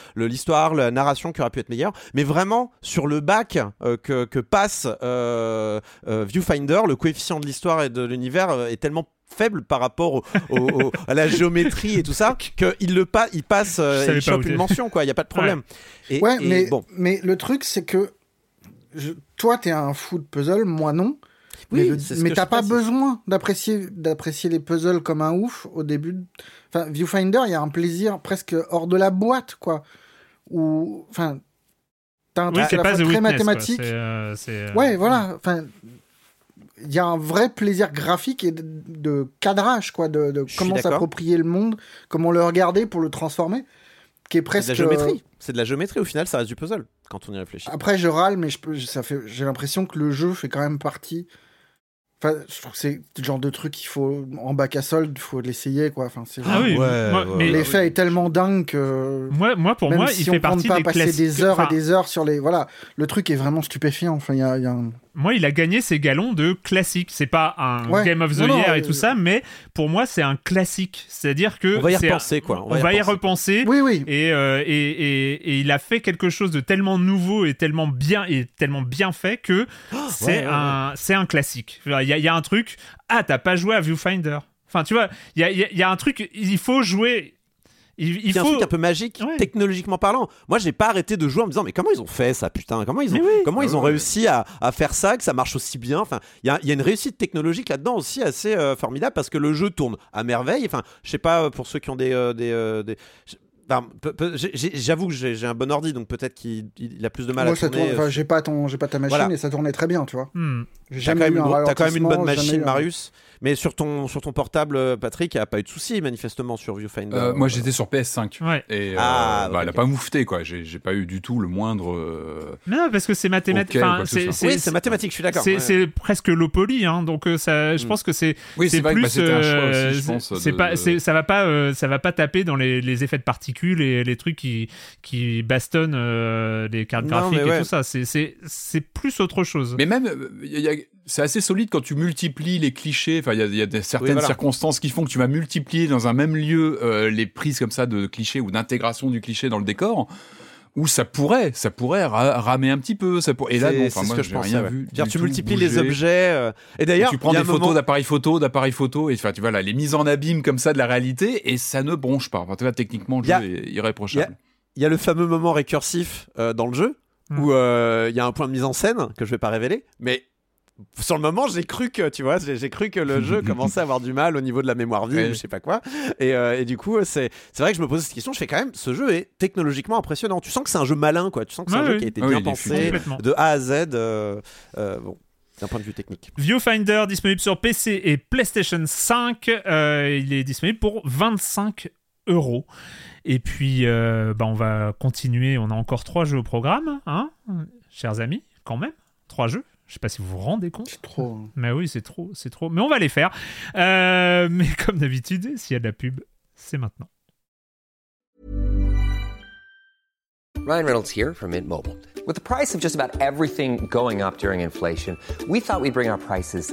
la narration qui aurait pu être meilleure. Mais vraiment sur le bac euh, que, que passe euh, euh, Viewfinder, le coefficient de l'histoire et de l'univers euh, est tellement faible par rapport au- au- au- à la géométrie et tout ça qu'il le pa il passe euh, il pas chope une mention quoi il y a pas de problème et, Ouais, et mais, bon mais le truc, c'est que je- toi, t'es un fou de puzzle, moi non. Oui, mais t'as pas besoin d'apprécier d'apprécier les puzzles comme un ouf au début. de- Enfin, Viewfinder, il y a un plaisir presque hors de la boîte, quoi. Ou, enfin, t'as un Oui, truc à c'est la pas fois très Witness. mathématique. C'est, euh, c'est, euh, Ouais, voilà. Enfin, il y a un vrai plaisir graphique et de, de cadrage, quoi, de, comment s'approprier le monde, comment le regarder pour le transformer, qui est c'est presque. de la géométrie c'est de la géométrie au final ça reste du puzzle quand on y réfléchit Après, je râle, mais je peux, ça fait, j'ai l'impression que le jeu fait quand même partie. Enfin, je trouve que c'est le genre de truc qu'il faut en bac à solde, il faut l'essayer, quoi. Enfin, c'est Ah oui, Ouais, moi- ouais, mais l'effet est tellement dingue que. moi, moi, pour même moi, si il on fait partie pas des passer classiques. des heures enfin, et des heures sur les. Voilà, le truc est vraiment stupéfiant. Enfin, il y a, il y a un- Moi, il a gagné ses galons de classique. C'est pas un Ouais. Game of the Non, non, Year et euh, tout ça, mais pour moi, c'est un classique. C'est-à-dire que on va y c'est repenser quoi On, va y repenser. Oui, oui. Et, euh, et, et, et il a fait quelque chose de tellement nouveau et tellement bien et tellement bien fait que c'est ouais, ouais. un c'est un classique. Il y y a un truc. Ah, t'as pas joué à Viewfinder. Enfin, tu vois, il y a, il y a- il y a un truc. Il faut jouer. Il, il a un faut. truc un peu magique, Ouais. technologiquement parlant. Moi, j'ai pas arrêté de jouer en me disant, mais comment ils ont fait ça, putain? Comment ils ont, oui. comment ils Ah ont ouais. réussi à, à faire ça, que ça marche aussi bien? Enfin, il y a, il y a une réussite technologique là-dedans aussi assez euh, formidable parce que le jeu tourne à merveille. Enfin, je sais pas euh, pour ceux qui ont des, euh, des, euh, des- J'avoue que j'ai un bon ordi, donc peut-être qu'il il a plus de mal Moi, à ça tourner. tourne- enfin, j'ai pas ton, j'ai pas ta machine Voilà. et ça tournait très bien, tu vois. Hmm. J'ai jamais quand, même eu une, un gro- t'as quand même une bonne machine, un- Marius. Mais sur ton, sur ton portable, euh, Patrick, il n'y a pas eu de souci, manifestement, sur Viewfinder. Euh, moi, j'étais sur PS5. Ouais. Et euh, Ah, bah, ok, elle a ok. pas moufté, quoi. J'ai pas eu du tout le moindre. euh, Non, parce que c'est mathématique. Ok, enfin, quoi que ce c'est- soit. oui, c'est mathématique, je suis d'accord. C'est ouais. presque low poly, hein, donc euh, ça, je Mm. pense que c'est Oui, c'est plus bah, c'était un choix euh, aussi, je pense. c'est pas de- ça va pas euh, ça va pas taper dans les, les effets de particules et les trucs qui qui bastonnent euh, les cartes Non, graphiques ouais. et tout ça c'est c'est c'est plus autre chose Mais même, euh, y a- y a- c'est assez solide quand tu multiplies les clichés. Enfin, il y a, il y a des, certaines Oui, voilà. circonstances qui font que tu vas multiplier dans un même lieu euh, les prises comme ça de clichés ou d'intégration du cliché dans le décor. Où ça pourrait, ça pourrait ra- ramer un petit peu. Ça pour... Et là, non, c'est enfin, ce moi, que je rien ouais. vu. Dire, du tu multiplies les objets. euh, Et d'ailleurs, tu prends des photos moment- d'appareils photo, d'appareils photo, et enfin, tu vois là, les mises en abîme comme ça de la réalité, et ça ne bronche pas. Enfin, tu vois, techniquement, le a- jeu est irréprochable. il y a le fameux moment récursif euh, dans le jeu Mm. où euh, il y a un point de mise en scène que je vais pas révéler, mais sur le moment, j'ai cru que, tu vois, j'ai cru que le jeu commençait à avoir du mal au niveau de la mémoire vive, Ouais. ou je sais pas quoi. Et, euh, et du coup, c'est vrai que je me posais cette question. Je fais quand même, ce jeu est technologiquement impressionnant. Tu sens que c'est un jeu malin, quoi. Tu sens que c'est un jeu qui a été Ah oui, bien est pensé de A à Z. euh, euh, bon, d'un point de vue technique. Viewfinder disponible sur PC et PlayStation 5 euh, il est disponible pour 25 euros et puis euh, bah, on va continuer on a encore trois jeux au programme hein chers amis quand même trois jeux je sais pas si vous vous rendez compte C'est trop. hein. Mais oui, c'est trop, c'est trop. Mais on va les faire. Euh, mais comme d'habitude, s'il y a de la pub, c'est maintenant. Ryan Reynolds here from Mint Mobile. With the price of just about everything going up during inflation, we thought we'd bring our prices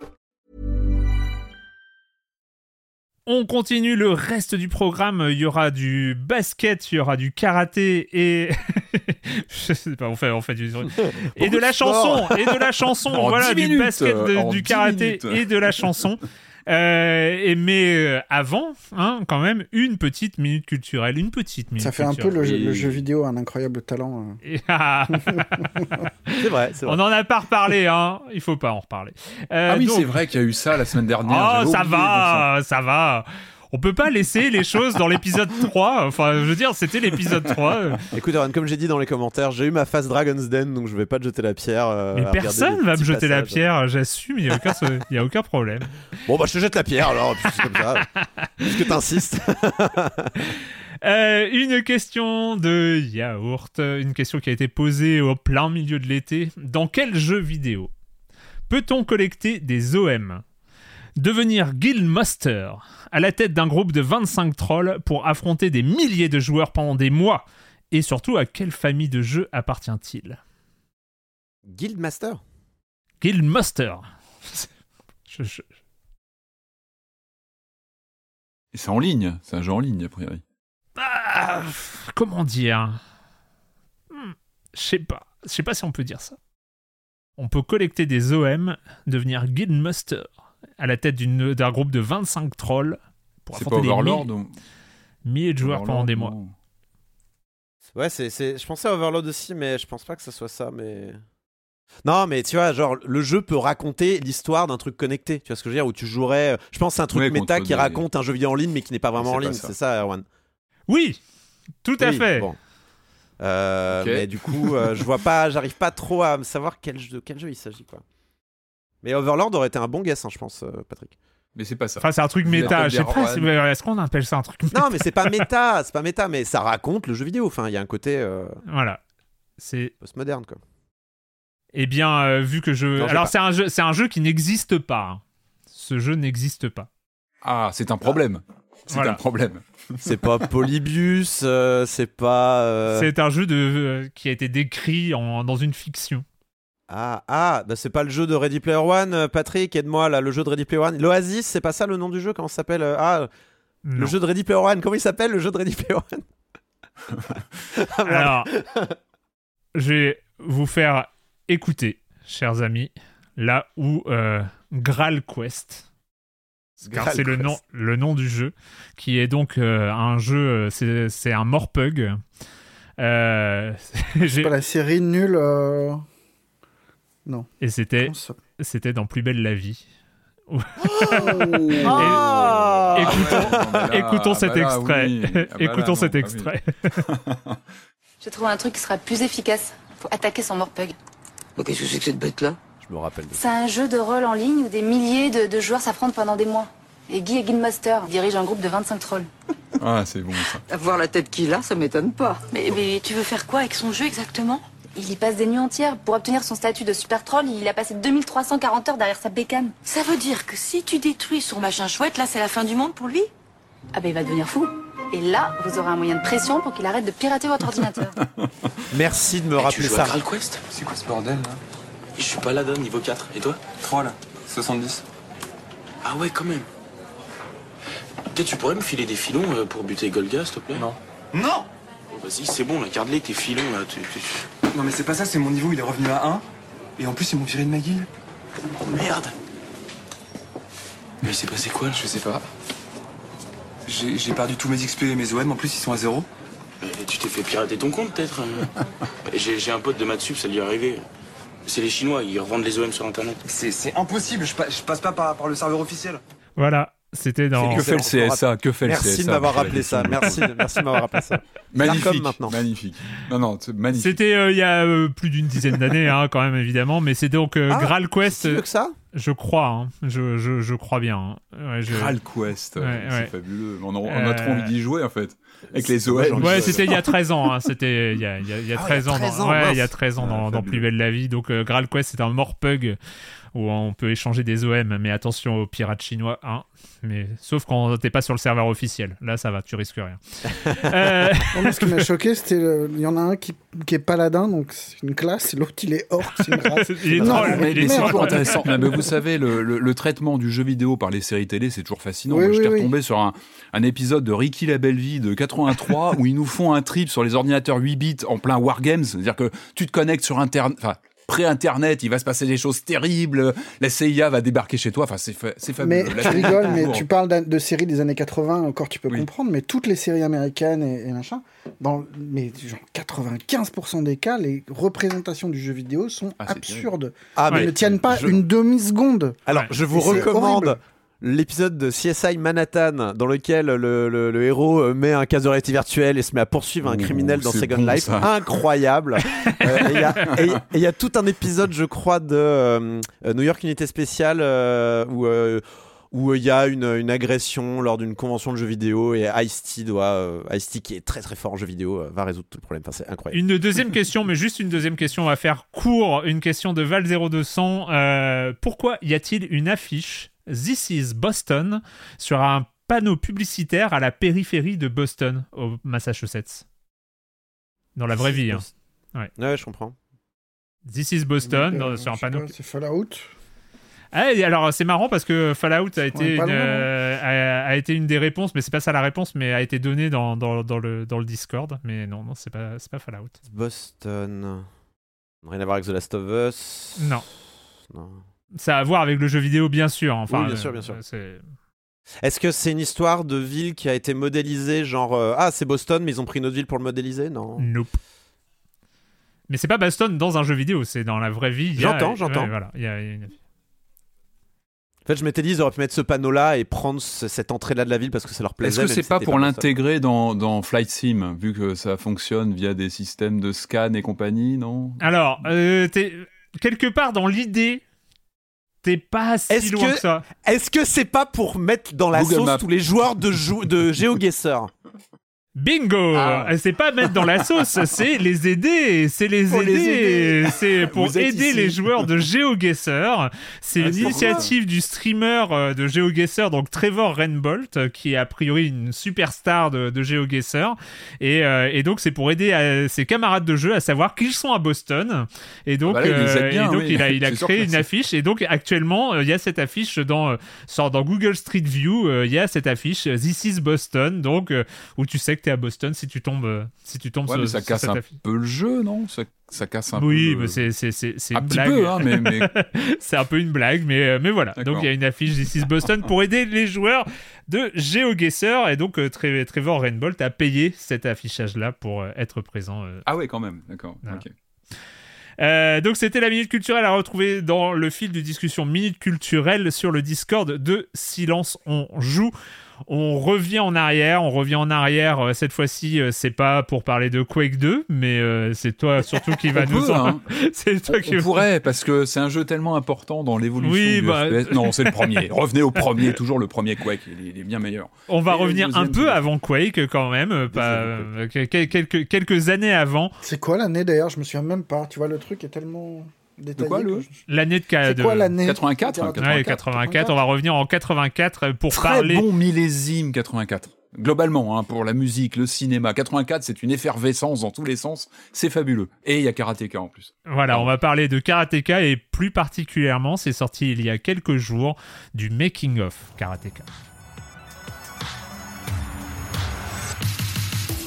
On continue le reste du programme. Il y aura du basket, il y aura du karaté et je sais pas. On fait, on fait du et de la chanson et de la chanson. Voilà 10 du basket, de- du 10 karaté minutes. et de la chanson. Euh, et mais euh, avant, hein, quand même, une petite minute culturelle, une petite minute. Ça fait un peu le, jeu- culturelle. le jeu vidéo un incroyable talent. euh. Ah. C'est vrai, c'est On n'en a pas reparlé, hein. Il faut pas en reparler. Euh, ah oui, donc- c'est vrai qu'il y a eu ça la semaine dernière. Oh, ça oublié, va, ça va. On peut pas laisser les choses dans l'épisode 3. Enfin, je veux dire, c'était l'épisode 3. Écoute, Aaron, comme j'ai dit dans les commentaires, j'ai eu ma phase Dragon's Den, donc je vais pas te jeter la pierre. euh, Mais personne va me jeter la pierre, j'assume, il n'y a, aucun- il y a aucun problème. Bon, bah je te jette la pierre alors, puis c'est comme ça. Puisque t'insistes. Euh, une question de Yaourt, une question qui a été posée au plein milieu de l'été. Dans quel jeu vidéo peut-on collecter des OM Devenir Guildmaster à la tête d'un groupe de 25 trolls pour affronter des milliers de joueurs pendant des mois. Et surtout, à quelle famille de jeux appartient-il? Guildmaster? Guildmaster. Je- je- Et c'est en ligne, c'est un jeu en ligne a priori. Ah, comment dire? Hmm, Je sais pas. Je sais pas si on peut dire ça. On peut collecter des OM, devenir Guildmaster à la tête d'un groupe de 25 trolls pour C'est pas affronter des Overlord milliers, ou- milliers de joueurs pendant des mois. non. Ouais, c'est, c'est... je pensais à Overlord aussi, mais je pense pas que ce soit ça, mais... Non, mais tu vois, genre, le jeu peut raconter l'histoire d'un truc connecté, tu vois ce que je veux dire, où tu jouerais... Je pense que c'est un truc Ouais, méta qui des- raconte un jeu vidéo en ligne, mais qui n'est pas vraiment en ligne, c'est ça, Erwan Oui, tout à Oui, fait. bon. Euh. Mais du coup, euh, je vois pas, j'arrive pas trop à savoir quel jeu, de quel jeu il s'agit, quoi. Mais Overlord aurait été un bon guess, hein, je pense, euh, Patrick. Mais c'est pas ça. Enfin, c'est un truc méta. Je sais pas. Si- Est-ce qu'on appelle ça un truc méta Non, mais c'est pas méta, c'est pas méta, mais ça raconte le jeu vidéo. Enfin, il y a un côté euh, Voilà. C'est. postmoderne, quoi. Eh bien, euh, vu que je. Non, Alors, c'est un jeu, c'est un jeu qui n'existe pas. hein. Ce jeu n'existe pas. Ah, c'est un problème. C'est Voilà. un problème. C'est pas Polybius, euh, c'est pas. euh, C'est un jeu de, euh, qui a été décrit en, dans une fiction. Ah, ah, bah c'est pas le jeu de Ready Player One, euh, Patrick, aide-moi là, le jeu de Ready Player One. L'Oasis, c'est pas ça le nom du jeu Comment ça s'appelle euh, Ah, Non. le jeu de Ready Player One, comment il s'appelle le jeu de Ready Player One? Ah. Alors, je vais vous faire écouter, chers amis, là où euh, Graal Quest, car c'est le nom, le nom du jeu, qui est donc euh, un jeu, c'est c'est un Morpug. Euh, C'est pas la série nulle. Et c'était c'était dans Plus belle la vie. Ah Écoutons, bah là, écoutons cet bah là, extrait. oui. Ah bah là, écoutons non, cet oui. extrait. J'ai trouvé un truc qui sera plus efficace. Faut attaquer son morpug. Qu'est-ce que c'est que cette bête-là Je me rappelle. C'est un jeu de rôle en ligne où des milliers de, de joueurs s'affrontent pendant des mois. Et Guy est Guildmaster, il dirige un groupe de 25 trolls. Ah, c'est bon ça. Avoir la tête qu'il a, ça m'étonne pas. Mais, mais tu veux faire quoi avec son jeu exactement? Il y passe des nuits entières. Pour obtenir son statut de super troll, il a passé 2340 heures derrière sa bécane. Ça veut dire que si tu détruis son machin chouette, là, c'est la fin du monde pour lui? Ah ben il va devenir fou. Et là, vous aurez un moyen de pression pour qu'il arrête de pirater votre ordinateur. Merci de me tu rappeler joues ça. à Graal Quest C'est quoi ce bordel là? Je suis paladin niveau 4. Et toi? 3 là, 70. Ah ouais, quand même. Peut-être tu pourrais me filer des filons euh, pour buter Golga, s'il te plaît? Non. Non Oh, Vas-y, c'est bon, là, garde-les tes filons, là. tu- tu- Non mais c'est pas ça, c'est mon niveau, il est revenu à 1. Et en plus ils m'ont viré de ma guilde. Oh merde Mais il s'est passé quoi, là Je sais pas. J'ai perdu tous mes XP et mes OM, en plus ils sont à zéro. Mais Tu t'es fait pirater ton compte, peut-être euh J'ai un pote de Matsup, ça lui est arrivé. C'est les Chinois, ils revendent les OM sur Internet. C'est c'est impossible, je, pa- je passe pas par, par le serveur officiel. Voilà, c'était dans. Que fait le. CSA Que fait le CSA Merci de m'avoir rappelé ça. Merci, de- merci de m'avoir rappelé ça. Magnifique. Maintenant. Magnifique. Non, non, magnifique. C'était euh, il y a euh, plus d'une dizaine d'années, hein, quand même, évidemment. Mais c'est donc euh, Ah, Graal Quest. Mieux que ça? Je crois, hein. je, je, je crois bien. hein. Ouais, je- Graal Quest. Ouais, c'est ouais. fabuleux. On a, on a Euh, trop envie d'y jouer, en fait. Avec les dommage, Ouais, c'était il y a 13 ans. hein. C'était il y a, il y a- il y a Ah ouais, 13 il y a ans. 13 dans... ans, ouais, il y a 13 ans dans, Ah, dans fabuleux. Plus belle la vie. Donc euh, Graal Quest, c'est un morpug où on peut échanger des OM, mais attention aux pirates chinois. Hein. Mais sauf quand t'es pas sur le serveur officiel. Là, ça va, tu risques rien. Euh, Non, ce qui m'a choqué, c'était. le- Il y en a un qui, qui est paladin, donc c'est une classe, et l'autre il est orc, c'est une race. il est Non, troll. mais il est intéressant. Non, mais vous savez, le, le- le traitement du jeu vidéo par les séries télé, c'est toujours fascinant. Oui, Moi, oui, J'étais oui. retombé sur un, un épisode de Ricky la Belle Vie de 83 où ils nous font un trip sur les ordinateurs 8 bits en plein Wargames. C'est-à-dire que tu te connectes sur Internet. Enfin, pré-internet, il va se passer des choses terribles, la CIA va débarquer chez toi. Enfin, c'est fa- c'est Mais fabuleux. tu rigoles, mais tu parles de séries des années 80, encore tu peux comprendre, mais toutes les séries américaines et, et machin, dans mais genre 95% des cas, les représentations du jeu vidéo sont absurdes. Ah, Elles mais ne tiennent pas je- une demi-seconde. Alors, je vous recommande horrible. L'épisode de CSI Manhattan dans lequel le, le- le héros euh, met un casque de réalité virtuelle et se met à poursuivre un Ouh, criminel dans Second bon, Life. ça. Incroyable. Euh, et Il y, a- y tout un épisode, je crois, de euh, euh, New York Unité Spéciale euh, où. euh, où il y a une, une agression lors d'une convention de jeux vidéo et Ice-T doit, euh, Ice-T qui est très très fort en jeux vidéo, euh, va résoudre tout le problème. Enfin, c'est incroyable. Une deuxième question, mais juste une deuxième question, on va faire court. Une question de Val0200. Euh, pourquoi y a-t-il une affiche This is Boston sur un panneau publicitaire à la périphérie de Boston, au Massachusetts Dans la vraie This is vie. hein. Boston. Ouais. Ouais, je comprends. This is Boston, dans- Euh, sur un panneau. C'est Fallout. Ah, et alors c'est marrant parce que Fallout a été, une, euh, a, a été une des réponses, mais c'est pas ça la réponse, mais a été donnée dans, dans, dans le, dans le Discord. Mais non, non, c'est pas, c'est pas Fallout. Boston. Rien à voir avec The Last of Us. Non. Non. Ça a à voir avec le jeu vidéo, bien sûr. Enfin, Oui, bien euh, sûr, bien sûr. c'est- Est-ce que c'est une histoire de ville qui a été modélisée, genre euh, ah c'est Boston, mais ils ont pris une autre ville pour le modéliser? Non. Nope. Mais c'est pas Boston dans un jeu vidéo, c'est dans la vraie vie. a- J'entends, j'entends. ouais, voilà, il y a une- En fait, je m'étais dit ils auraient pu mettre ce panneau-là et prendre ce- cette entrée-là de la ville parce que ça leur Est-ce plaisait. que même c'est si pas pour l'intégrer dans, dans Flight Sim, vu que ça fonctionne via des systèmes de scan et compagnie, non? Alors, euh, t'es- quelque part dans l'idée, t'es pas si Est-ce loin que- que ça. Est-ce que c'est pas pour mettre dans la Google sauce Maps. tous les joueurs de, jou- de GeoGuessr? Bingo Ah. C'est pas mettre dans la sauce, c'est les aider, c'est les Pour aider, c'est pour Vous aider les joueurs de GeoGuessr. C'est Ah, une initiative du streamer euh, de GeoGuessr, donc Trevor Rainbolt, euh, qui est a priori une superstar de, de GeoGuessr. Et, euh, et donc c'est pour aider ses camarades de jeu à savoir qu'ils sont à Boston. Et donc, Ah bah là, il les aide bien, et donc oui. il a, il créé une affiche. Et donc actuellement, il y a cette affiche dans, sort dans Google Street View, il y a cette affiche This is Boston, donc où tu sais que t'es à Boston si tu tombes, euh, si tu tombes Ouais, sur, mais ça casse un peu le jeu, non? Ça, ça casse un Oui, peu. mais le- c'est c'est c'est c'est Un une petit blague. peu, hein, mais- mais- c'est un peu une blague, mais euh, mais voilà. Donc il y a une affiche is Boston pour aider les joueurs de GeoGuessr et donc euh, Tre- Trevor Rainbolt a payé cet affichage-là pour euh, être présent. Ah ouais, quand même, d'accord. Voilà. ok. Euh, donc c'était la minute culturelle à retrouver dans le fil de discussion minute culturelle sur le Discord de Silence on joue. On revient en arrière, on revient en arrière. euh, cette fois-ci, euh, c'est pas pour parler de Quake 2, mais euh, c'est toi surtout qui va On nous peut, en... hein. c'est toi qui On pourrait, parce que c'est un jeu tellement important dans l'évolution Oui, du bah- FPS. Non, c'est le premier. Revenez au premier, toujours le premier Quake, il est, il est bien meilleur. On va Et revenir un peu avant Quake quand même, pas, quel- quelques, quelques années avant. C'est quoi l'année d'ailleurs? Je me souviens même pas. Tu vois, le truc est tellement détaillé. quoi, le- L'année de, C'est de- quoi l'année 84, On va dire Ouais, 84, on va revenir en 84 pour Très parler. bon millésime 84. Globalement, hein, pour la musique, le cinéma, 84, c'est une effervescence dans tous les sens. C'est fabuleux. Et il y a Karateka en plus. Voilà, on va parler de Karateka et plus particulièrement, c'est sorti il y a quelques jours, du making of Karateka.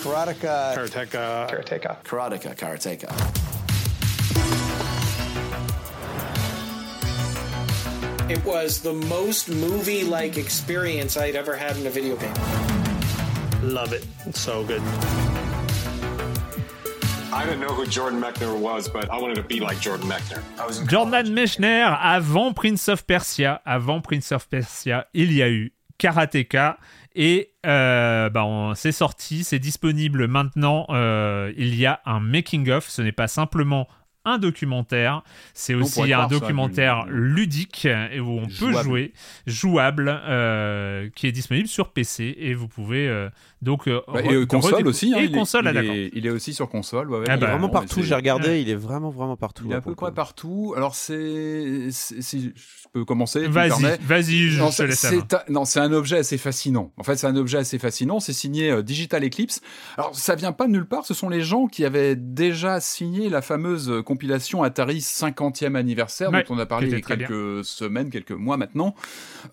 Karateka. Karateka. Karateka. Karateka. Karateka. It was the most movie like experience I'd ever had in a video game. Love it. It's so good. I didn't know who Jordan Mechner was, but I wanted to be like Jordan Mechner. I was in Jordan Mechner, avant Prince of Persia, avant Prince of Persia, il y a eu Karateka et euh, bah, c'est sorti, c'est disponible maintenant. euh, il y a un making of, ce n'est pas simplement un documentaire, c'est aussi un croire ça, documentaire ludique et où on peut jouer, jouable, euh, qui est disponible sur PC et vous pouvez euh, donc euh, Bah, et euh, console aussi. hein, et il est- console, il, d'accord. est, il est aussi sur console. ouais, ouais, Ah il est bah, Il est vraiment bon, partout, j'ai regardé, il est vraiment vraiment partout. Il est à peu près partout. Alors c'est, si je peux commencer. Vas-y, vas-y, je Non, te c'est- laisse un- non, c'est un objet assez fascinant. En fait, c'est un objet assez fascinant. C'est signé euh, Digital Eclipse. Alors, ça vient pas de nulle part. Ce sont les gens qui avaient déjà signé la fameuse compilation Atari 50e anniversaire Ouais, dont on a parlé il y a bien. quelques semaines, quelques mois maintenant.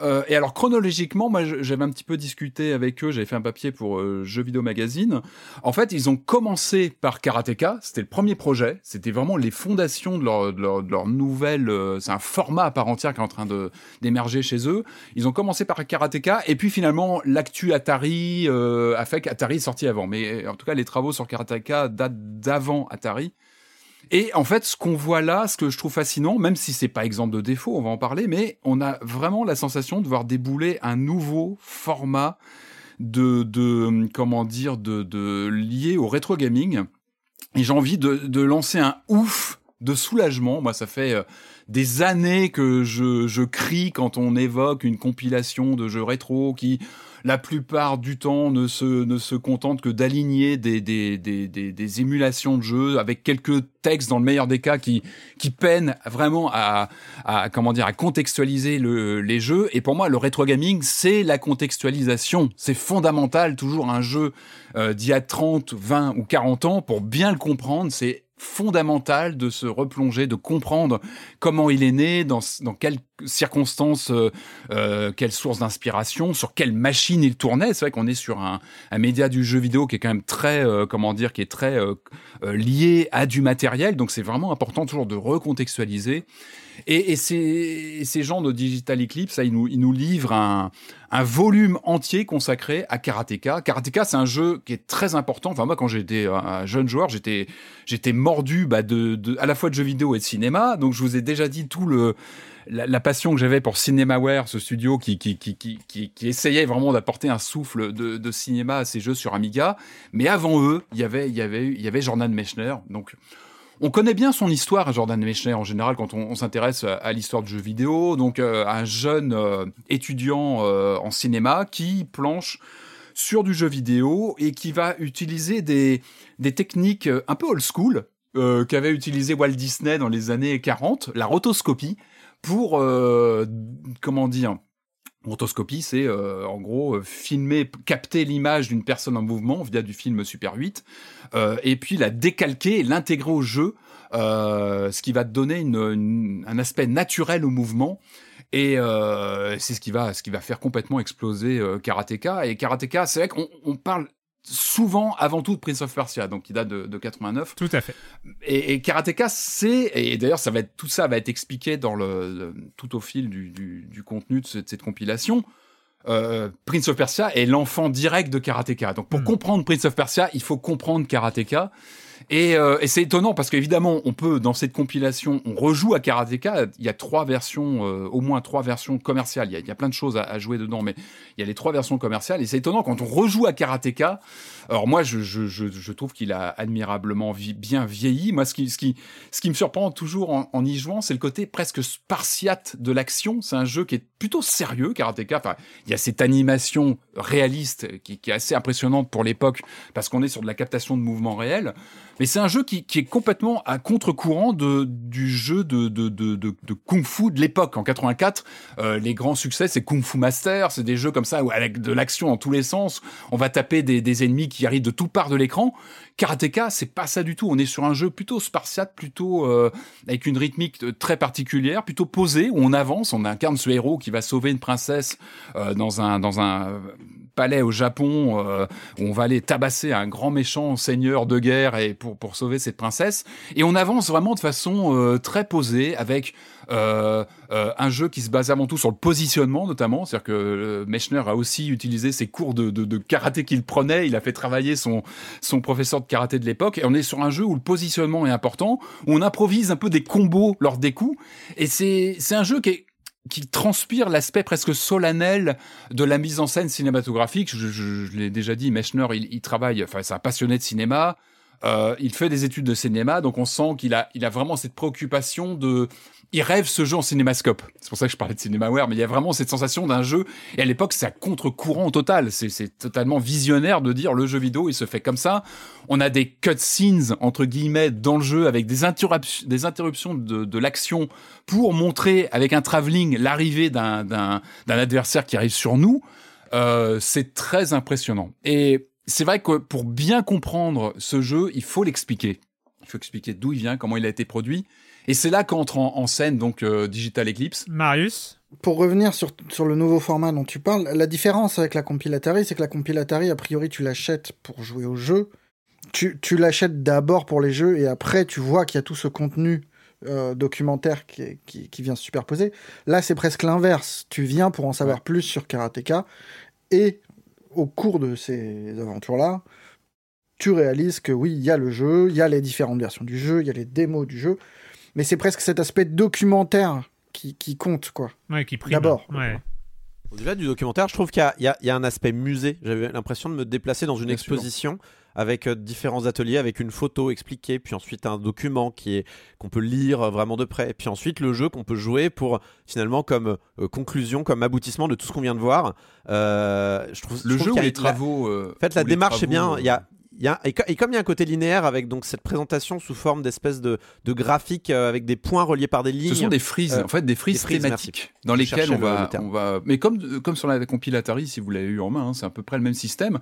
Euh, et alors, chronologiquement, moi, j'avais un petit peu discuté avec eux. J'avais fait un papier pour euh, Jeux Vidéo Magazine. En fait, ils ont commencé par Karateka, c'était le premier projet, c'était vraiment les fondations de leur, de leur, nouvelle, euh, c'est un format à part entière qui est en train d'émerger chez eux. Ils ont commencé par Karateka, et puis finalement, l'actu Atari euh, a fait qu'Atari est sorti avant. Mais en tout cas, les travaux sur Karateka datent d'avant Atari. Et en fait, ce qu'on voit là, ce que je trouve fascinant, même si c'est pas exemple de défaut, on va en parler, mais on a vraiment la sensation de voir débouler un nouveau format de, de comment dire, de, de au rétro gaming. Et j'ai envie de, de lancer un ouf de soulagement. Moi, ça fait euh, des années que je, je crie quand on évoque une compilation de jeux rétro qui la plupart du temps ne se, ne se contentent que d'aligner des, des, des, des, des émulations de jeux avec quelques textes dans le meilleur des cas qui, qui peinent vraiment à, à, comment dire, à contextualiser le, les jeux. Et pour moi, le rétro gaming, c'est la contextualisation. C'est fondamental, toujours un jeu euh, d'il y a 30, 20 ou 40 ans, pour bien le comprendre, c'est fondamental de se replonger, de comprendre comment il est né, dans, dans quelles circonstances, euh, euh, quelles d'inspiration, sur quelle machine il tournait. C'est vrai qu'on est sur un, un, média du jeu vidéo qui est quand même très, euh, comment dire, qui est très euh, lié à du matériel. Donc c'est vraiment important toujours de recontextualiser. Et, ces, gens de Digital Eclipse, ils nous, livrent un, volume entier consacré à Karateka. Karateka, c'est un jeu qui est très important. Enfin, moi, quand j'étais un jeune joueur, j'étais, mordu bah, à la fois de jeux vidéo et de cinéma. Donc, je vous ai déjà dit tout le, la, passion que j'avais pour Cinemaware, ce studio qui, essayait vraiment d'apporter un souffle de, cinéma à ces jeux sur Amiga. Mais avant eux, il y avait, y avait Jordan Mechner. Donc, on connaît bien son histoire, Jordan Mechner, en général, quand on, s'intéresse à, l'histoire de jeux vidéo. Donc, euh, un jeune euh, étudiant euh, en cinéma qui planche sur du jeu vidéo et qui va utiliser des, techniques un peu old school qu'avait utilisé Walt Disney dans les années 40, la rotoscopie, pour, comment dire, Rotoscopie, c'est en gros filmer, capter l'image d'une personne en mouvement via du film Super 8, euh, et puis la décalquer et l'intégrer au jeu, euh, ce qui va te donner une, une, un aspect naturel au mouvement. Et euh, c'est ce qui va, ce qui va faire complètement exploser Karateka. Et Karateka, c'est vrai qu'on on parle souvent avant tout de Prince of Persia, donc qui date de, de 89. Tout à fait. Et, et Karateka, c'est et d'ailleurs ça va être tout ça va être expliqué dans le, le tout au fil du, du, du contenu de cette, cette compilation. Euh, Prince of Persia est l'enfant direct de Karateka. Donc pour mmh. comprendre Prince of Persia, il faut comprendre Karateka. Et, euh, et c'est étonnant parce qu'évidemment, on peut dans cette compilation, on rejoue à Karateka. Il y a trois versions, euh, au moins trois versions commerciales. Il y a, il y a plein de choses à, à, jouer dedans, mais il y a les trois versions commerciales. Et c'est étonnant quand on rejoue à Karateka. Alors moi, je, trouve qu'il a admirablement bien vieilli. Moi, ce qui, me surprend toujours en, en y jouant, c'est le côté presque spartiate de l'action. C'est un jeu qui est plutôt sérieux, Karateka. Enfin, il y a cette animation réaliste qui, est assez impressionnante pour l'époque parce qu'on est sur de la captation de mouvements réels. Mais c'est un jeu qui, est complètement à contre-courant du jeu de, kung-fu de l'époque. En 84, euh, les grands succès, c'est Kung Fu Master, c'est des jeux comme ça où avec de l'action dans tous les sens, on va taper des ennemis qui arrivent de toutes parts de l'écran. Karateka, c'est pas ça du tout. On est sur un jeu plutôt spartiate, plutôt euh, avec une rythmique très particulière, plutôt posée, où on avance, on incarne ce héros qui va sauver une princesse euh, dans un dans un palais au Japon euh, où on va aller tabasser un grand méchant seigneur de guerre et pour pour sauver cette princesse. Et on avance vraiment de façon très posée avec euh, euh, un jeu qui se base avant tout sur le positionnement notamment, c'est-à-dire que euh, Mechner a aussi utilisé ses cours de, karaté qu'il prenait, il a fait travailler son, son professeur de karaté de l'époque, et on est sur un jeu où le positionnement est important, où on improvise un peu des combos lors des coups, et c'est un jeu qui qui transpire l'aspect presque solennel de la mise en scène cinématographique. Je, l'ai déjà dit, Mechner, il, il travaille, enfin, c'est un passionné de cinéma. Il fait des études de cinéma, donc on sent qu'il a, il a vraiment cette préoccupation de, il rêve ce jeu en cinémascope. C'est pour ça que je parlais de Cinemaware, mais il y a vraiment cette sensation d'un jeu. Et à l'époque, c'est à contre-courant total. C'est totalement visionnaire de dire le jeu vidéo, il se fait comme ça. On a des cutscenes, entre guillemets, dans le jeu avec des, interruptions, des interruptions de, de l'action pour montrer avec un travelling l'arrivée d'un adversaire qui arrive sur nous. Euh, c'est très impressionnant. Et c'est vrai que pour bien comprendre ce jeu, il faut l'expliquer faut expliquer d'où il vient, comment il a été produit. Et c'est là qu'entre en, en scène donc euh, Digital Eclipse. Marius Pour revenir sur, sur le nouveau format dont tu parles, la différence avec la compilatari, c'est que la compilatari, a priori, tu l'achètes pour jouer au jeu. Tu, tu l'achètes d'abord pour les jeux et après, tu vois qu'il y a tout ce contenu euh, documentaire qui, qui vient se superposer. Là, c'est presque l'inverse. Tu viens pour en savoir plus sur Karateka et au cours de ces aventures-là, tu réalises que oui, il y a le jeu, il y a les différentes versions du jeu, il y a les démos du jeu, mais c'est presque cet aspect documentaire qui, qui compte, quoi. Ouais, qui prime. D'abord. Ouais. Au-delà du documentaire, je trouve qu'il y a- y, y un aspect musée. J'avais l'impression de me déplacer dans une Bien sûr. exposition avec euh, différents ateliers, avec une photo expliquée, puis ensuite un document qui est qu'on peut lire euh, vraiment de près, et puis ensuite le jeu qu'on peut jouer pour finalement comme euh, conclusion, comme aboutissement de tout ce qu'on vient de voir. Euh, je trouve Le je trouve jeu ou les travaux. euh, En fait, la démarche est bien. travaux, Il y a, il y a- et, co- et comme il y a un côté linéaire avec donc cette présentation sous forme d'espèce de, de graphique euh, avec des points reliés par des lignes. Ce sont des frises, Euh, en fait, des frises, merci. thématiques dans lesquelles on va, le on va, mais comme comme sur la compilatari, si vous l'avez eu en main, hein, c'est à peu près le même système.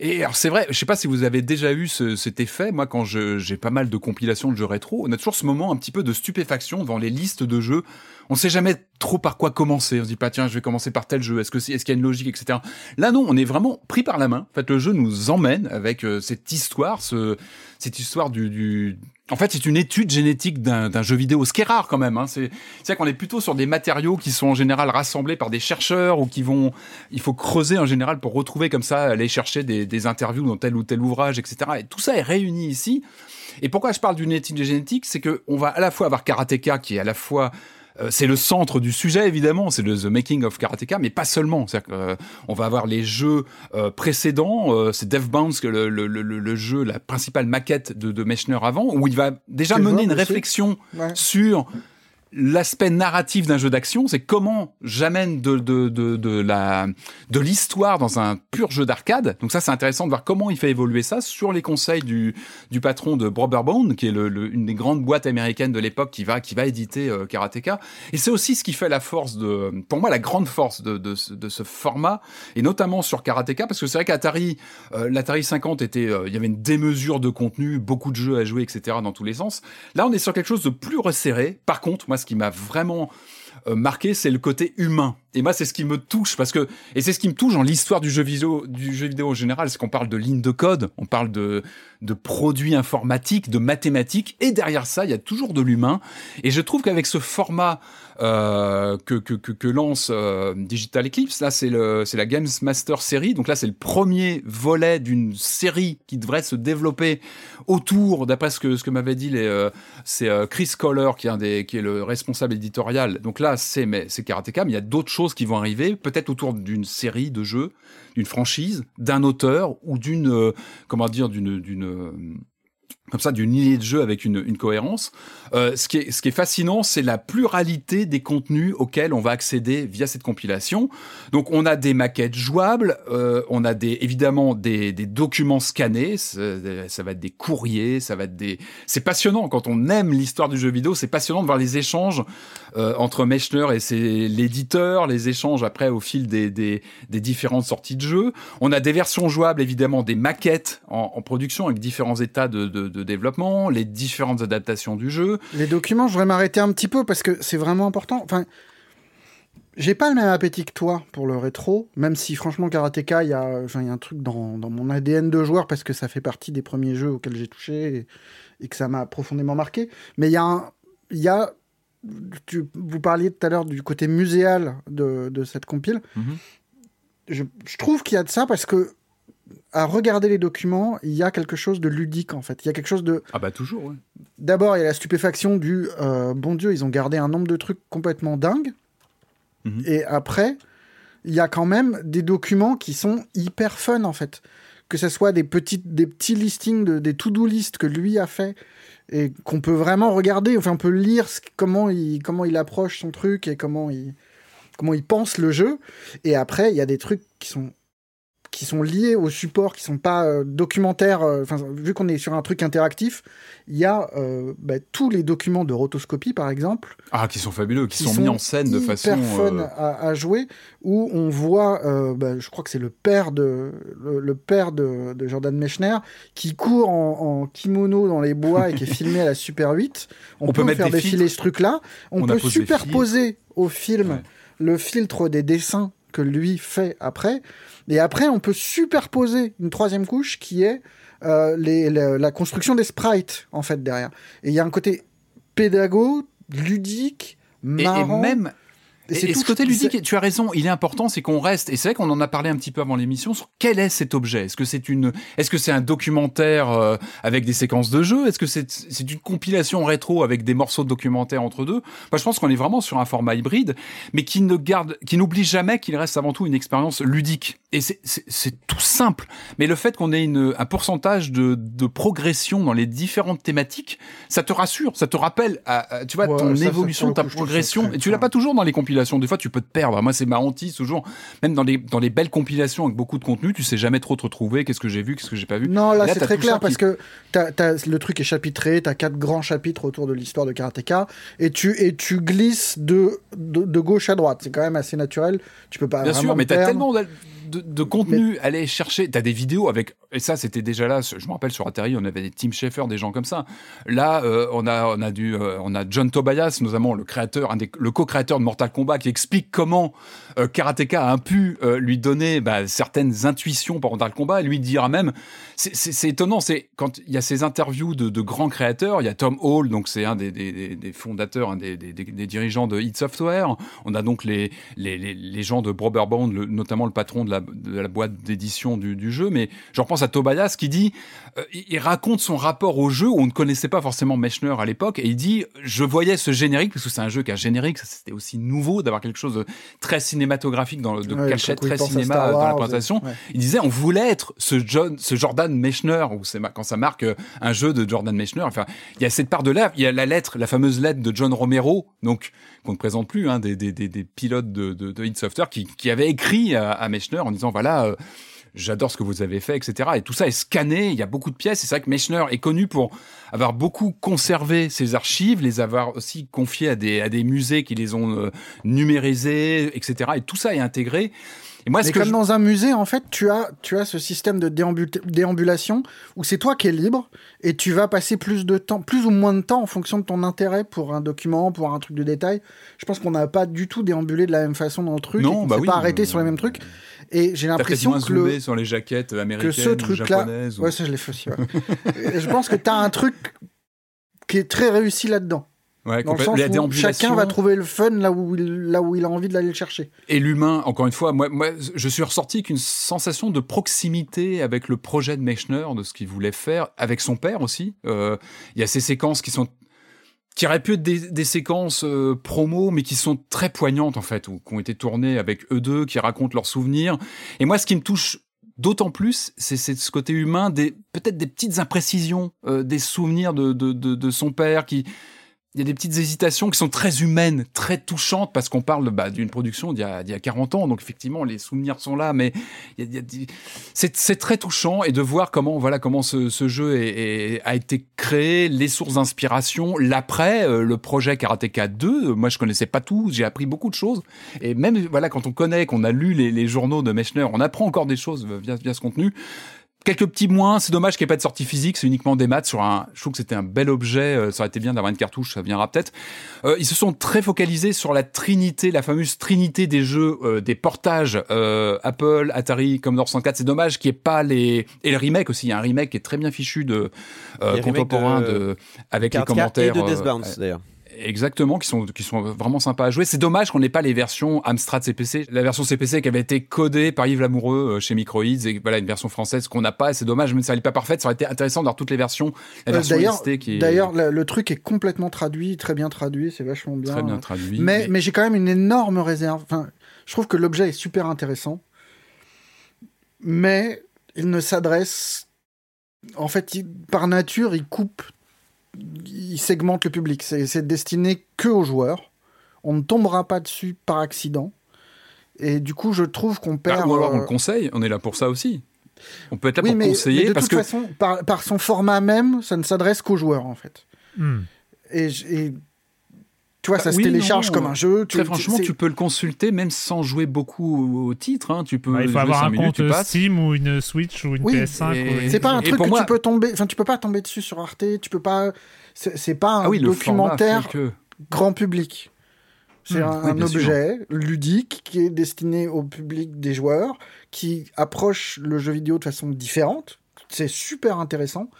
Et alors c'est vrai, je sais pas si vous avez déjà eu ce- cet effet. Moi, quand j'ai pas mal de compilations de jeux rétro, on a toujours ce moment un petit peu de stupéfaction devant les listes de jeux. On sait jamais trop par quoi commencer. On se dit pas tiens, je vais commencer par tel jeu. Est-ce que c'est, est-ce qu'il y a une logique, etc. Là non, on est vraiment pris par la main. En fait, le jeu nous emmène avec euh, cette histoire, ce, cette histoire du, du... En fait, c'est une étude génétique d'un, jeu vidéo, ce qui est rare quand même. Hein. C'est, c'est qu'on est plutôt sur des matériaux qui sont en général rassemblés par des chercheurs ou qui vont. Il faut creuser en général pour retrouver comme ça, aller chercher des, des interviews dans tel ou tel ouvrage, etc. Et tout ça est réuni ici. Et pourquoi je parle d'une étude génétique, c'est que on va à la fois avoir Karateka qui est à la fois c'est le centre du sujet évidemment, c'est le The Making of Karateka, mais pas seulement. C'est-à-dire qu'on va avoir les jeux euh, précédents, euh, c'est Death Bounce, le, le, le, le jeu, la principale maquette de, de Mechner avant, où il va déjà mener une réflexion Ouais. sur l'aspect narratif d'un jeu d'action, c'est comment j'amène de, de, de, de la de l'histoire dans un pur jeu d'arcade. Donc ça, c'est intéressant de voir comment il fait évoluer ça sur les conseils du, du patron de Brotherbound, qui est le, le- une des grandes boîtes américaines de l'époque qui va qui va éditer euh, Karateka. Et c'est aussi ce qui fait la force de, pour moi, la grande force de, de, de ce format, et notamment sur Karateka, parce que c'est vrai qu'Atari, euh, l'Atari 50 était, euh, il y avait une démesure de contenu, beaucoup de jeux à jouer, etc. dans tous les sens. Là, on est sur quelque chose de plus resserré. Par contre, moi, ce qui m'a vraiment euh, marqué, c'est le côté humain. Et moi, c'est ce qui me touche parce que et c'est ce qui me touche dans l'histoire du jeu vidéo, en général, c'est qu'on parle de lignes de code, on parle de de produits informatiques, de mathématiques, et derrière ça, il y a toujours de l'humain. Et je trouve qu'avec ce format euh, que, que, que, lance euh, Digital Eclipse, là, c'est la Games Master série. Donc là, c'est le premier volet d'une série qui devrait se développer autour, d'après ce que ce que m'avait dit euh, c'est euh, Chris Kohler qui est qui est le responsable éditorial. Donc là, c'est Karateka, mais il y a d'autres choses qui vont arriver, peut-être autour d'une série de jeux, d'une franchise, d'un auteur ou d'une euh, comment dire d'une comme ça d'une idée de jeu avec une, une cohérence. Euh, ce, qui est, ce qui est fascinant, c'est la pluralité des contenus auxquels on va accéder via cette compilation. Donc on a des maquettes jouables, euh, on a des, évidemment des, des documents scannés, ça, va être des courriers, ça va être des... C'est passionnant quand on aime l'histoire du jeu vidéo, c'est passionnant de voir les échanges euh, entre Mechner et l'éditeur, les échanges après au fil des, des, des différentes sorties de jeu. On a des versions jouables, évidemment, des maquettes en, en production avec différents états de, de, de développement, les différentes adaptations du jeu. Les documents, je voudrais m'arrêter un petit peu parce que c'est vraiment important. Enfin, j'ai pas le même appétit que toi pour le rétro, même si franchement Karateka, il y a, y un truc dans, dans mon ADN de joueur parce que ça fait partie des premiers jeux auxquels j'ai touché et, et que ça m'a profondément marqué. Mais il y a un, il y a, tu, vous parliez tout à l'heure du côté muséal de, de cette compile. Je, je trouve qu'il y a de ça parce que à regarder les documents, il y a quelque chose de ludique en fait. Il y a quelque chose de Ah bah toujours, ouais. D'abord, il y a la stupéfaction du euh, bon Dieu, ils ont gardé un nombre de trucs complètement dingues. Et après, il y a quand même des documents qui sont hyper fun en fait. Que ce soit des, petites, des petits listings, de, des to-do list que lui a fait et qu'on peut vraiment regarder. Enfin, on peut lire ce- comment, il, comment il approche son truc et comment il, comment il pense le jeu. Et après, il y a des trucs qui sont qui sont liés au support, qui sont pas euh, documentaires. euh, Enfin, vu qu'on est sur un truc interactif, il y a euh, bah, tous les documents de rotoscopie, par exemple, Ah, qui sont fabuleux, qui, qui sont, mis en scène de hyper façon. fun euh, à, à jouer, où on voit, bah, je crois que c'est le père de le, le père de, de Jordan Mechner qui court en, en kimono dans les bois et qui est filmé à la Super 8. On, On peut, faire défiler ce truc-là. On, On peut superposer au film le filtre des dessins que lui fait après. Et après, on peut superposer une troisième couche qui est euh, les, la, la construction des sprites, en fait, derrière. Et il y a un côté pédago, ludique, Et, et marrant. même. C'est tout- ce côté ludique, tu as raison, il est important, c'est qu'on reste. Et c'est vrai qu'on en a parlé un petit peu avant l'émission sur quel est cet objet? Est-ce que c'est une, est-ce que c'est un documentaire euh, avec des séquences de jeu Est-ce que c'est, c'est une compilation rétro avec des morceaux de documentaire entre deux? Moi, je pense qu'on est vraiment sur un format hybride, mais qui ne garde, qui n'oublie jamais qu'il reste avant tout une expérience ludique. Et c'est, tout simple. Mais le fait qu'on ait une, un pourcentage de, de progression dans les différentes thématiques, ça te rassure, ça te rappelle, à- à- tu vois, Ouais, ton ça, évolution, ta progression. Et tu l'as pas toujours dans les compilations. Des fois, tu peux te perdre. Moi, c'est ma hantise toujours. Même dans les, dans les belles compilations avec beaucoup de contenu, tu sais jamais trop te retrouver. Qu'est-ce que j'ai vu, qu'est-ce que j'ai pas vu. Non, là, c'est très clair parce que le truc est chapitré, t'as quatre grands chapitres autour de l'histoire de Karateka et tu, et tu glisses de, de, de gauche à droite. C'est quand même assez naturel. Tu peux pas Bien vraiment sûr, mais t'as perdre. tellement de, contenu aller chercher. T'as des vidéos avec, et ça c'était déjà là. Je me rappelle sur Atari, on avait des Tim Schafer, des gens comme ça. Là, euh, on a, on a du, euh, on a John Tobias, notamment le créateur, le co-créateur de Mortal Kombat, qui explique comment euh, Karateka a pu lui donner bah, certaines intuitions par Mortal Kombat, et lui dira même, c'est- étonnant, c'est quand il y a ces interviews de, de grands créateurs, il y a Tom Hall, donc c'est un des, des, fondateurs, un des, des, dirigeants de Hit Software. On a donc les, les, les, les gens de Brotherbound, le- notamment le patron de la, de la boîte d'édition du, du jeu, mais je repense à Tobias qui dit, euh, il, raconte son rapport au jeu, où on ne connaissait pas forcément Mechner à l'époque, et il dit, je voyais ce générique, parce que c'est un jeu qui a un générique, c'était aussi nouveau d'avoir quelque chose de très cinématographique, dans le, de Ouais, cachette, très cinéma Star dans la présentation. ouais. Il disait, on voulait être ce, John, ce Jordan Mechner, ou c'est quand ça marque euh, un jeu de Jordan Mechner. Enfin, il y a cette part de là, il y a la lettre, la fameuse lettre de John Romero, donc qu'on ne présente plus, hein, des, des, des, des pilotes de, de, de Hit Software, qui, qui avait écrit à, à Mechner en disant, voilà. euh, J'adore ce que vous avez fait, etc. Et tout ça est scanné. Il y a beaucoup de pièces. C'est vrai que Mechner est connu pour avoir beaucoup conservé ses archives, les avoir aussi confiées à des, à des musées qui les ont euh, numérisées, etc. Et tout ça est intégré. Et moi, ce Mais que comme je- dans un musée, en fait, tu as, tu as ce système de déambul- déambulation où c'est toi qui es libre et tu vas passer plus de temps, plus ou moins de temps en fonction de ton intérêt pour un document, pour un truc de détail. Je pense qu'on n'a pas du tout déambulé de la même façon dans le truc. Non, qu'on bah oui, pas arrêté euh, sur les mêmes trucs. Et j'ai l'impression que le, sur les jaquettes américaines que ce truc-là, ou- ouais, ça je l'ai fait aussi. ouais. Je pense que tu as un truc qui est très réussi là-dedans. Ouais, dans le sens La où chacun va trouver le fun là où il, là où il a envie d'aller le chercher. Et l'humain, encore une fois, moi, moi, je suis ressorti avec une sensation de proximité avec le projet de Mechner, de ce qu'il voulait faire, avec son père aussi. Euh, Il y a ces séquences qui sont qui auraient pu être des, des séquences euh, promo, mais qui sont très poignantes en fait, ou qui ont été tournées avec eux deux, qui racontent leurs souvenirs. Et moi, ce qui me touche d'autant plus, c'est c'est ce côté humain, des peut-être des petites imprécisions, euh, des souvenirs de, de, de, de son père qui il y a des petites hésitations qui sont très humaines, très touchantes, parce qu'on parle bah, d'une production d'il y, y a 40 ans, donc effectivement les souvenirs sont là, mais c'est, très touchant et de voir comment voilà comment ce, ce jeu est- est- a été créé, les sources d'inspiration, l'après, euh, le projet Karateka 2. euh, Moi je connaissais pas tout, j'ai appris beaucoup de choses et même voilà quand on connaît, qu'on a lu les, les journaux de Mechner, on apprend encore des choses via, via ce contenu. Quelques petits moins, c'est dommage qu'il n'y ait pas de sortie physique, c'est uniquement des maths sur un. Je trouve que c'était un bel objet, euh, ça aurait été bien d'avoir une cartouche, ça viendra peut-être. Euh, ils se sont très focalisés sur la trinité, la fameuse trinité des jeux, euh, des portages euh, Apple, Atari, Commodore 64. C'est dommage qu'il n'y ait pas les et le remake aussi. Il y a un remake qui est très bien fichu de euh, contemporain de- de, avec les commentaires. et de d'ailleurs. Exactement, qui sont, qui sont vraiment sympas à jouer. C'est dommage qu'on n'ait pas les versions Amstrad CPC. La version CPC qui avait été codée par Yves Lamoureux euh, chez Microids et voilà une version française qu'on n'a pas. C'est dommage, même si elle n'est pas parfaite, ça aurait été intéressant d'avoir toutes les versions. La Euh, version D'ailleurs, XT qui est d'ailleurs, le, truc est complètement traduit, très bien traduit, c'est vachement bien. très bien traduit. Mais, mais j'ai quand même une énorme réserve. Enfin, je trouve que l'objet est super intéressant, mais il ne s'adresse. En fait, il- par nature, il coupe, il segmente le public. C'est c'est destiné que aux joueurs. On ne tombera pas dessus par accident. Et du coup, je trouve qu'on Bah, perd. ou alors on euh, le conseille, on est là pour ça aussi. On peut être là oui, pour mais, conseiller mais de parce toute que façon, par, par son format même, ça ne s'adresse qu'aux joueurs en fait. Hmm. Et, et tu vois, ça Bah se oui, télécharge non, comme un jeu. tu- Très franchement, tu peux le consulter même sans jouer beaucoup au titre. hein. Tu peux. Bah, il faut avoir un minutes, compte. Steam ou une Switch ou une Oui, PS5. et- ou une- C'est pas un truc pour que moi- tu peux tomber. Enfin, tu peux pas tomber dessus sur Arte. Tu peux pas. C'est pas un Ah oui, format documentaire que- grand public. C'est Hmm, un, oui, un bien sûr. objet ludique qui est destiné au public des joueurs, qui approche le jeu vidéo de façon différente. C'est super intéressant,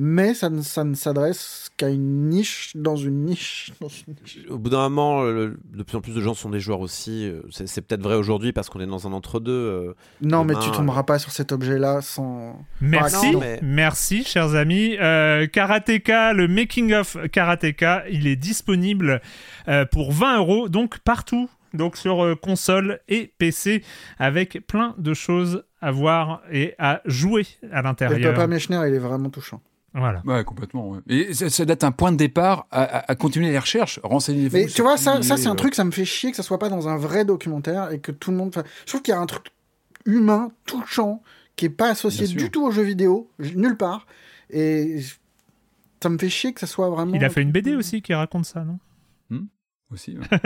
mais ça ne, ça ne s'adresse qu'à une niche dans une niche. dans une niche. Au bout d'un moment, le- de plus en plus de gens sont des joueurs aussi. euh, C'est c'est peut-être vrai aujourd'hui parce qu'on est dans un entre-deux. euh, Non, mais tu tomberas pas sur cet objet-là sans. Merci, accident. mais- merci, chers amis. Euh, Karateka, le making of Karateka, il est disponible euh, pour 20 euros, donc partout, donc sur euh, console et PC, avec plein de choses à voir et à jouer à Et l'intérieur. Papa Mechner, il est vraiment touchant. Voilà. Ouais, complètement. ouais. Et ça, ça doit être un point de départ à, à- à continuer les recherches, renseignez-vous. Mais tu vois, ça, ça est, c'est un euh, truc, ça me fait chier que ça soit pas dans un vrai documentaire et que tout le monde. enfin, Je trouve qu'il y a un truc humain, touchant, qui est pas associé du tout aux jeux vidéo, nulle part. Et ça me fait chier que ça soit vraiment. Il a fait une BD aussi qui raconte ça, non? Aussi. ouais.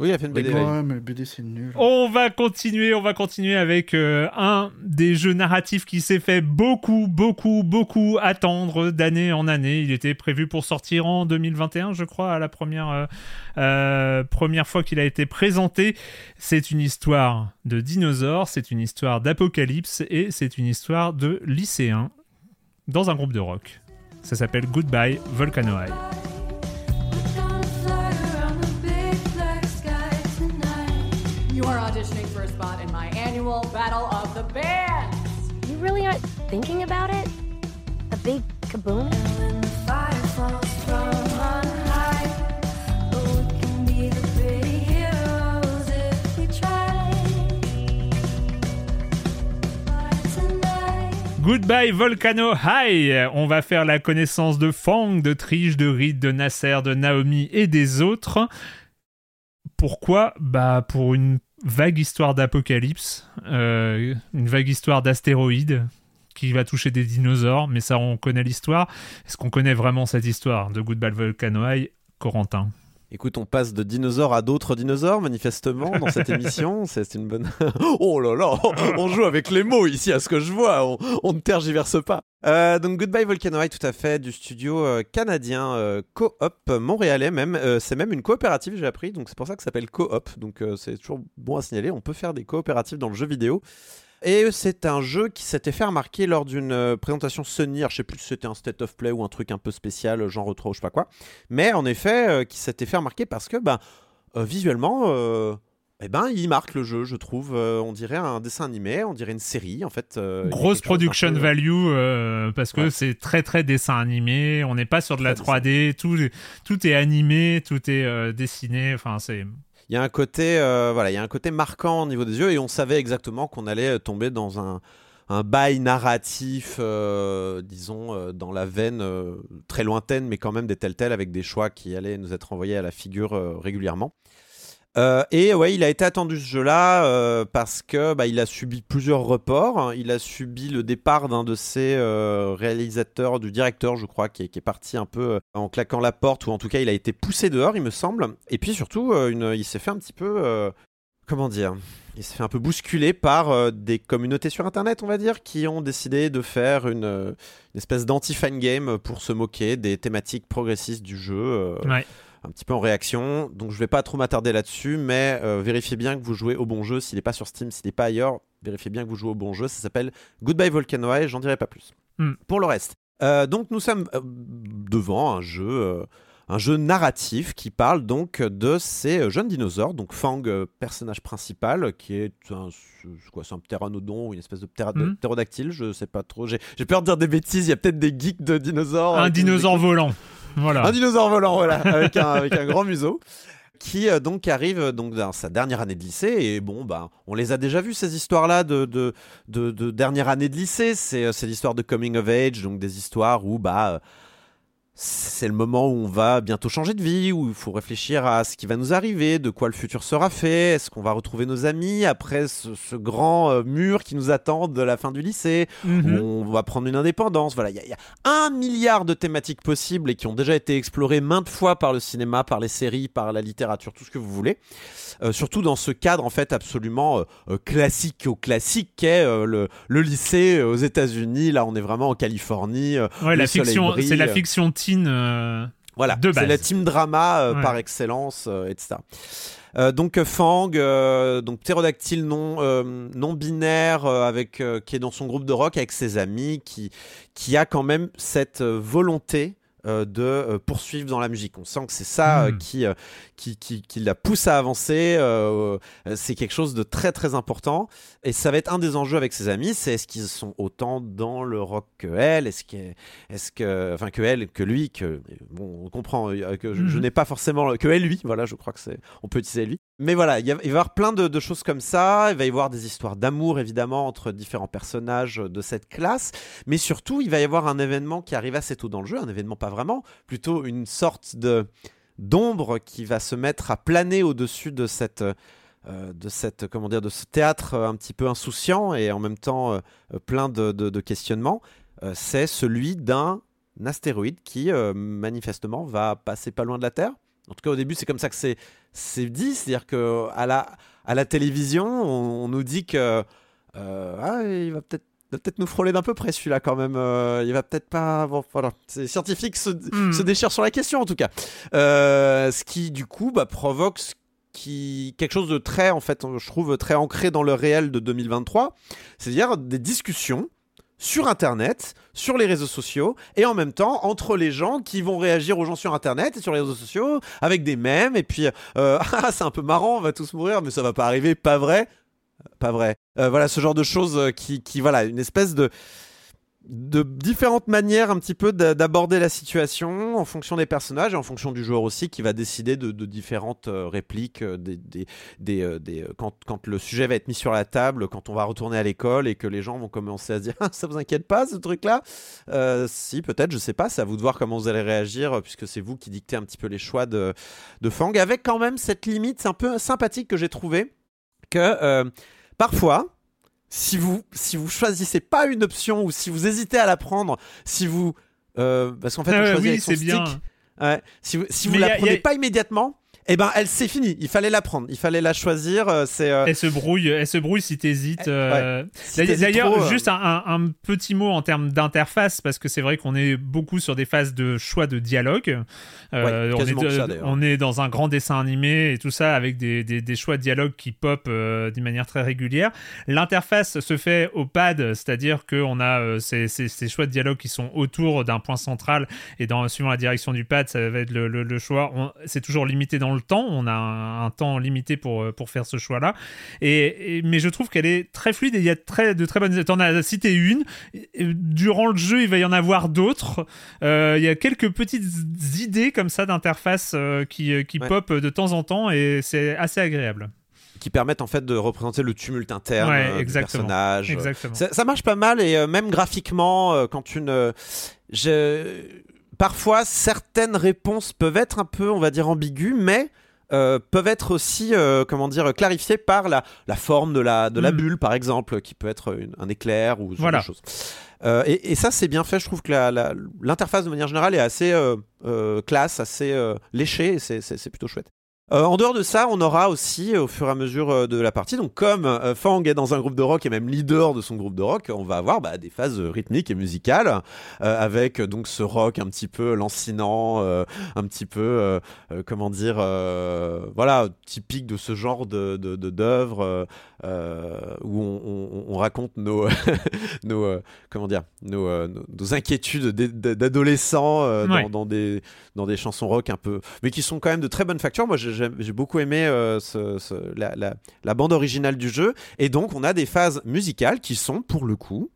Oui, il a fait une BD. Ouais, oui. mais BD c'est nul. On va continuer, on va continuer avec euh, un des jeux narratifs qui s'est fait beaucoup, beaucoup, beaucoup attendre d'année en année. Il était prévu pour sortir en 2021, je crois, à la première, euh, euh, première fois qu'il a été présenté. C'est une histoire de dinosaures, c'est une histoire d'apocalypse et c'est une histoire de lycéens dans un groupe de rock. Ça s'appelle Goodbye Volcano High. Are auditioning for a spot in my annual Battle of the Bands. You really aren't thinking about it? A big kaboom? Goodbye Volcano High On va faire la connaissance de Fang, de Trish, de Reed, de Nasser, de Naomi et des autres. Pourquoi? Bah pour une vague histoire d'apocalypse, euh, une vague histoire d'astéroïdes qui va toucher des dinosaures, mais ça on connaît l'histoire. Est-ce qu'on connaît vraiment cette histoire de Goodbye Volcano Corentin? Écoute, on passe de dinosaures à d'autres dinosaures, manifestement, dans cette émission. C'est une bonne. oh là là, on joue avec les mots ici, à ce que je vois. On, on ne tergiverse pas. Euh, donc, Goodbye Volcano High, tout à fait, du studio euh, canadien euh, Co-op, montréalais même. Euh, c'est même une coopérative, j'ai appris, donc c'est pour ça que ça s'appelle Co-op. Donc, c'est toujours bon à signaler. On peut faire des coopératives dans le jeu vidéo. Et c'est un jeu qui s'était fait remarquer lors d'une euh, présentation Sony. Je sais plus si c'était un state of play ou un truc un peu spécial, genre retro, je sais pas quoi. Mais en effet, euh, qui s'était fait remarquer parce que ben, euh, visuellement, eh ben, il marque le jeu, je trouve. Euh, on dirait un dessin animé, on dirait une série, en fait. euh, Grosse production peu- value euh, parce que Ouais. c'est très très dessin animé. On n'est pas sur de la Très 3D. Tout, tout est animé, tout est dessiné. Enfin, c'est. Il y a un côté, euh, voilà, il y a un côté marquant au niveau des yeux et on savait exactement qu'on allait euh, tomber dans un, un bail narratif, euh, disons, dans la veine très lointaine, mais quand même des tels avec des choix qui allaient nous être envoyés à la figure régulièrement. Euh, et ouais, il a été attendu ce jeu-là euh, parce que bah, il a subi plusieurs reports. Il a subi le départ d'un de ses euh, réalisateurs, du directeur, je crois, qui est, parti un peu en claquant la porte, ou en tout cas, il a été poussé dehors, il me semble. Et puis surtout, il s'est fait un petit peu, comment dire, il s'est fait un peu bousculer par des communautés sur Internet, on va dire, qui ont décidé de faire une, espèce d'anti-fan game pour se moquer des thématiques progressistes du jeu. Ouais. Un petit peu en réaction. Donc je vais pas trop m'attarder là-dessus, mais euh, vérifiez bien que vous jouez au bon jeu. S'il n'est pas sur Steam, s'il n'est pas ailleurs, vérifiez bien que vous jouez au bon jeu. Ça s'appelle Goodbye Volcano High, j'en dirai pas plus. Hmm. Pour le reste, euh, donc nous sommes euh, devant un jeu, un jeu narratif qui parle donc de ces jeunes dinosaures. Donc Fang, personnage principal, qui est un, c'est quoi, un pteranodon ou une espèce de, ptéra- de Hmm. ptérodactyle, je sais pas trop. J'ai peur de dire des bêtises. Il y a peut-être des geeks de dinosaures. Un dinosaure volant. Voilà. un dinosaure volant, voilà, avec un, grand museau. Qui euh, donc arrive donc dans sa dernière année de lycée et bon bah on les a déjà vus ces histoires là de, de, de, de dernière année de lycée c'est euh, c'est l'histoire de coming of age donc des histoires où bah c'est le moment où on va bientôt changer de vie, où il faut réfléchir à ce qui va nous arriver, de quoi le futur sera fait, est-ce qu'on va retrouver nos amis après ce, ce grand euh, mur qui nous attend de la fin du lycée, Mhm. où on va prendre une indépendance. Voilà, il y, a- il y a un milliard de thématiques possibles et qui ont déjà été explorées maintes fois par le cinéma, par les séries, par la littérature, tout ce que vous voulez. Euh, surtout dans ce cadre en fait absolument euh, classique au classique qu'est le, le lycée aux États-Unis. Là, on est vraiment en Californie. Ouais, la fiction, c'est la fiction euh, Voilà, de c'est la team drama euh, Ouais. par excellence, euh, etc. Donc Fang, donc ptérodactyle non non binaire, avec qui est dans son groupe de rock avec ses amis, qui qui a quand même cette volonté de poursuivre dans la musique. On sent que c'est ça euh, Mm. qui, qui, qui, qui la pousse à avancer. euh, euh, c'est quelque chose de très très important. Et ça va être un des enjeux avec ses amis. C'est est-ce qu'ils sont autant dans le rock que elle Est-ce que, est-ce que, enfin que elle, que lui, que bon, on comprend euh, que je, je Mhm. n'ai pas forcément que elle lui. Voilà, je crois que c'est, on peut utiliser lui. Mais voilà, il va y avoir plein de, de choses comme ça. Il va y avoir des histoires d'amour évidemment entre différents personnages de cette classe. Mais surtout, il va y avoir un événement qui arrive assez tôt dans le jeu, un événement pas vraiment, plutôt une sorte de d'ombre qui va se mettre à planer au-dessus de cette euh, de cette comment dire de ce théâtre euh, un petit peu insouciant et en même temps euh, plein de, de- questionnements. C'est celui d'un astéroïde qui manifestement va passer pas loin de la Terre. En tout cas, au début, c'est comme ça que c'est c'est dit, c'est-à-dire que à la à la télévision, on, nous dit que ah, il va peut-être va peut-être nous frôler d'un peu près celui-là quand même. Euh, il va peut-être pas. Bon, voilà. C'est scientifique se, Hmm. se déchire sur la question en tout cas. Euh, ce qui du coup bah, provoque ce qui quelque chose de très en fait, je trouve très ancré dans le réel de 2023, c'est-à-dire des discussions sur Internet, sur les réseaux sociaux, et en même temps entre les gens qui vont réagir aux gens sur Internet et sur les réseaux sociaux avec des mèmes, et puis euh, ah c'est un peu marrant, on va tous mourir, mais ça va pas arriver, pas vrai, pas vrai. Euh, voilà ce genre de choses euh, qui, qui voilà une espèce de de différentes manières un petit peu d'a- d'aborder la situation en fonction des personnages et en fonction du joueur aussi qui va décider de, différentes euh, répliques des, des, des, des, quand, quand le sujet va être mis sur la table, quand on va retourner à l'école et que les gens vont commencer à se dire Ah, ça vous inquiète pas ce truc là si peut-être je sais pas c'est à vous de voir comment vous allez réagir puisque c'est vous qui dictez un petit peu les choix de, de Fang avec quand même cette limite un peu sympathique que j'ai trouvé que parfois si vous si vous choisissez pas une option ou si vous hésitez à la prendre, si vous euh, parce qu'en fait Ah on ouais, choisit oui, avec son bien. stick. Ouais, si vous si vous Mais la a- prenez a- pas immédiatement, eh ben elle c'est fini. Il fallait la prendre, il fallait la choisir. euh, C'est euh, Elle se brouille, elle se brouille si t'hésites. euh. Si t'hésites D'ailleurs, euh. juste un, petit mot en termes d'interface, parce que c'est vrai qu'on est beaucoup sur des phases de choix de dialogue. Euh, Ouais, on, est ça, on dans un grand dessin animé et tout ça, avec des, des- des choix de dialogue qui pop euh, d'une manière très régulière. L'interface se fait au pad, c'est-à-dire qu'on a euh, ces, ces- ces choix de dialogue qui sont autour d'un point central, et dans, suivant la direction du pad, ça va être le, le- le choix. C'est toujours limité dans le temps, on a un, un temps limité pour, euh, pour faire ce choix-là. Et, et- mais je trouve qu'elle est très fluide et il y a très, de très bonnes. T'en as cité une. Durant le jeu, il va y en avoir d'autres. Euh, Il y a quelques petites idées comme ça d'interface euh, qui, qui Ouais. pop de temps en temps et c'est assez agréable. qui permettent en fait de représenter le tumulte interne Ouais, du exactement. personnage. Exactement. Ça, ça marche pas mal et euh, même graphiquement, euh, quand une, euh, je... parfois certaines réponses peuvent être un peu, on va dire, ambiguës, mais euh, peuvent être aussi, euh, comment dire, clarifiées par la, la forme de la, de la Mm. bulle, par exemple, qui peut être une- un éclair ou ce genre Voilà. de choses. Euh, et, et ça, c'est bien fait. Je trouve que l'interface, de manière générale, est assez classe, assez léchée. et c'est plutôt chouette. Euh, en dehors de ça, on aura aussi, euh, au fur et à mesure euh, de la partie, donc comme euh, Fang est dans un groupe de rock et même leader de son groupe de rock, on va avoir bah, des phases rythmiques et musicales avec donc ce rock un petit peu lancinant, un petit peu, comment dire, voilà, typique de ce genre de d'œuvre où on, on- on raconte nos nos comment dire nos, inquiétudes d'adolescents dans, des dans des chansons rock un peu mais qui sont quand même de très bonne facture moi j'ai- j'ai beaucoup aimé euh, ce- ce- la, la- la bande originale du jeu et donc on a des phases musicales qui sont pour le coup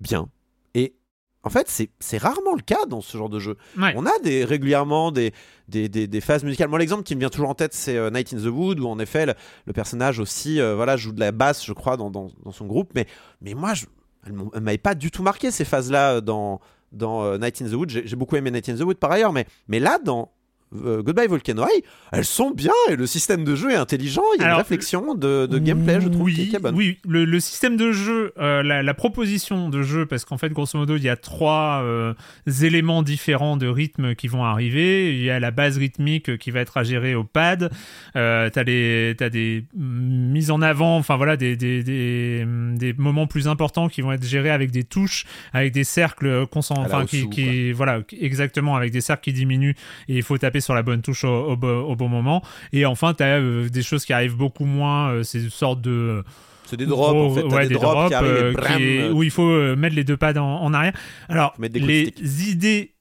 bien et en fait c'est rarement le cas dans ce genre de jeu Ouais. on a des régulièrement des des, des- des phases musicales. Moi, l'exemple qui me vient toujours en tête, c'est euh, Night in the Wood, où en effet, le, le personnage aussi euh, voilà, joue de la basse, je crois, dans, dans, dans son groupe. Mais, mais moi, je, elle elle m'avait pas du tout marqué ces phases-là dans, dans euh, Night in the Wood. J'ai j'ai beaucoup aimé Night in the Wood par ailleurs, mais, mais là, dans euh, Goodbye Volcano High, elles sont bien et le système de jeu est intelligent. Il y a Alors, une réflexion de, de gameplay, je trouve, oui, qui est- qui est bonne. Oui, le, le système de jeu, euh, la, la proposition de jeu, parce qu'en fait, grosso modo, il y a trois euh, éléments différents de rythme qui vont arriver. Il y a la base rythmique qui va être à gérer au pad. Euh, t'as les, t'as des mises en avant, enfin voilà, des, des, des, des moments plus importants qui vont être gérés avec des touches, avec des cercles enfin qui, Osu, qui voilà, exactement, avec des cercles qui diminuent et il faut taper sur la bonne touche au, au bo- au bon moment. Et enfin, t'as euh, des choses qui arrivent beaucoup moins, euh, ces sortes de C'est des drops, en fait. T'as ouais, des des drops drops qui arrivent euh, bram, qui est- où il faut mettre les deux pads en, en arrière. Alors, les idées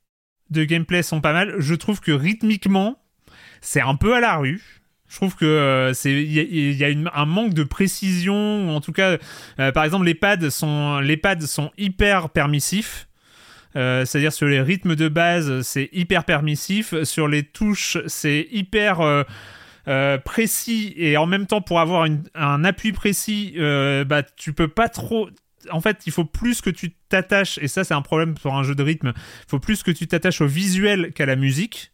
de gameplay sont pas mal. Je trouve que rythmiquement, c'est un peu à la rue. Je trouve que euh, c'est il y a, il y a une- un manque de précision. ou En tout cas, euh, par exemple, les pads sont les pads sont hyper permissifs. Euh, C'est-à-dire sur les rythmes de base, c'est hyper permissif. Sur les touches, c'est hyper euh, euh, précis et en même temps pour avoir une- un appui précis, bah tu peux pas trop. En fait, il faut plus que tu t'attaches et ça c'est un problème pour un jeu de rythme. Il faut plus que tu t'attaches au visuel qu'à la musique.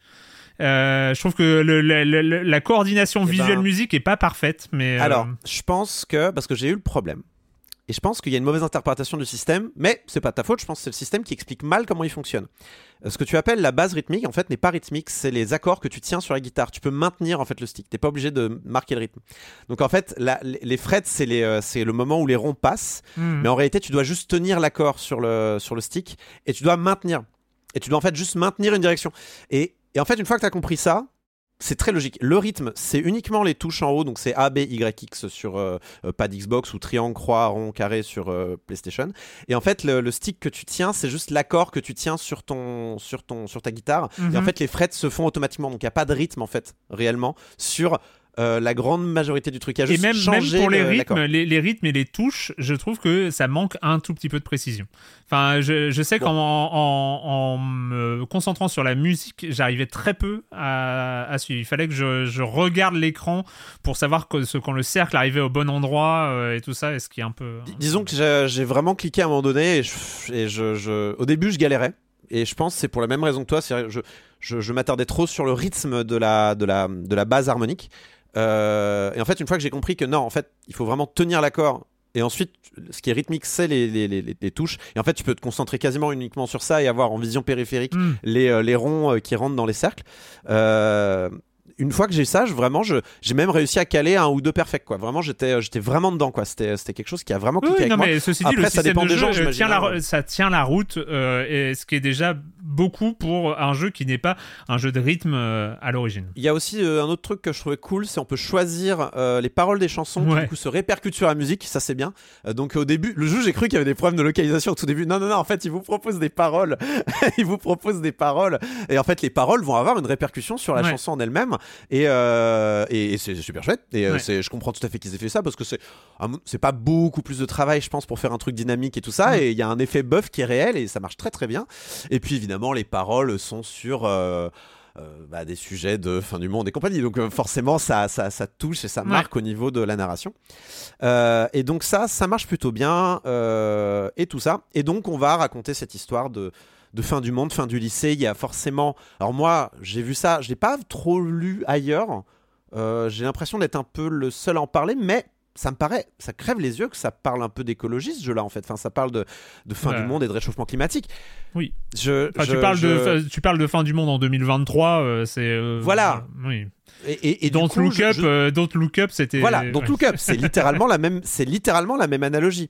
Euh, je trouve que le- le- le- la coordination Eh ben, visuelle musique est pas parfaite, mais euh, Alors, je pense que, parce que j'ai eu le problème, et je pense qu'il y a une mauvaise interprétation du système, mais c'est pas ta faute, je pense que c'est le système qui explique mal comment il fonctionne. Euh, Ce que tu appelles la base rythmique, en fait, n'est pas rythmique, c'est les accords que tu tiens sur la guitare. Tu peux maintenir, en fait, le stick, t'es pas obligé de marquer le rythme. Donc, en fait, la- les frets, c'est euh, c'est le moment où les ronds passent, Mhm. mais en réalité, tu dois juste tenir l'accord sur le, sur le stick, et tu dois maintenir. Et tu dois, en fait, juste maintenir une direction. Et, et en fait, une fois que tu as compris ça, c'est très logique. Le rythme, c'est uniquement les touches en haut, donc c'est A, B, Y, X sur euh, euh, pad Xbox ou triangle, croix, rond, carré sur euh, PlayStation. Et en fait, le, le stick que tu tiens, c'est juste l'accord que tu tiens sur ton, sur ton, sur ta guitare. Et en Mhm. fait, les frets se font automatiquement, donc il n'y a pas de rythme en fait, réellement, sur euh, la grande majorité du truc. A Et juste même, même pour les le- rythmes, les, les rythmes et les touches, je trouve que ça manque un tout petit peu de précision. Enfin, je, je sais qu'en en, en me concentrant sur la musique, j'arrivais très peu à, à suivre. Il fallait que je, je regarde l'écran pour savoir que, ce- quand le cercle arrivait au bon endroit euh, et tout ça, et ce qui est un peu... Disons que j'ai- vraiment cliqué à un moment donné et, je- et je, au début je galérais et je pense que c'est pour la même raison que toi, je, je, je m'attardais trop sur le rythme de la, de la, de la base harmonique. Euh, et en fait, une fois que j'ai compris que non, en fait, il faut vraiment tenir l'accord. Et ensuite, ce qui est rythmique, c'est les, les, les, les touches. Et en fait, tu peux te concentrer quasiment uniquement sur ça et avoir en vision périphérique Mm. les, les ronds euh, qui rentrent dans les cercles. Euh, une fois que j'ai ça, je, vraiment, j'ai même réussi à caler un ou deux perfects. Quoi. Vraiment, j'étais, j'étais vraiment dedans. Quoi. C'était, c'était quelque chose qui a vraiment cliqué oui, avec non, moi. mais ceci dit, Après, le ça dépend de des jeu gens, tient la, ça tient la route, euh, et ce qui est déjà beaucoup pour un jeu qui n'est pas un jeu de rythme euh, à l'origine. Il y a aussi euh, un autre truc que je trouvais cool, c'est on peut choisir euh, les paroles des chansons qui Ouais. du coup se répercutent sur la musique, ça c'est bien. Donc au début, le jeu j'ai cru qu'il y avait des problèmes de localisation au tout début. Non non non, en fait il vous propose des paroles, il vous propose des paroles et en fait les paroles vont avoir une répercussion sur la Ouais. chanson en elle-même et, euh, et, et c'est super chouette. Et Ouais. je comprends tout à fait qu'ils aient fait ça parce que c'est c'est pas beaucoup plus de travail je pense pour faire un truc dynamique et tout ça Mm. et il y a un effet buff qui est réel et ça marche très très bien. Et puis évidemment les paroles sont sur euh, euh, bah, des sujets de fin du monde et compagnie. Donc euh, forcément, ça, ça, ça touche et ça Ouais. marque au niveau de la narration. Euh, et donc ça, ça marche plutôt bien et tout ça. Et donc on va raconter cette histoire de de fin du monde, fin du lycée. Il y a forcément. Alors moi, j'ai vu ça. Je l'ai pas trop lu ailleurs. J'ai l'impression d'être un peu le seul à en parler, mais ça me paraît, ça crève les yeux que ça parle un peu d'écologie ce jeu-là en fait. Enfin, ça parle de, de fin Ouais. du monde et de réchauffement climatique. Oui. Je, Enfin, je- tu, parles je- de, tu parles de fin du monde en 2023, euh, c'est... euh, Voilà. Oui. Et, et, et Don't coup, Look Up, je- euh, Don't Look Up, c'était... Voilà, Don't ouais. Look Up, c'est littéralement la même, c'est littéralement la même analogie.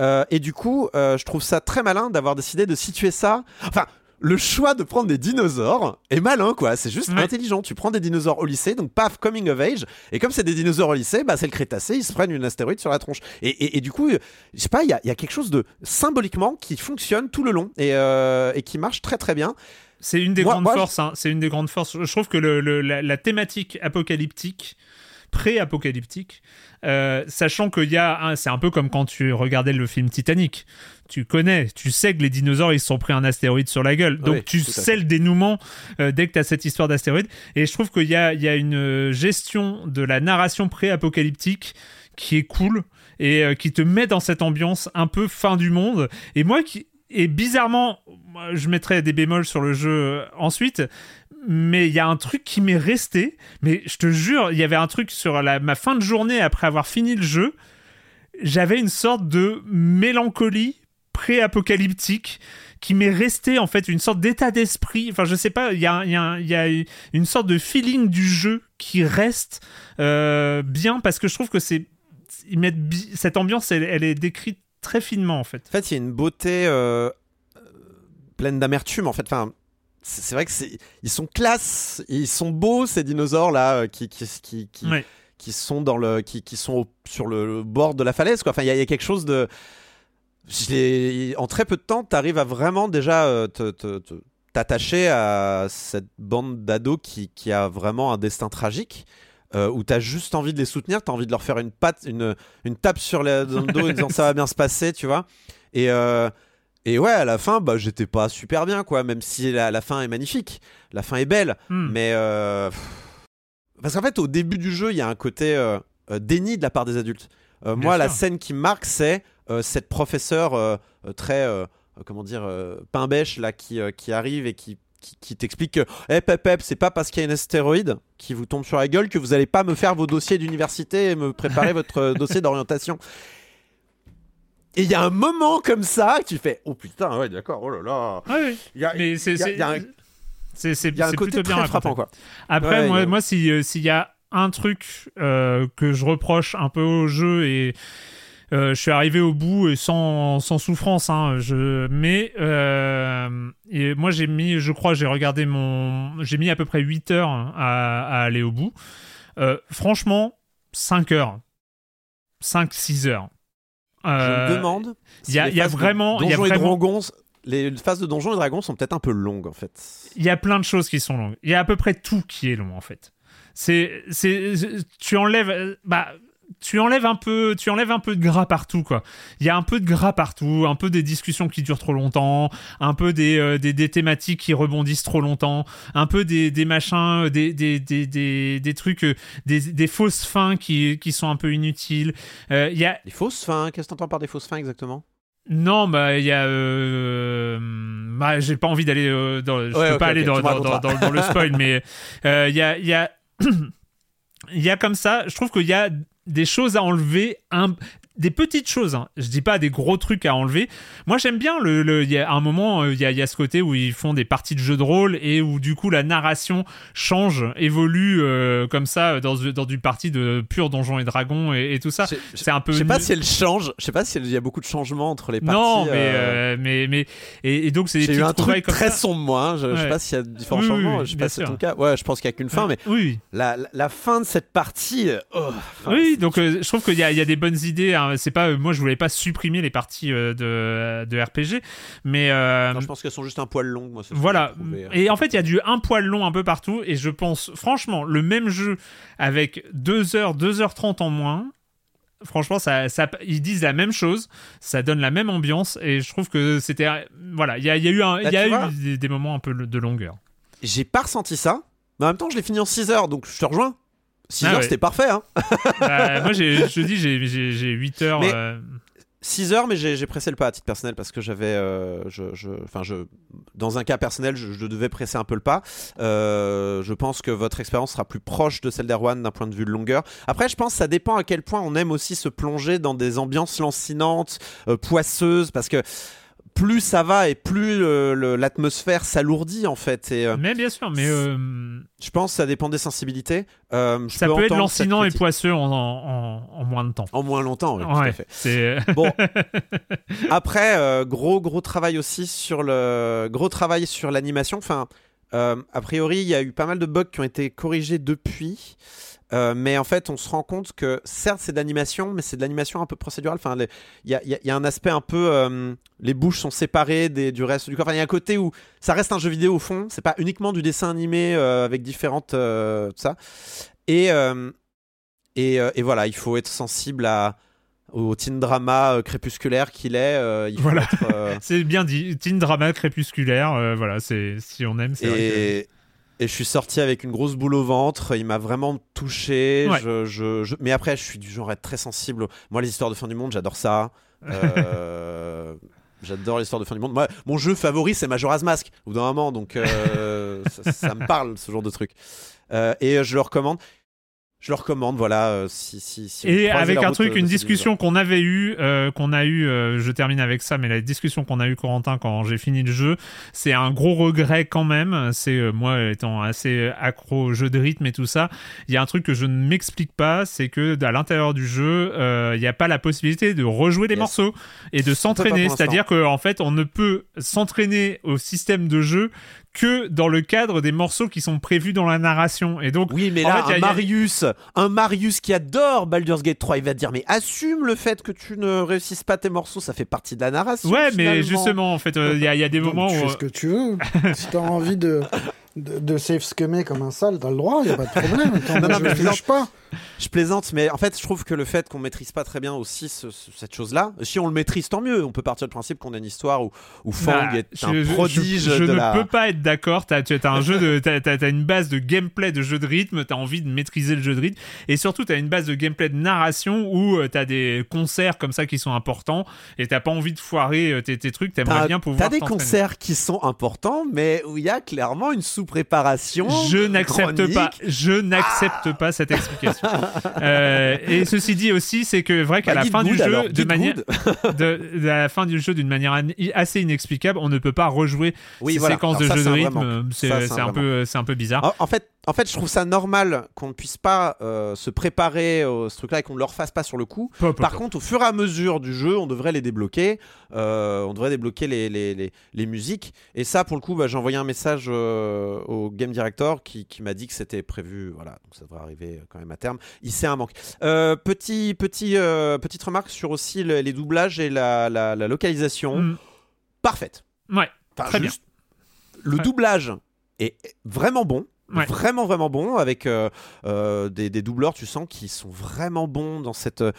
Euh, et du coup, euh, je trouve ça très malin d'avoir décidé de situer ça. Enfin, le choix de prendre des dinosaures est malin, quoi. C'est juste Ouais. intelligent. Tu prends des dinosaures au lycée, donc paf, coming of age. Et comme c'est des dinosaures au lycée, bah c'est le Crétacé, ils se prennent une astéroïde sur la tronche. Et, et- et du coup, euh, je sais pas, il y a, y a quelque chose de symboliquement qui fonctionne tout le long et, euh, et qui marche très très bien. C'est une des Moi- grandes moi, forces. hein. C'est une des grandes forces. Je trouve que le, le- la, la thématique apocalyptique, pré-apocalyptique, euh, sachant qu'il y a, un- c'est un peu comme quand tu regardais le film Titanic. Tu connais, tu sais que les dinosaures ils se sont pris un astéroïde sur la gueule, donc Oui, tu sais le dénouement euh, dès que tu as cette histoire d'astéroïde. Et je trouve qu'il y a, il y a une euh, gestion de la narration pré-apocalyptique qui est cool et euh, qui te met dans cette ambiance un peu fin du monde. Et moi qui et bizarrement, je mettrais des bémols sur le jeu ensuite, mais il y a un truc qui m'est resté. Mais je te jure, il y avait un truc sur la, ma fin de journée après avoir fini le jeu. J'avais une sorte de mélancolie pré-apocalyptique qui m'est resté en fait une sorte d'état d'esprit. Enfin, je sais pas, il y a, une sorte de feeling du jeu qui reste euh, bien parce que je trouve que c'est cette ambiance, elle, elle est décrite très finement en fait. En fait, il y a une beauté euh, euh, pleine d'amertume. En fait, enfin, c'est vrai que c'est, ils sont classe, ils sont beaux ces dinosaures là euh, qui qui qui qui, qui sont dans le qui, qui sont au- sur le, bord de la falaise quoi. Enfin, il y, a- il y a quelque chose de je en très peu de temps, tu arrives à vraiment déjà euh, te- te- te- t'attacher à cette bande d'ados qui, qui a vraiment un destin tragique. euh, où tu as juste envie de les soutenir, tu as envie de leur faire une patte, une, une tape sur le dos en disant ça va bien se passer, tu vois. Et, euh, et ouais, à la fin, bah, j'étais pas super bien, quoi, même si la, la fin est magnifique. La fin est belle, Hmm. mais. euh. Parce qu'en fait, au début du jeu, il y a un côté euh, euh, déni de la part des adultes. Euh, moi, la scène qui me marque, c'est cette professeure très. comment dire pain bêche là qui, qui arrive et qui qui, qui t'explique que eh pep pep c'est pas parce qu'il y a un astéroïde qui vous tombe sur la gueule que vous allez pas me faire vos dossiers d'université et me préparer votre dossier d'orientation et il y a un moment comme ça que tu fais oh putain ouais d'accord oh là là Ah oui. Il y a- Mais c'est il y a- un- c'est plutôt bien très frappant, quoi. Après, Ouais, moi, a- moi si, euh, s'il y a un truc euh, que je reproche un peu au jeu et euh, je suis arrivé au bout et sans, sans souffrance, hein, je, mais euh, et moi j'ai mis, je crois, j'ai regardé mon, j'ai mis à peu près 8 heures à, à aller au bout. Euh, franchement, 5 heures, 5-6 heures. Je Euh, me demande il y a, si il y a vraiment, il y a Donjons et vraiment, Dragons les phases de donjons et dragons sont peut-être un peu longues en fait il y a plein de choses qui sont longues. Il y a à peu près tout qui est long en fait. C'est, c'est, tu enlèves, euh, bah, tu enlèves un peu, tu enlèves un peu de gras partout quoi. Il y a un peu de gras partout, un peu des discussions qui durent trop longtemps, un peu des, euh, des, des thématiques qui rebondissent trop longtemps, un peu des, des machins, des, des, des, des, des trucs, euh, des, des fausses fins qui, qui sont un peu inutiles. Euh, Il y a les fausses fins? Qu'est-ce que t'entends par des fausses fins exactement? Non, bah il y a. Euh, bah, j'ai pas envie d'aller. euh, dans, je Ouais, peux pas aller dans, le spoil, mais euh, il y a, il y a, il y a comme ça. Je trouve qu'il y a des choses à enlever, un, des petites choses. hein. Je dis pas des gros trucs à enlever. Moi, j'aime bien le. le- Il y a un moment, euh, il y a, il y a ce côté où ils font des parties de jeux de rôle et où du coup la narration change, évolue euh, comme ça dans, dans du parti de pur Donjons et Dragons et, et tout ça. C'est un peu. je sais pas si elle change je sais pas s'il y a beaucoup de changements entre les parties non, mais, euh, euh, mais, mais, et, et donc c'est des J'ai eu un truc très ça. sombre, moi. hein. Je, je sais Ouais. pas s'il y a différents Oui, changements. oui, je sais pas si c'est ton cas. Ouais, je pense qu'il y a qu'une fin, mais oui. la, fin de cette partie. euh, oh, enfin, oui, donc euh, je trouve qu'il y, y a des bonnes idées. hein. C'est pas, euh, moi, je voulais pas supprimer les parties euh, de, de RPG, mais euh, non, je pense qu'elles sont juste un poil longues. Moi, voilà. hein. Et en fait, il y a du un poil long un peu partout. Et je pense, franchement, le même jeu avec 2 heures, 2h30 en moins. Franchement, ça, ça, ils disent la même chose, ça donne la même ambiance, et je trouve que c'était, voilà, il y a, il y a eu, un, y Bah, a eu des, des moments un peu de longueur. J'ai pas ressenti ça. Mais en même temps, je l'ai fini en 6 heures, donc je te rejoins. 6 Ah heures, ouais. c'était parfait. Hein. Bah, moi, je te dis, j'ai- j'ai j'ai 8 heures. Mais- euh, 6 heures, mais j'ai j'ai pressé le pas à titre personnel parce que j'avais. euh, je, je, enfin, je, dans un cas personnel, je, je devais presser un peu le pas. Euh, je pense que votre expérience sera plus proche de celle d'Erwan d'un point de vue de longueur. Après, je pense que ça dépend à quel point on aime aussi se plonger dans des ambiances lancinantes, euh, poisseuses, parce que plus ça va et plus euh, l'atmosphère s'alourdit en fait. Et, euh, Mais bien sûr, mais euh, je pense que ça dépend des sensibilités. Euh, je ça peux peut être lancinant et poisseux en, en, en moins de temps. En moins longtemps, oui, tout à fait. Bon, après, gros gros travail aussi sur le gros travail sur l'animation. Enfin, a priori, il y a eu pas mal de bugs qui ont été corrigés depuis. Euh, mais en fait, on se rend compte que certes, c'est de l'animation, mais c'est de l'animation un peu procédurale. Enfin, il y a, y y un aspect un peu. euh, les bouches sont séparées des, du reste du corps. Enfin, il y a un côté où ça reste un jeu vidéo au fond. C'est pas uniquement du dessin animé euh, avec différentes. tout ça. Et, et, et voilà, il faut être sensible à, au teen drama crépusculaire qu'il est. euh, il faut Voilà. euh, c'est bien dit. Teen drama crépusculaire. euh, voilà, c'est si on aime, c'est et, et je suis sorti avec une grosse boule au ventre. Il m'a vraiment touché. Ouais. Je, je- je- Mais après, je suis du genre à être très sensible. Moi, les histoires de fin du monde, j'adore ça. Euh, J'adore l'histoire de fin du monde. Moi, mon jeu favori, c'est Majora's Mask, au bout d'un moment, donc euh, ça, ça me parle, ce genre de truc. Euh, et je le recommande. Je le recommande, voilà, euh, si, si, si vous Et avec un route, truc, euh, une discussion qu'on avait eue, euh, qu'on a eu, euh, je termine avec ça, mais la discussion qu'on a eue Corentin quand j'ai fini le jeu, c'est un gros regret quand même. C'est moi étant assez accro au jeu de rythme et tout ça, il y a un truc que je ne m'explique pas, c'est que à l'intérieur du jeu, il n'y a pas la possibilité de rejouer les Yes. morceaux et de s'entraîner. C'est-à-dire qu'en fait, on ne peut s'entraîner au système de jeu que dans le cadre des morceaux qui sont prévus dans la narration. Et donc, Oui, mais en là, fait, il y a- un a- Marius, un Marius qui adore Baldur's Gate 3, il va te dire mais assume le fait que tu ne réussisses pas tes morceaux, ça fait partie de la narration. Ouais, mais justement, en fait, euh, il y, a- il y a des moments tu où. fais ce que tu veux. si t'as envie de, de, de save scummer comme un sale, t'as le droit, y a pas de problème. Non, non, mais ne je pas. Je plaisante, mais en fait, je trouve que le fait qu'on maîtrise pas très bien aussi ce- ce- cette chose-là, si on le maîtrise, tant mieux. On peut partir du principe qu'on a une histoire où, où Fang Bah, est je- un prodige Je, je de ne la. peux pas être d'accord. Tu as un jeu de, t'as une base de gameplay de jeu de rythme. T'as envie de maîtriser le jeu de rythme, et surtout t'as une base de gameplay de narration où euh, t'as des concerts comme ça qui sont importants, et t'as pas envie de foirer euh, tes, tes trucs. T'aimerais bien pouvoir. t'as des concerts qui sont importants, mais où il y a clairement une sous-préparation. Je n'accepte pas, je n'accepte pas cette explication. Euh, et ceci dit aussi, c'est que vrai qu'à Bah, la fin du jeu, alors, de manière, good. de, de la fin du jeu d'une manière an- assez inexplicable, on ne peut pas rejouer Oui, ces voilà. séquences Alors de ça, jeu de rythme. C'est, un peu, c'est un peu bizarre. En, en fait, en fait, je trouve ça normal qu'on ne puisse pas euh, se préparer au ce truc-là et qu'on ne le refasse pas sur le coup. Par contre, au fur et à mesure du jeu, on devrait les débloquer. Euh, on devrait débloquer les, les, les, les musiques. Et ça, pour le coup, bah, j'ai envoyé un message euh, au game director qui, qui m'a dit que c'était prévu. Voilà, donc ça devrait arriver quand même à terme. Il sait un manque. Petit, petit, petite remarque sur aussi le- les doublages et la, la, la localisation. Mm. Parfaite. Ouais, Enfin, très juste, Le doublage est vraiment bon. Ouais. Vraiment, vraiment bon. Avec euh, euh, des, doubleurs, tu sens qu'ils sont vraiment bons dans cette. euh,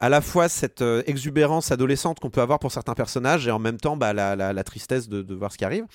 à la fois cette exubérance adolescente qu'on peut avoir pour certains personnages et en même temps bah, la, la- la tristesse de, de voir ce qui arrive.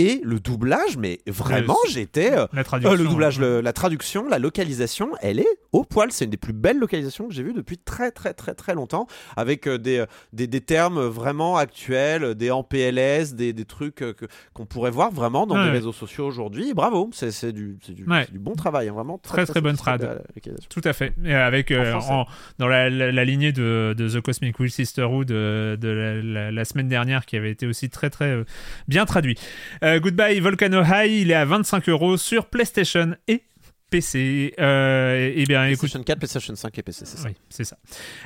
Et le doublage, mais vraiment, Le- j'étais. euh, la traduction, euh, le doublage, ouais. le- la traduction, la localisation, elle est au poil. C'est une des plus belles localisations que j'ai vues depuis très, très, très, très longtemps. Avec euh, des, euh, des, des termes vraiment actuels, des en PLS, des, des trucs euh, que- qu'on pourrait voir vraiment dans Ouais, les ouais. réseaux sociaux aujourd'hui. Bravo, c'est c'est du, c'est du, Ouais. c'est du bon travail, hein, vraiment. Très très bonne trad. de. Tout à fait. Et avec euh, En français. en- dans la, la- la lignée de, de The Cosmic Will Sisterhood euh, de la, semaine dernière qui avait été aussi très très euh, bien traduit. Euh, Goodbye Volcano High, il est à 25 euros sur PlayStation et PC. Euh, et, bien écoute. PlayStation 4, PlayStation 5 et PC, c'est ça. Oui, c'est ça.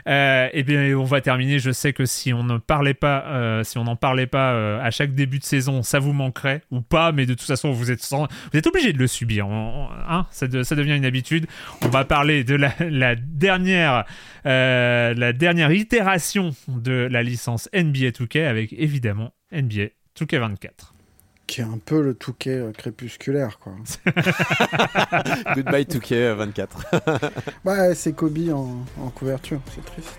Euh, et bien, on va terminer. Je sais que si on ne parlait pas, euh, si on n'en parlait pas euh, à chaque début de saison, ça vous manquerait ou pas. Mais de toute façon, vous êtes, sans- vous êtes obligé de le subir. On- hein, ça, de- ça devient une habitude. On va parler de la, la dernière, euh, la dernière itération de la licence NBA 2K avec évidemment NBA 2K24. Qui est un peu le touquet euh, crépusculaire, quoi. Goodbye 2K24. bah, c'est Kobe en, en couverture, c'est triste.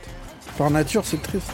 Par nature, c'est triste.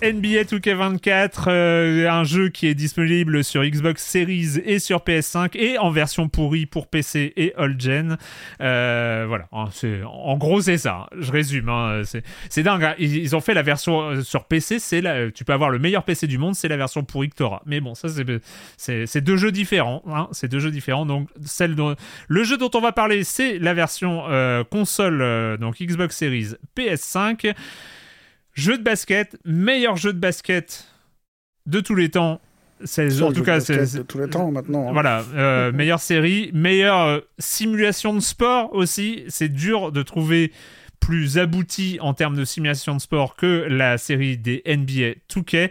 NBA 2K24, euh, un jeu qui est disponible sur Xbox Series et sur PS5 et en version pourrie pour PC et old gen. Euh, voilà, en gros c'est ça. Je résume, hein, c'est, dingue. hein. Ils, ont fait la version euh, sur PC, c'est tu peux avoir le meilleur PC du monde, c'est la version pourrie que t'auras. Mais bon, ça c'est, deux jeux différents. Hein, c'est deux jeux différents. Donc le jeu dont on va parler, c'est la version console, donc Xbox Series, PS5. Jeu de basket, meilleur jeu de basket de tous les temps. C'est, en jeu tout de cas, basket c'est, de tous les temps maintenant. hein. voilà, euh, meilleure série, meilleure euh, simulation de sport aussi. C'est dur de trouver plus abouti en termes de simulation de sport que la série des NBA 2K.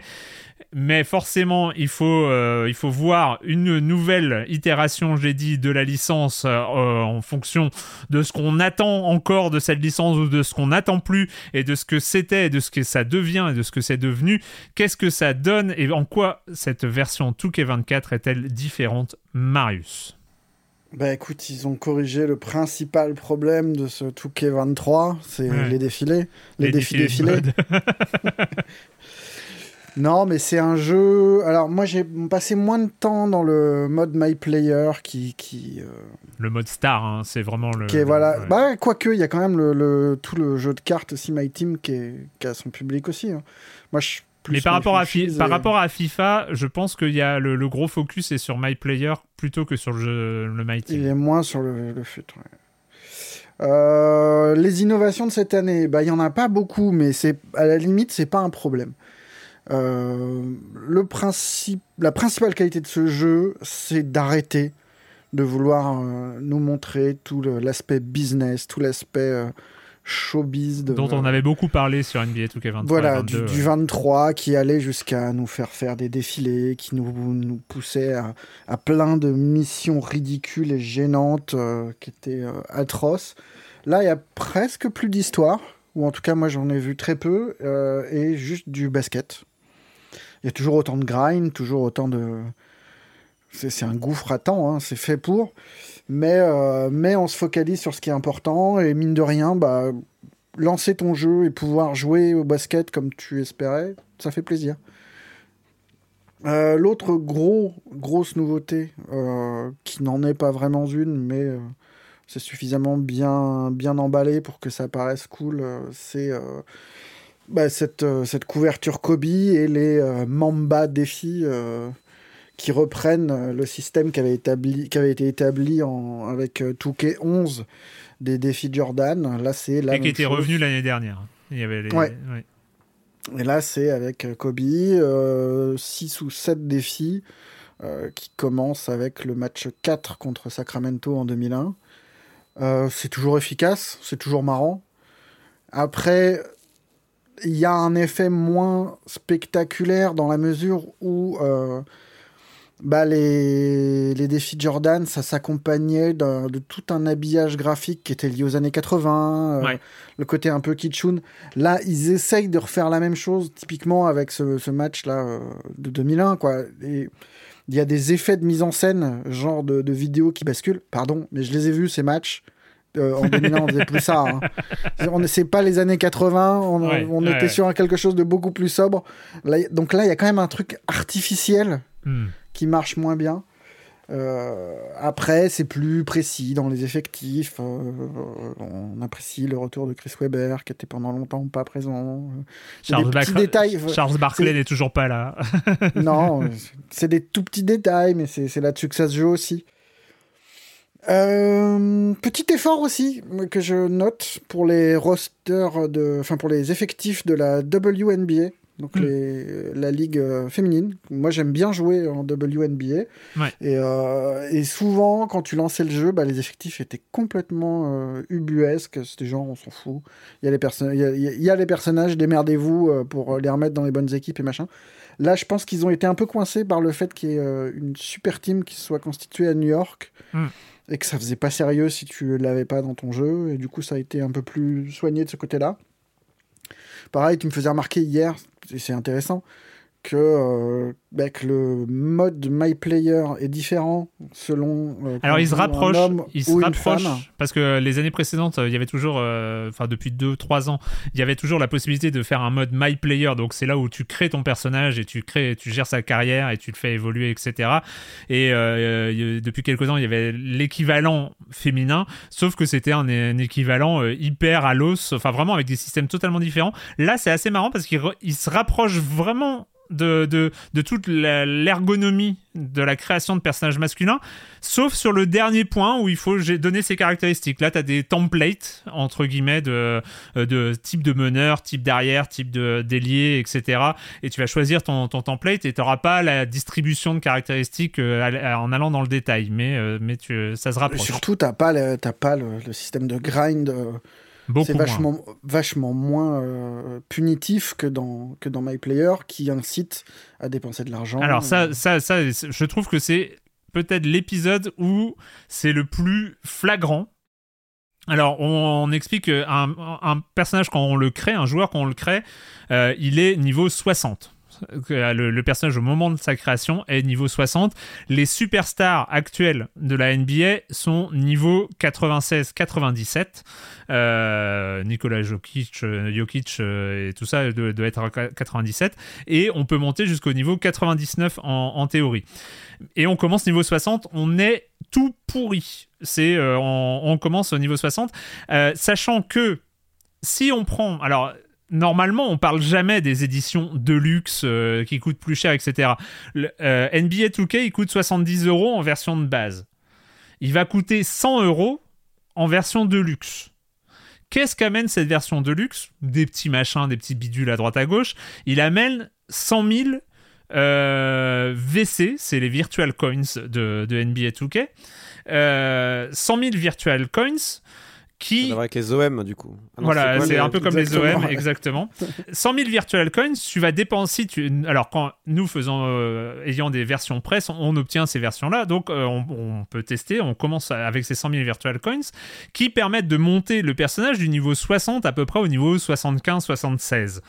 Mais forcément, il faut, euh, il faut voir une nouvelle itération, j'ai dit, de la licence euh, en fonction de ce qu'on attend encore de cette licence ou de ce qu'on n'attend plus et de ce que c'était et de ce que ça devient et de ce que c'est devenu. Qu'est-ce que ça donne et en quoi cette version 2K24 est-elle différente, Marius? Bah écoute, ils ont corrigé le principal problème de ce Touquet 23, c'est Ouais. les défilés. Les, Les défilés défilés. non, mais c'est un jeu. Alors moi j'ai passé moins de temps dans le mode My Player qui. qui, euh, Le mode star, hein, c'est vraiment le. qui est, voilà. ouais. Bah, quoique, il y a quand même le, le- tout le jeu de cartes aussi, My Team, qui, est, qui a son public aussi. hein. Moi, je suis plus Mais par rapport, à par rapport à FIFA, je pense qu'il y a le, le gros focus est sur My Player plutôt que sur le, jeu, le My Team. Il est moins sur le, le fut. ouais. Euh, les innovations de cette année, bah il y en a pas beaucoup, mais c'est à la limite c'est pas un problème. Euh, le principe, la principale qualité de ce jeu, c'est d'arrêter de vouloir euh, nous montrer tout l'aspect business, tout l'aspect euh, showbiz de, dont on avait beaucoup parlé sur NBA 2K23. voilà, et 22, du, du ouais. 23 qui allait jusqu'à nous faire faire des défilés, qui nous, nous poussait à, à plein de missions ridicules et gênantes euh, qui étaient euh, atroces. Là, il y a presque plus d'histoire, ou en tout cas, moi j'en ai vu très peu, euh, et juste du basket. Il y a toujours autant de grind, toujours autant de. C'est un gouffre à temps, hein, c'est fait pour. Mais, euh, mais on se focalise sur ce qui est important, et mine de rien, bah, lancer ton jeu et pouvoir jouer au basket comme tu espérais, ça fait plaisir. Euh, L'autre gros, grosse nouveauté, euh, qui n'en est pas vraiment une, mais c'est suffisamment bien, bien emballé pour que ça paraisse cool, c'est bah, cette, euh, cette couverture Kobe et les euh, Mamba défis euh, qui reprennent le système qui avait, établi, qui avait été établi en, avec Touquet 11 des défis Jordan. Là, c'est la Et qui était chose. revenu l'année dernière. Il y avait les... Ouais. ouais. Et là, c'est avec Kobe, 6 ou 7 défis euh, qui commencent avec le match 4 contre Sacramento en 2001. Euh, c'est toujours efficace, c'est toujours marrant. Après, il y a un effet moins spectaculaire dans la mesure où euh, bah, les, les défis Jordan, ça s'accompagnait de tout un habillage graphique qui était lié aux années 80, euh, Ouais. le côté un peu kitschoun. Là, ils essayent de refaire la même chose, typiquement avec ce, ce match-là euh, de 2001. Quoi. Et il y a des effets de mise en scène, genre de, de vidéos qui basculent. Pardon, mais je les ai vus, ces matchs. Euh, en 2001, on faisait plus ça. Hein. On C'est pas les années 80, on, Ouais, on ouais, était ouais. sur quelque chose de beaucoup plus sobre. Là, donc là, il y a quand même un truc artificiel Hmm. qui marche moins bien. Euh, après, c'est plus précis dans les effectifs. euh, on apprécie le retour de Chris Webber, qui était pendant longtemps pas présent. Charles, des petits détails. Charles Barclay n'est toujours pas là. non, c'est des tout petits détails, mais c'est c'est là-dessus que ça se joue aussi. Euh, petit effort aussi que je note pour les rosters de, enfin pour les effectifs de la WNBA, donc Mm. les, la ligue euh, féminine. Moi, j'aime bien jouer en WNBA. Ouais. Et, euh, et souvent, quand tu lançais le jeu, bah, les effectifs étaient complètement euh, ubuesques. C'était genre, on s'en fout. Il y a les, perso- il y a, il y a les personnages, démerdez-vous pour les remettre dans les bonnes équipes et machin. Là, je pense qu'ils ont été un peu coincés par le fait qu'il y ait une super team qui soit constituée à New York Mm. Et que ça faisait pas sérieux si tu l'avais pas dans ton jeu. Et du coup, ça a été un peu plus soigné de ce côté-là. Pareil, tu me faisais remarquer hier, et c'est intéressant, que, euh, bah, que le mode My Player est différent selon. euh, Alors ils se rapprochent, ils se rapprochent parce que les années précédentes, il y avait toujours, euh, enfin depuis 2-3 ans, il y avait toujours la possibilité de faire un mode My Player, donc c'est là où tu crées ton personnage et tu crées, tu gères sa carrière et tu le fais évoluer, etc. Et euh, depuis quelques temps, il y avait l'équivalent féminin, sauf que c'était un, un équivalent hyper à l'os, enfin vraiment avec des systèmes totalement différents. Là, c'est assez marrant parce qu'il se rapproche vraiment de, de, toute l'ergonomie de la création de personnages masculins, sauf sur le dernier point où il faut donner ses caractéristiques. Là, tu as des templates, entre guillemets, de, euh, de type de meneur, type d'arrière, type d'ailier, etc. Et tu vas choisir ton, ton template et tu n'auras pas la distribution de caractéristiques euh, à- en allant dans le détail, mais, euh, mais tu, ça se rapproche. surtout, t'as pas, le, pas le, système de grind euh, C'est moins. vachement, vachement moins euh, punitif que dans, que dans My Player qui incite à dépenser de l'argent. Alors ça, ça, ça, je trouve que c'est peut-être l'épisode où c'est le plus flagrant. Alors, on, on explique qu'un un personnage, quand on le crée, un joueur, quand on le crée, euh, il est niveau 60. Que Le, personnage, au moment de sa création, est niveau 60. Les superstars actuels de la NBA sont niveau 96-97. Euh, Nicolas Jokic, euh, Jokic euh, et tout ça doit, être à 97. Et on peut monter jusqu'au niveau 99 en, théorie. Et on commence niveau 60, on est tout pourri. C'est, euh, on, commence au niveau 60, euh, sachant que si on prend, alors normalement on parle jamais des éditions de luxe euh, qui coûtent plus cher, etc. NBA 2K il coûte 70 euros en version de base. Il va coûter 100 euros en version de luxe. Qu'est-ce qu'amène cette version de luxe? Des petits machins, des petits bidules à droite à gauche. Il amène 100 000 euh, VC, c'est les Virtual Coins de, de NBA 2K. Euh, 100 000 Virtual Coins qui... Avec les OM, du coup. Ah non, voilà, c'est un peu comme les OM, exactement. 100 000 Virtual Coins, tu vas dépenser... Tu... Alors, quand nous faisons, euh, ayant des versions presse, on, on obtient ces versions-là, donc euh, on, on peut tester, on commence avec ces 100 000 Virtual Coins, qui permettent de monter le personnage du niveau 60 à peu près au niveau 75-76.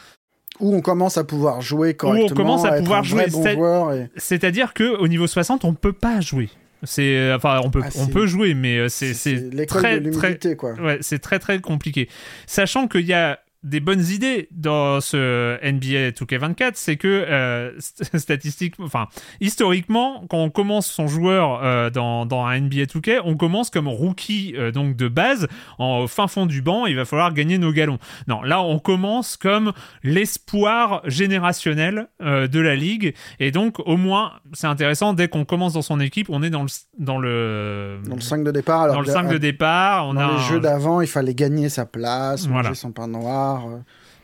Où on commence à pouvoir jouer Où correctement. on commence à pouvoir jouer. bon et- C'est-à-dire que au niveau 60, on peut pas jouer. C'est euh, enfin on peut Ah, on peut jouer mais euh, c'est c'est très de très quoi. ouais, c'est très très compliqué. Sachant qu'il y a des bonnes idées dans ce NBA 2K24, c'est que euh, st- statistique, enfin historiquement, quand on commence son joueur euh, dans, dans un NBA 2K, on commence comme rookie euh, donc de base en fin fond du banc. Il va falloir gagner nos galons. Non, là on commence comme l'espoir générationnel de la ligue et donc au moins c'est intéressant dès qu'on commence dans son équipe, on est dans le dans le Dans le 5 de départ. Alors dans le que- 5 de départ, on dans a les un- jeux d'avant, il fallait gagner sa place, Voilà. manger son pain noir. Euh.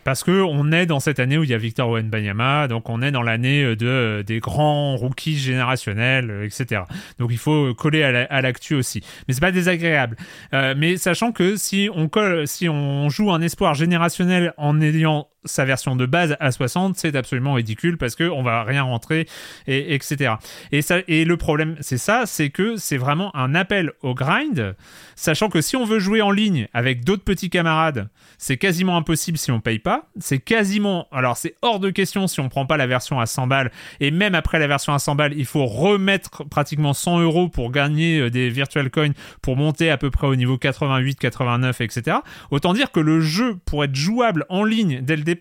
Parce que on est dans cette année où il y a Victor Wembanyama, donc on est dans l'année euh, de euh, des grands rookies générationnels, etc. Donc il faut coller à la- à l'actu aussi. Mais c'est pas désagréable. Mais sachant que si on colle, si on joue un espoir générationnel en ayant sa version de base à 60, c'est absolument ridicule parce que on va rien rentrer, et, etc. Et, ça, et le problème, c'est ça, c'est que c'est vraiment un appel au grind, sachant que si on veut jouer en ligne avec d'autres petits camarades, c'est quasiment impossible si on paye pas. C'est quasiment, alors c'est hors de question si on prend pas la version à 100 balles. Et même après la version à 100 balles, il faut remettre pratiquement 100 euros pour gagner euh, des virtual coins pour monter à peu près au niveau 88, 89, etc. Autant dire que le jeu pour être jouable en ligne dès le départ,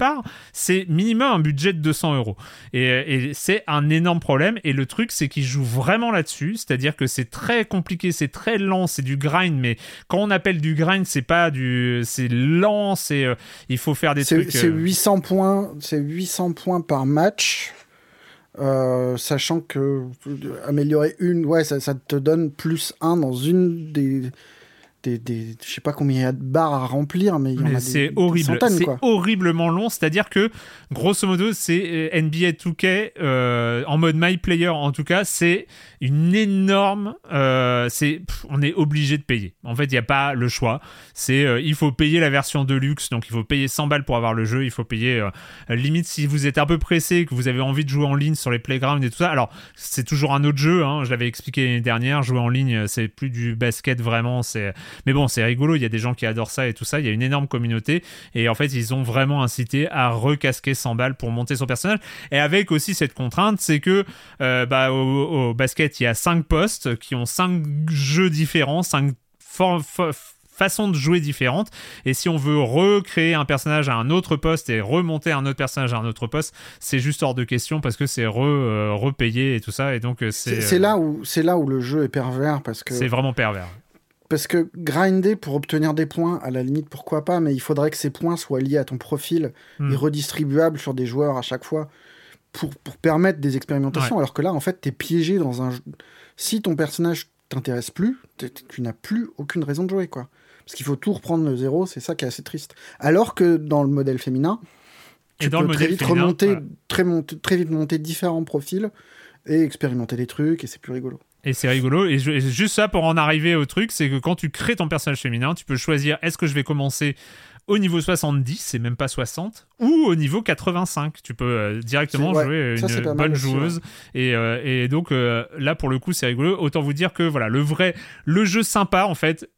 c'est minimum un budget de 200 euros. Et, et c'est un énorme problème. Et le truc, c'est qu'ils jouent vraiment là-dessus. C'est-à-dire que c'est très compliqué, c'est très lent, c'est du grind. Mais quand on appelle du grind, c'est pas du, c'est lent, c'est, euh, il faut faire des C'est trucs. c'est euh, 800 points, c'est 800 points par match. euh, sachant que euh, améliorer une, ouais, ça, ça te donne plus 1 dans une des, des, des je sais pas combien il y a de barres à remplir, mais il y en a c'est horrible, c'est horriblement long. C'est-à-dire que, grosso modo, c'est euh, NBA 2K euh, en mode My Player en tout cas, c'est une énorme. euh, c'est, pff, on est obligé de payer. En fait, il n'y a pas le choix. C'est, euh, il faut payer la version de luxe, donc il faut payer 100 balles pour avoir le jeu. Il faut payer limite si vous êtes un peu pressé, que vous avez envie de jouer en ligne sur les playgrounds et tout ça. Alors, c'est toujours un autre jeu. Hein, je l'avais expliqué l'année dernière. Jouer en ligne, c'est plus du basket vraiment. C'est, mais bon, c'est rigolo. Il y a des gens qui adorent ça et tout ça. Il y a une énorme communauté. Et en fait, ils ont vraiment incité à recasquer 100 balles pour monter son personnage. Et avec aussi cette contrainte, c'est que euh, bah, au, au basket, il y a 5 postes qui ont 5 jeux différents, 5 façons de jouer différentes. Et si on veut recréer un personnage à un autre poste et remonter un autre personnage à un autre poste, c'est juste hors de question parce que c'est re, euh, repayé et tout ça. Et donc, euh, c'est. C'est là où c'est là où le jeu est pervers parce que C'est vraiment pervers. Parce que grinder pour obtenir des points, à la limite pourquoi pas, mais il faudrait que ces points soient liés à ton profil Hmm. et redistribuables sur des joueurs à chaque fois pour, pour permettre des expérimentations. Ouais. Alors que là, en fait, t'es piégé dans un. Si ton personnage t'intéresse plus, tu n'as plus aucune raison de jouer, quoi. Parce qu'il faut tout reprendre de zéro, c'est ça qui est assez triste. Alors que dans le modèle féminin, Et tu le peux très vite féminin, remonter, voilà. très, monter- très vite monter différents profils et expérimenter des trucs, et c'est plus rigolo. Et c'est rigolo. Et, je- et juste ça pour en arriver au truc, c'est que quand tu crées ton personnage féminin, tu peux choisir est-ce que je vais commencer au niveau 70, c'est même pas 60, ou au niveau 85. Tu peux euh, directement ouais, jouer une bonne aussi, joueuse. Et, euh, et donc euh, là, pour le coup, c'est rigolo. Autant vous dire que voilà, le vrai, le jeu sympa, en fait,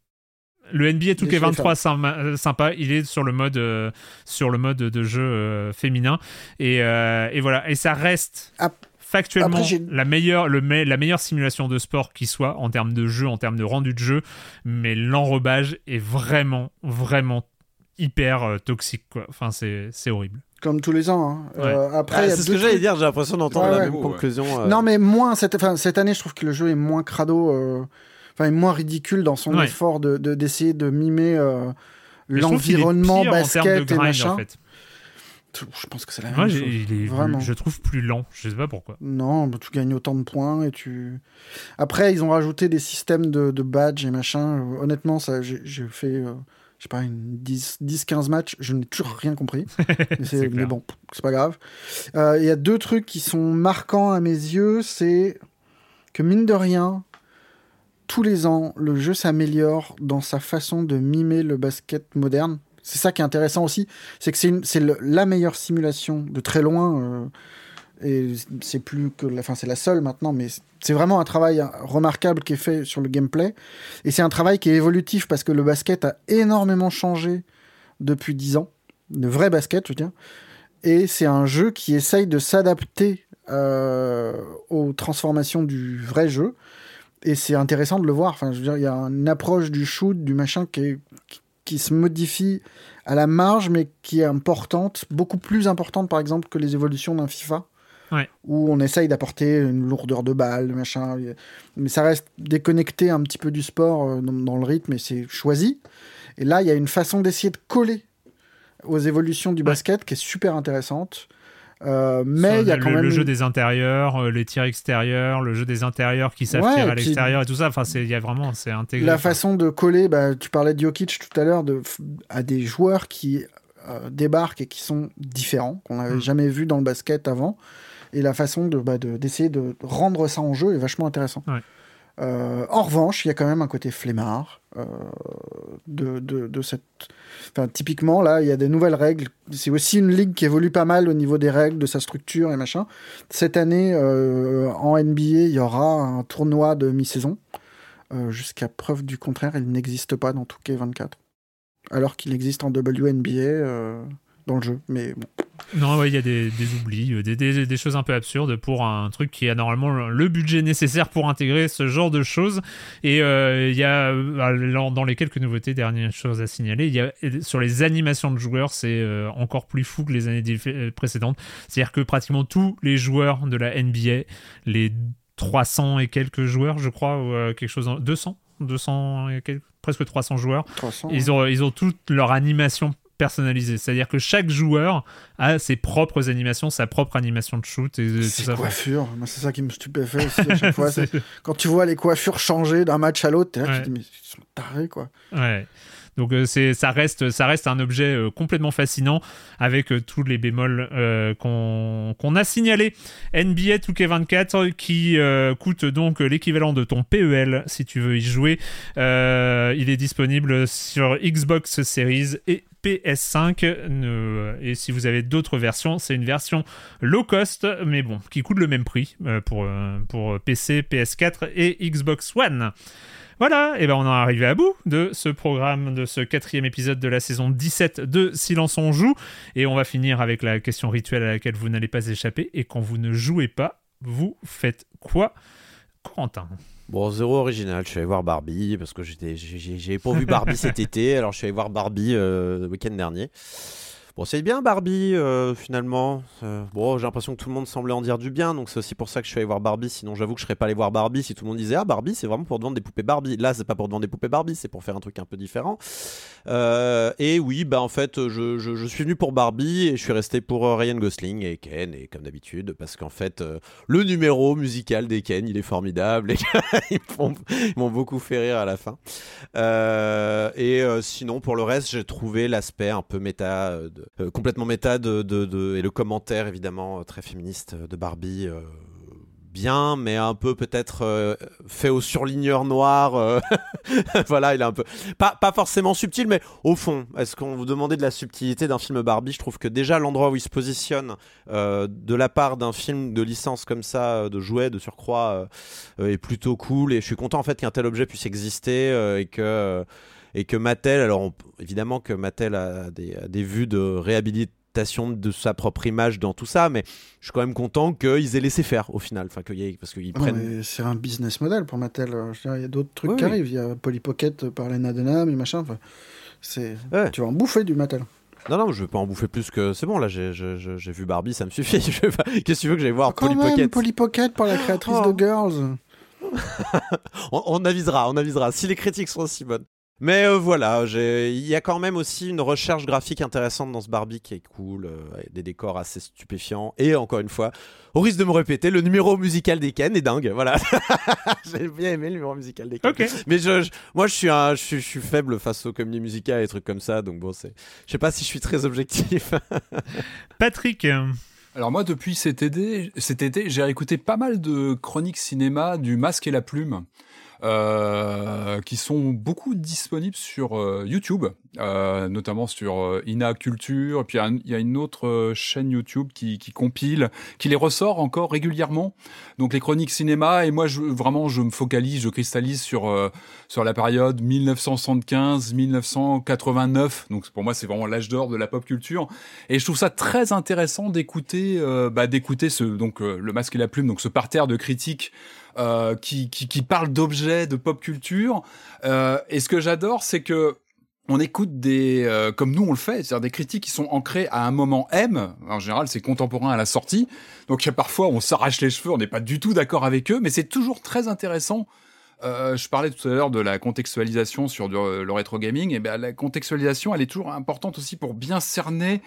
le NBA 2K23 sympa, sympa, il est sur le mode, euh, sur le mode de jeu euh, féminin. Et, euh, et voilà, et ça reste factuellement après, la meilleure, le me- la meilleure simulation de sport qui soit en termes de jeu, en termes de rendu de jeu. Mais l'enrobage est vraiment, vraiment hyper euh, toxique. Quoi. Enfin, c'est c'est horrible. Comme tous les ans. hein. Euh, après, Ah, c'est ce que j'allais dire, j'ai l'impression d'entendre Ouais, la ouais. même conclusion. euh. Non, mais moins cette, enfin, cette année, je trouve que le jeu est moins crado, enfin, est moins ridicule dans son Ouais. effort de de- d'essayer de, mimer euh, l'environnement pire en de basket et machin. en fait. Je pense que c'est la même chose. il est- Vraiment. je trouve plus lent. Je sais pas pourquoi. Non, bah, tu gagnes autant de points et tu. Après, ils ont rajouté des systèmes de, de badges et machin. Honnêtement, ça, j'ai fait, euh, je sais pas, une 10 10-15 matchs. Je n'ai toujours rien compris. mais, mais bon, c'est pas grave. Euh, Il y a deux trucs qui sont marquants à mes yeux. C'est que, mine de rien, tous les ans, le jeu s'améliore dans sa façon de mimer le basket moderne. C'est ça qui est intéressant aussi, c'est que c'est la meilleure simulation de très loin. euh, et c'est plus que la, enfin c'est la seule maintenant, mais c'est vraiment un travail hein, remarquable qui est fait sur le gameplay. Et c'est un travail qui est évolutif parce que le basket a énormément changé depuis 10 ans, de vrai basket, je veux dire. Et c'est un jeu qui essaye de s'adapter euh, aux transformations du vrai jeu. Et c'est intéressant de le voir. Enfin, il y a une approche du shoot, du machin qui, est- qui se modifie à la marge, mais qui est importante, beaucoup plus importante, par exemple, que les évolutions d'un FIFA, Ouais. où on essaye d'apporter une lourdeur de balle, machin. Mais ça reste déconnecté un petit peu du sport euh, dans, dans le rythme, et c'est choisi. Et là, il y a une façon d'essayer de coller aux évolutions du basket qui est super intéressante. Euh, mais il y a le, quand même le jeu une- des intérieurs, euh, les tirs extérieurs, le jeu des intérieurs qui savent Ouais, tirer à puis- l'extérieur et tout ça. Enfin, c'est il y a vraiment c'est intégré. La quoi. façon de coller, bah, tu parlais de Jokic tout à l'heure, de, à des joueurs qui euh, débarquent et qui sont différents, qu'on n'avait Mm. jamais vu dans le basket avant. Et la façon de, bah, de- d'essayer de, rendre ça en jeu est vachement intéressant. Ouais. Euh, en revanche, il y a quand même un côté flemmard euh, de, cette. Enfin, typiquement, là, il y a des nouvelles règles. C'est aussi une ligue qui évolue pas mal au niveau des règles, de sa structure et machin. Cette année, euh, en NBA, il y aura un tournoi de mi-saison. Jusqu'à preuve du contraire, il n'existe pas dans 2K24. Alors qu'il existe en WNBA dans le jeu. Mais bon. Non, ouais, il y a des, des oublis, euh, des, des- des choses un peu absurdes pour un truc qui a normalement le budget nécessaire pour intégrer ce genre de choses. Et euh, il y a, euh, dans les quelques nouveautés, dernière chose à signaler, il y a, sur les animations de joueurs, c'est euh, encore plus fou que les années précédentes. C'est-à-dire que pratiquement tous les joueurs de la NBA, les 300 et quelques joueurs, je crois, ou euh, quelque chose, en- 200 200 et quelques, presque 300 joueurs. 300, ils, ont, ils ont toute leur animation personnalisée. C'est-à-dire que chaque joueur a ses propres animations, sa propre animation de shoot. Et, tout Ces ça. coiffures, moi, c'est ça qui me stupéfait aussi à chaque fois. Quand tu vois les coiffures changer d'un match à l'autre, t'es là, Ouais. tu te dis, mais ils sont tarés, quoi. Ouais. Donc euh, ça reste ça reste un objet euh, complètement fascinant avec euh, tous les bémols qu'on a signalés. NBA 2K24 qui coûte donc l'équivalent de ton PEL si tu veux y jouer. Il est disponible sur Xbox Series et PS5 Ne- et si vous avez d'autres versions, c'est une version low cost mais bon qui coûte le même prix pour pour PC, PS4 et Xbox One. Voilà, et ben on en est arrivé à bout de ce programme, de ce quatrième épisode de la saison 17 de Silence on joue. Et on va finir avec la question rituelle à laquelle vous n'allez pas échapper. Et quand vous ne jouez pas, vous faites quoi Corentin? Bon, zéro original. Je suis allé voir Barbie parce que j'ai pas vu Barbie cet été, alors je suis allé voir Barbie euh, le week-end dernier. Bon, c'est bien Barbie euh, finalement. Euh, bon, j'ai l'impression que tout le monde semblait en dire du bien, donc c'est aussi pour ça que je suis allé voir Barbie. Sinon, j'avoue que je serais pas allé voir Barbie si tout le monde disait ah Barbie, c'est vraiment pour te vendre des poupées Barbie. Là, c'est pas pour te vendre des poupées Barbie, c'est pour faire un truc un peu différent. Euh, et oui, bah en fait, je, je- je suis venu pour Barbie et je suis resté pour euh, Ryan Gosling et Ken, et comme d'habitude, parce qu'en fait, euh, le numéro musical des Ken, il est formidable. Et ils m'ont- beaucoup fait rire à la fin. Euh, et sinon, pour le reste, j'ai trouvé l'aspect un peu méta, de- complètement méta, de, et le commentaire évidemment euh, très féministe de Barbie. euh, bien, mais un peu peut-être euh, fait au surligneur noir. euh, voilà, il est un peu pas, pas forcément subtil, mais au fond, est-ce qu'on vous demandait de la subtilité d'un film Barbie? Je trouve que déjà l'endroit où il se positionne euh, de la part d'un film de licence comme ça, euh, de jouets, de surcroît, euh, euh, est plutôt cool. Et je suis content en fait qu'un tel objet puisse exister euh, et que euh, et que Mattel, alors on- évidemment que Mattel a des, a des vues de réhabilitation de sa propre image dans tout ça, mais je suis quand même content qu'ils aient laissé faire au final, enfin qu'il y ait- parce qu'ils prennent. C'est un business model pour Mattel. euh, Il y a d'autres trucs Oui, qui oui. arrivent. Il y a Polly Pocket par Lena Dunham et machin. enfin, c'est... Tu vas en bouffer du Mattel. Non, non, je vais pas en bouffer plus que c'est bon. Là, j'ai vu Barbie, ça me suffit. Pas- Qu'est-ce que tu veux que j'aille voir Quand Polly même, Pocket? Polly Pocket par la créatrice Oh. de Girls. on, on avisera, on avisera si les critiques sont aussi bonnes. Mais euh, voilà, il y a quand même aussi une recherche graphique intéressante dans ce Barbie qui est cool, euh, avec des décors assez stupéfiants. Et encore une fois, au risque de me répéter, le numéro musical des Ken est dingue. Voilà, j'ai bien aimé le numéro musical des Ken. Mais je, je- moi, je suis, un, je, suis, je suis faible face aux comédies musicales et des trucs comme ça, donc bon, c'est, je sais pas si je suis très objectif. Patrick. Alors moi, depuis cet été, cet été j'ai écouté pas mal de chroniques cinéma du Masque et la Plume. Euh, qui sont beaucoup disponibles sur euh, YouTube, euh, notamment sur euh, Ina Culture. Et puis il y a une autre chaîne YouTube qui, qui compile, qui les ressort encore régulièrement. Donc les chroniques cinéma. Et moi, je, vraiment, je me focalise, je cristallise sur sur la période 1975-1989. Donc pour moi, c'est vraiment l'âge d'or de la pop culture. Et je trouve ça très intéressant d'écouter, bah, d'écouter ce donc le masque et la plume, donc ce parterre de critiques euh, qui, qui parle d'objets de pop culture. Euh, et ce que j'adore, c'est que on écoute des euh, comme nous on le fait, c'est-à-dire des critiques qui sont ancrées à un moment M. En général, c'est contemporain à la sortie. Donc parfois on s'arrache les cheveux, on n'est pas du tout d'accord avec eux, mais c'est toujours très intéressant. Je parlais tout à l'heure de la contextualisation sur le rétro gaming. Et ben la contextualisation, elle est toujours importante aussi pour bien cerner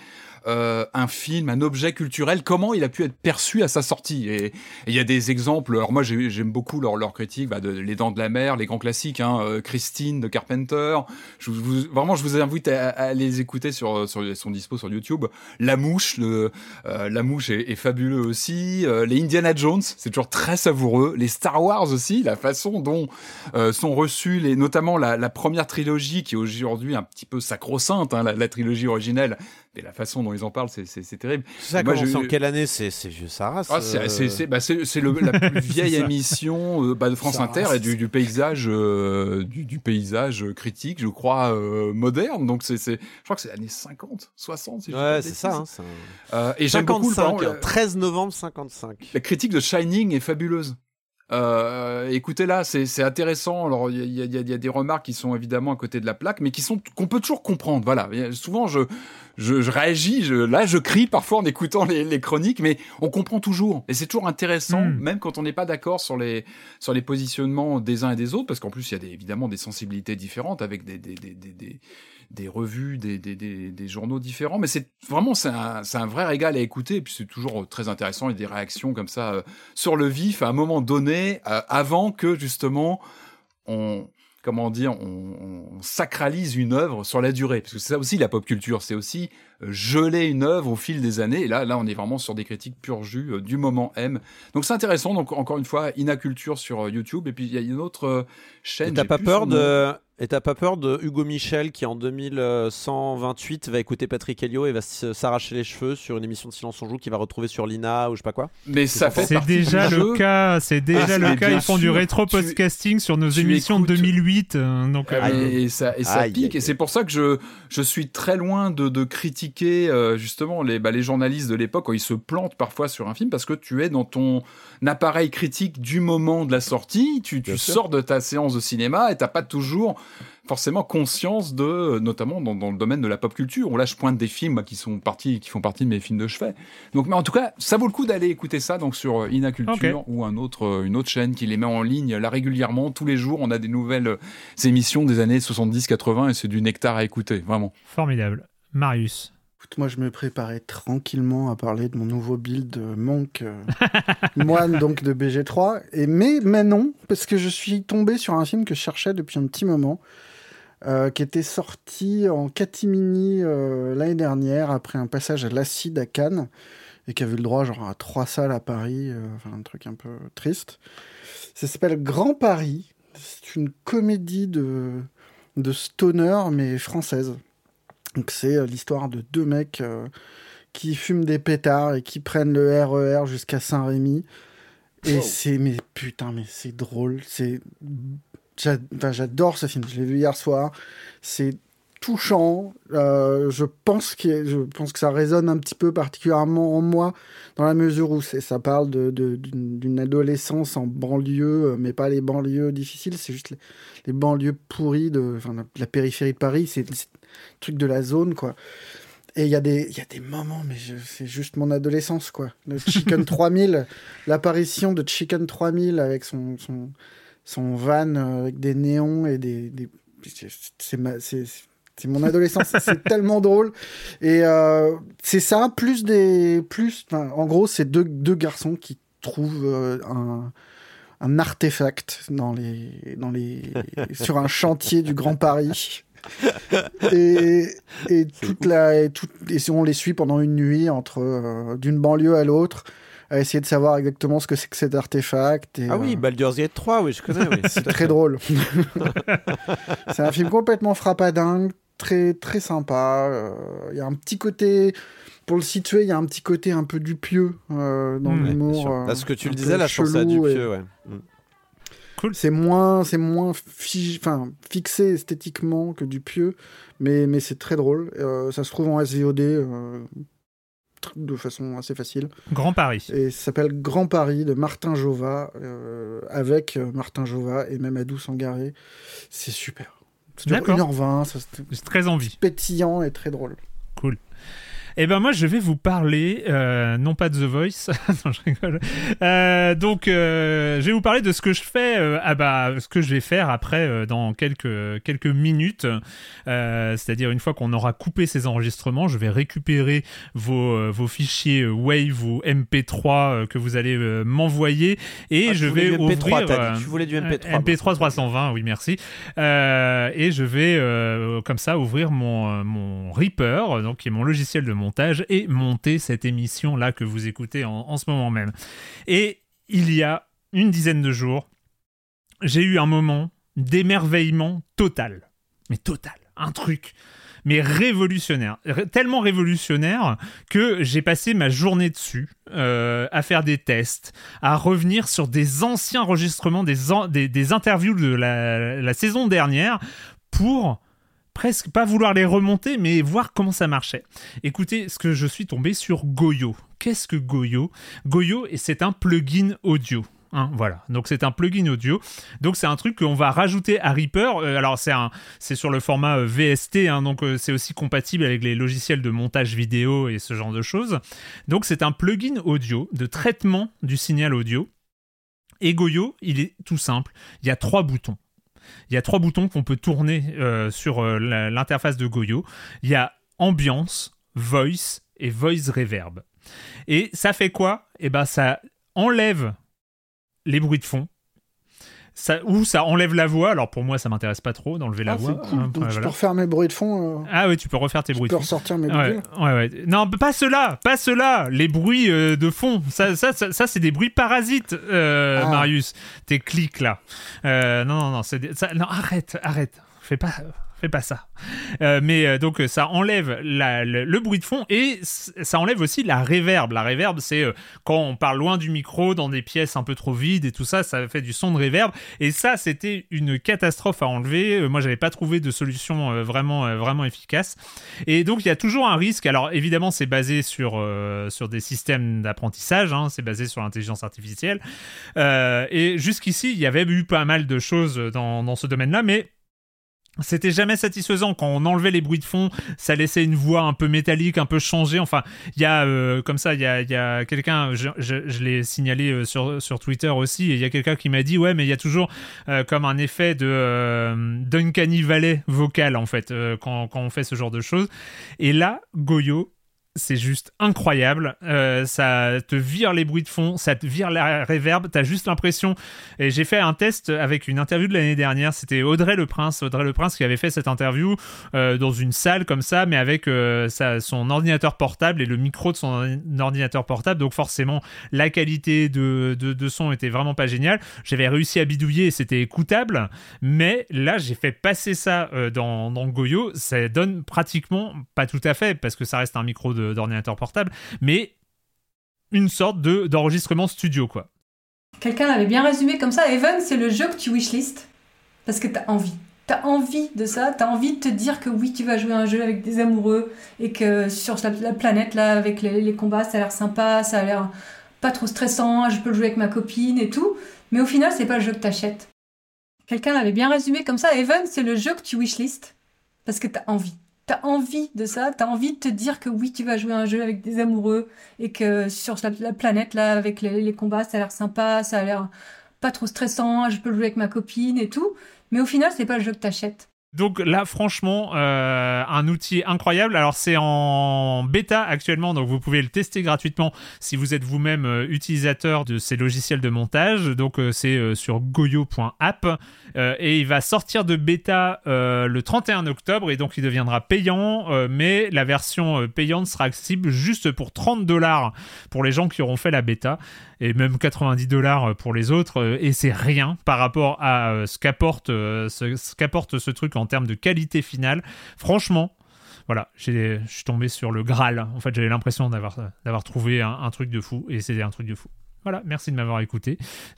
euh, un film, un objet culturel, comment il a pu être perçu à sa sortie. Et il y a des exemples. Alors moi, j'ai- j'aime beaucoup leur, leur critique bah, de Les Dents de la Mer, les grands classiques, hein, euh, Christine de Carpenter. Je vous- vraiment, je vous invite à, à les écouter sur, sur son dispo sur YouTube. La Mouche, le, euh, La Mouche est, est fabuleux aussi. Euh, les Indiana Jones, c'est toujours très savoureux. Les Star Wars aussi, la façon dont euh, sont reçus, les, notamment la, la première trilogie qui est aujourd'hui un petit peu sacro-sainte, hein, la, la trilogie originelle. Mais la façon dont ils en parlent, c'est- terrible. Ça Moi, je- en quelle année C'est c'est vieux Saras. ah, c'est bah, la plus vieille ça. émission euh, bah, de France Ça Inter et du, du paysage euh, du, du paysage critique, je crois, euh, moderne. Donc c'est, je crois que c'est années 50, 60. Si Ouais, c'est ça. hein, Euh, et j'aime beaucoup le 55, parent- hein, 13 novembre 55. la critique de Shining est fabuleuse. Euh, écoutez là, c'est intéressant. Alors il y a, y a- y a des remarques qui sont évidemment à côté de la plaque, mais qui sont qu'on peut toujours comprendre. Voilà. Souvent je je, je réagis, je, là je crie parfois en écoutant les, les chroniques, mais on comprend toujours. Et c'est toujours intéressant, Mm. même quand on n'est pas d'accord sur les sur les positionnements des uns et des autres, parce qu'en plus il y a des, évidemment des sensibilités différentes avec des des, des, des, des- revues, des, des, des, des journaux différents, mais c'est vraiment c'est un, un vrai régal à écouter, et puis c'est toujours très intéressant, et des réactions comme ça euh, sur le vif à un moment donné, euh, avant que justement on comment dire, on, on sacralise une œuvre sur la durée, parce que c'est ça aussi la pop culture, c'est aussi euh, geler une œuvre au fil des années, et là, là on est vraiment sur des critiques pur jus euh, du moment M. Donc c'est intéressant, donc encore une fois, Inaculture sur euh, YouTube, et puis il y a une autre euh, chaîne. T'as pas peur de et t'as pas peur de Hugo Michel qui en 2128 va écouter Patrick Helio et va s'arracher les cheveux sur une émission de Silence on joue qu'il va retrouver sur Lina ou je sais pas quoi? Mais ça fait C'est partie déjà du le jeu. cas, c'est déjà Ah, le cas. bien Ils font du rétro tu- podcasting sur nos émissions de écoutes- 2008. euh, donc, euh, Ah, et, et ça, et ça Aïe, pique. aïe, Et c'est pour ça que je, je suis très loin de, de critiquer euh, justement les, bah, les journalistes de l'époque quand ils se plantent parfois sur un film parce que tu es dans ton appareil critique du moment de la sortie. Tu, tu sors de ta séance de cinéma et t'as pas toujours forcément conscience de, notamment dans, dans le domaine de la pop culture, où là je pointe des films bah, qui sont partis, qui font partie de mes films de chevet. Donc, mais en tout cas, ça vaut le coup d'aller écouter ça donc sur euh, Inaculture ou un autre, euh, une autre chaîne qui les met en ligne là régulièrement. Tous les jours, on a des nouvelles euh, émissions des années 70-80 et c'est du nectar à écouter, vraiment. Formidable. Marius. Écoute, moi, je me préparais tranquillement à parler de mon nouveau build Monk, euh, moine donc de BG3. Et, mais, mais non, parce que je suis tombé sur un film que je cherchais depuis un petit moment, euh, qui était sorti en catimini euh, l'année dernière, après un passage à l'acide à Cannes, et qui a vu le droit genre à trois salles à Paris, euh, enfin un truc un peu triste. Ça s'appelle Grand Paris. C'est une comédie de, de stoner, mais française. Donc c'est l'histoire de deux mecs qui fument des pétards et qui prennent le RER jusqu'à Saint-Rémy. Et Wow. c'est, mais putain, mais c'est drôle. C'est, j'adore ce film. Je l'ai vu hier soir. C'est touchant. Euh, je pense que je pense que ça résonne un petit peu particulièrement en moi dans la mesure où c'est, ça parle de, d'une, adolescence en banlieue, euh, mais pas les banlieues difficiles. C'est juste les, les banlieues pourries de, enfin, la, la périphérie de Paris. C'est, le truc de la zone, quoi. Et il y, a des- il y a des moments, mais c'est juste mon adolescence, quoi. Le Chicken 3000, l'apparition de Chicken 3000 avec son, son, son van euh, avec des néons et des. des- c'est- mon adolescence, c'est tellement drôle. Et euh, c'est ça, plus des. Plus, en gros, c'est deux, deux garçons qui trouvent euh, un, un artefact dans les, dans les, sur un chantier du Grand Paris. et, et toute la et, toute- et on les suit pendant une nuit entre euh, d'une banlieue à l'autre à essayer de savoir exactement ce que c'est que cet artefact et, Ah oui, euh, Baldur's Gate 3, oui, je connais. Oui. c'est très drôle c'est un film complètement frappadingue très très sympa Euh, il y a un petit côté pour le situer il y a un petit côté un peu dupieux euh, dans Mmh, l'humour euh, Parce que tu le disais, je pense à chelou et- Dupieux, ouais. Mm. Cool. C'est moins, c'est moins fi- enfin, fixé esthétiquement que du pieux, mais, mais c'est très drôle. Euh, ça se trouve en SVOD euh, de façon assez facile. Grand Paris. Et ça s'appelle Grand Paris de Martin Jova, euh, avec euh, Martin Jova et même Adou Sangaré. C'est super. C'est D'accord. 1h20, ça, c'est très envie. pétillant et très drôle. Cool. Eh ben moi je vais vous parler euh, non pas de The Voice, non je rigole. Euh, donc euh, je vais vous parler de ce que je fais, ah bah ce que je vais faire après dans quelques quelques minutes. C'est-à-dire une fois qu'on aura coupé ces enregistrements, je vais récupérer vos vos fichiers Wave ou MP3 euh, que vous allez m'envoyer et Ah, je vais du MP3, ouvrir t'as dit. Tu voulais du MP3, MP3 320, oui merci. Et je vais comme ça ouvrir mon mon Reaper, donc qui est mon logiciel de et monter cette émission là que vous écoutez en, ce moment même. Et il y a une dizaine de jours, j'ai eu un moment d'émerveillement total. Mais total. Un truc. Mais révolutionnaire. Ré- tellement révolutionnaire que j'ai passé ma journée dessus euh, à faire des tests, à revenir sur des anciens enregistrements, des, des, interviews de la saison dernière pour presque pas vouloir les remonter, mais voir comment ça marchait. Écoutez, ce que je suis tombé sur Goyo. Qu'est-ce que Goyo? Goyo, c'est un plugin audio. Hein, voilà, donc c'est un plugin audio. Donc c'est un truc qu'on va rajouter à Reaper. Euh, alors c'est sur le format euh, VST, hein, donc euh, c'est aussi compatible avec les logiciels de montage vidéo et ce genre de choses. Donc c'est un plugin audio de traitement du signal audio. Et Goyo, il est tout simple. Il y a trois boutons. Il y a trois boutons qu'on peut tourner euh, sur euh, l'interface de Goyo. Il y a ambiance, voice et voice reverb. Et ça fait quoi? Eh ben ça enlève les bruits de fond. Ça, ou ça enlève la voix. Alors pour moi, ça m'intéresse pas trop d'enlever la Ah, voix. cool. Hein, Donc tu peux refaire mes bruits de fond. euh, Ah oui, tu peux refaire tes je bruits peux de fond. ressortir mes bidules. ouais, ouais. Non, pas ceux-là, pas ceux-là. Les bruits euh, de fond. Ça, ça, ça, ça, c'est des bruits parasites, euh, Ah. Marius. Tes clics là. Non, non, non, c'est des- non, arrête, arrête. Fais pas. Fais pas ça. Euh, mais euh, donc ça enlève le, bruit de fond et ça enlève aussi la réverb. La réverb, c'est euh, quand on parle loin du micro, dans des pièces un peu trop vides et tout ça, ça fait du son de réverb. Et ça, c'était une catastrophe à enlever. Moi, j'avais pas trouvé de solution vraiment, vraiment efficace. Et donc, il y a toujours un risque. Alors, évidemment, c'est basé sur, sur des systèmes d'apprentissage, hein, c'est basé sur l'intelligence artificielle. Et jusqu'ici, il y avait eu pas mal de choses dans, dans ce domaine-là, mais c'était jamais satisfaisant. Quand on enlevait les bruits de fond ça laissait une voix un peu métallique un peu changée. Enfin il y a euh, comme ça il y a, y a quelqu'un je, je- je l'ai signalé euh, sur, sur Twitter aussi il y a quelqu'un qui m'a dit ouais mais il y a toujours euh, comme un effet de euh, d'uncanny valley vocal en fait euh, quand, quand on fait ce genre de choses. Et là Goyo c'est juste incroyable. Euh, ça te vire les bruits de fond, ça te vire la reverb. T'as juste l'impression. Et j'ai fait un test avec une interview de l'année dernière. C'était Audrey Le Prince, Audrey Le Prince qui avait fait cette interview euh, dans une salle comme ça, mais avec euh, son ordinateur portable et le micro de son ordinateur portable. Donc forcément, la qualité de, son était vraiment pas géniale. J'avais réussi à bidouiller c'était écoutable. Mais là, j'ai fait passer ça dans, dans Goyo. Ça donne pratiquement, pas tout à fait, parce que ça reste un micro de- d'ordinateur portable, mais une sorte de d'enregistrement studio, quoi. Quelqu'un l'avait bien résumé comme ça. Even, c'est le jeu que tu wishlist parce que t'as envie. T'as envie de ça, t'as envie de te dire que oui, tu vas jouer un jeu avec des amoureux et que sur la, la planète, là, avec les, combats, ça a l'air sympa, ça a l'air pas trop stressant, je peux le jouer avec ma copine et tout. Mais au final, c'est pas le jeu que t'achètes. Quelqu'un l'avait bien résumé comme ça. Even, c'est le jeu que tu wishlist parce que t'as envie. T'as envie de ça, t'as envie de te dire que oui, tu vas jouer un jeu avec des amoureux et que sur la, la planète, là, avec les, combats, ça a l'air sympa, ça a l'air pas trop stressant, je peux jouer avec ma copine et tout. Mais au final, c'est pas le jeu que t'achètes. Donc là, franchement, euh, un outil incroyable. Alors c'est en bêta actuellement, donc vous pouvez le tester gratuitement si vous êtes vous-même euh, utilisateur de ces logiciels de montage. Donc euh, c'est sur goyo.app euh, et il va sortir de bêta euh, le 31 octobre et donc il deviendra payant. euh, mais la version payante sera accessible juste pour 30 dollars pour les gens qui auront fait la bêta et même 90 dollars pour les autres et c'est rien par rapport à ce qu'apporte ce, qu'apporte ce truc en termes de qualité finale franchement voilà je suis tombé sur le graal en fait j'avais l'impression d'avoir d'avoir trouvé un, un truc de fou et c'était un truc de fou voilà, merci de m'avoir écouté.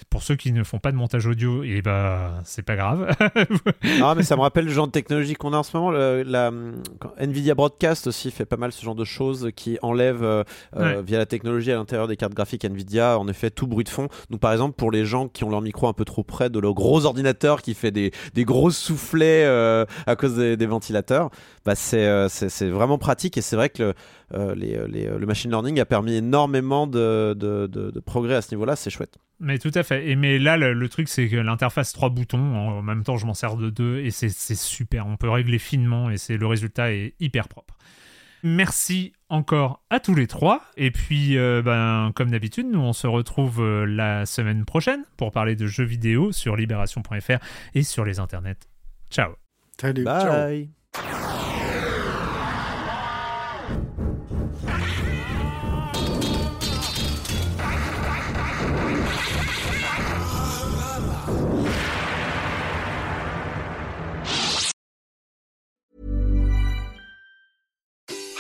Pour ceux qui ne font pas de montage audio, et bah c'est pas grave. Non, mais ça me rappelle le genre de technologie qu'on a en ce moment. Le- la, Nvidia Broadcast aussi fait pas mal ce genre de choses qui enlèvent euh, euh, Ouais. via la technologie à l'intérieur des cartes graphiques Nvidia, en effet, tout bruit de fond. Donc, par exemple, pour les gens qui ont leur micro un peu trop près de leur gros ordinateur qui fait des, des gros soufflets euh, à cause des, des ventilateurs, bah c'est euh, vraiment pratique et c'est vrai que le, les, les- le machine learning a permis énormément de, de, de- de progrès à ce niveau-là. C'est chouette. Mais tout à fait. Et mais là, le, le truc, c'est que l'interface trois boutons, en, en même temps, je m'en sers de deux et c'est super. On peut régler finement et c'est le résultat est hyper propre. Merci encore à tous les trois. Et puis, euh, ben, comme d'habitude, nous, on se retrouve euh, la semaine prochaine pour parler de jeux vidéo sur libération.fr et sur les internets. Ciao. Salut. Bye.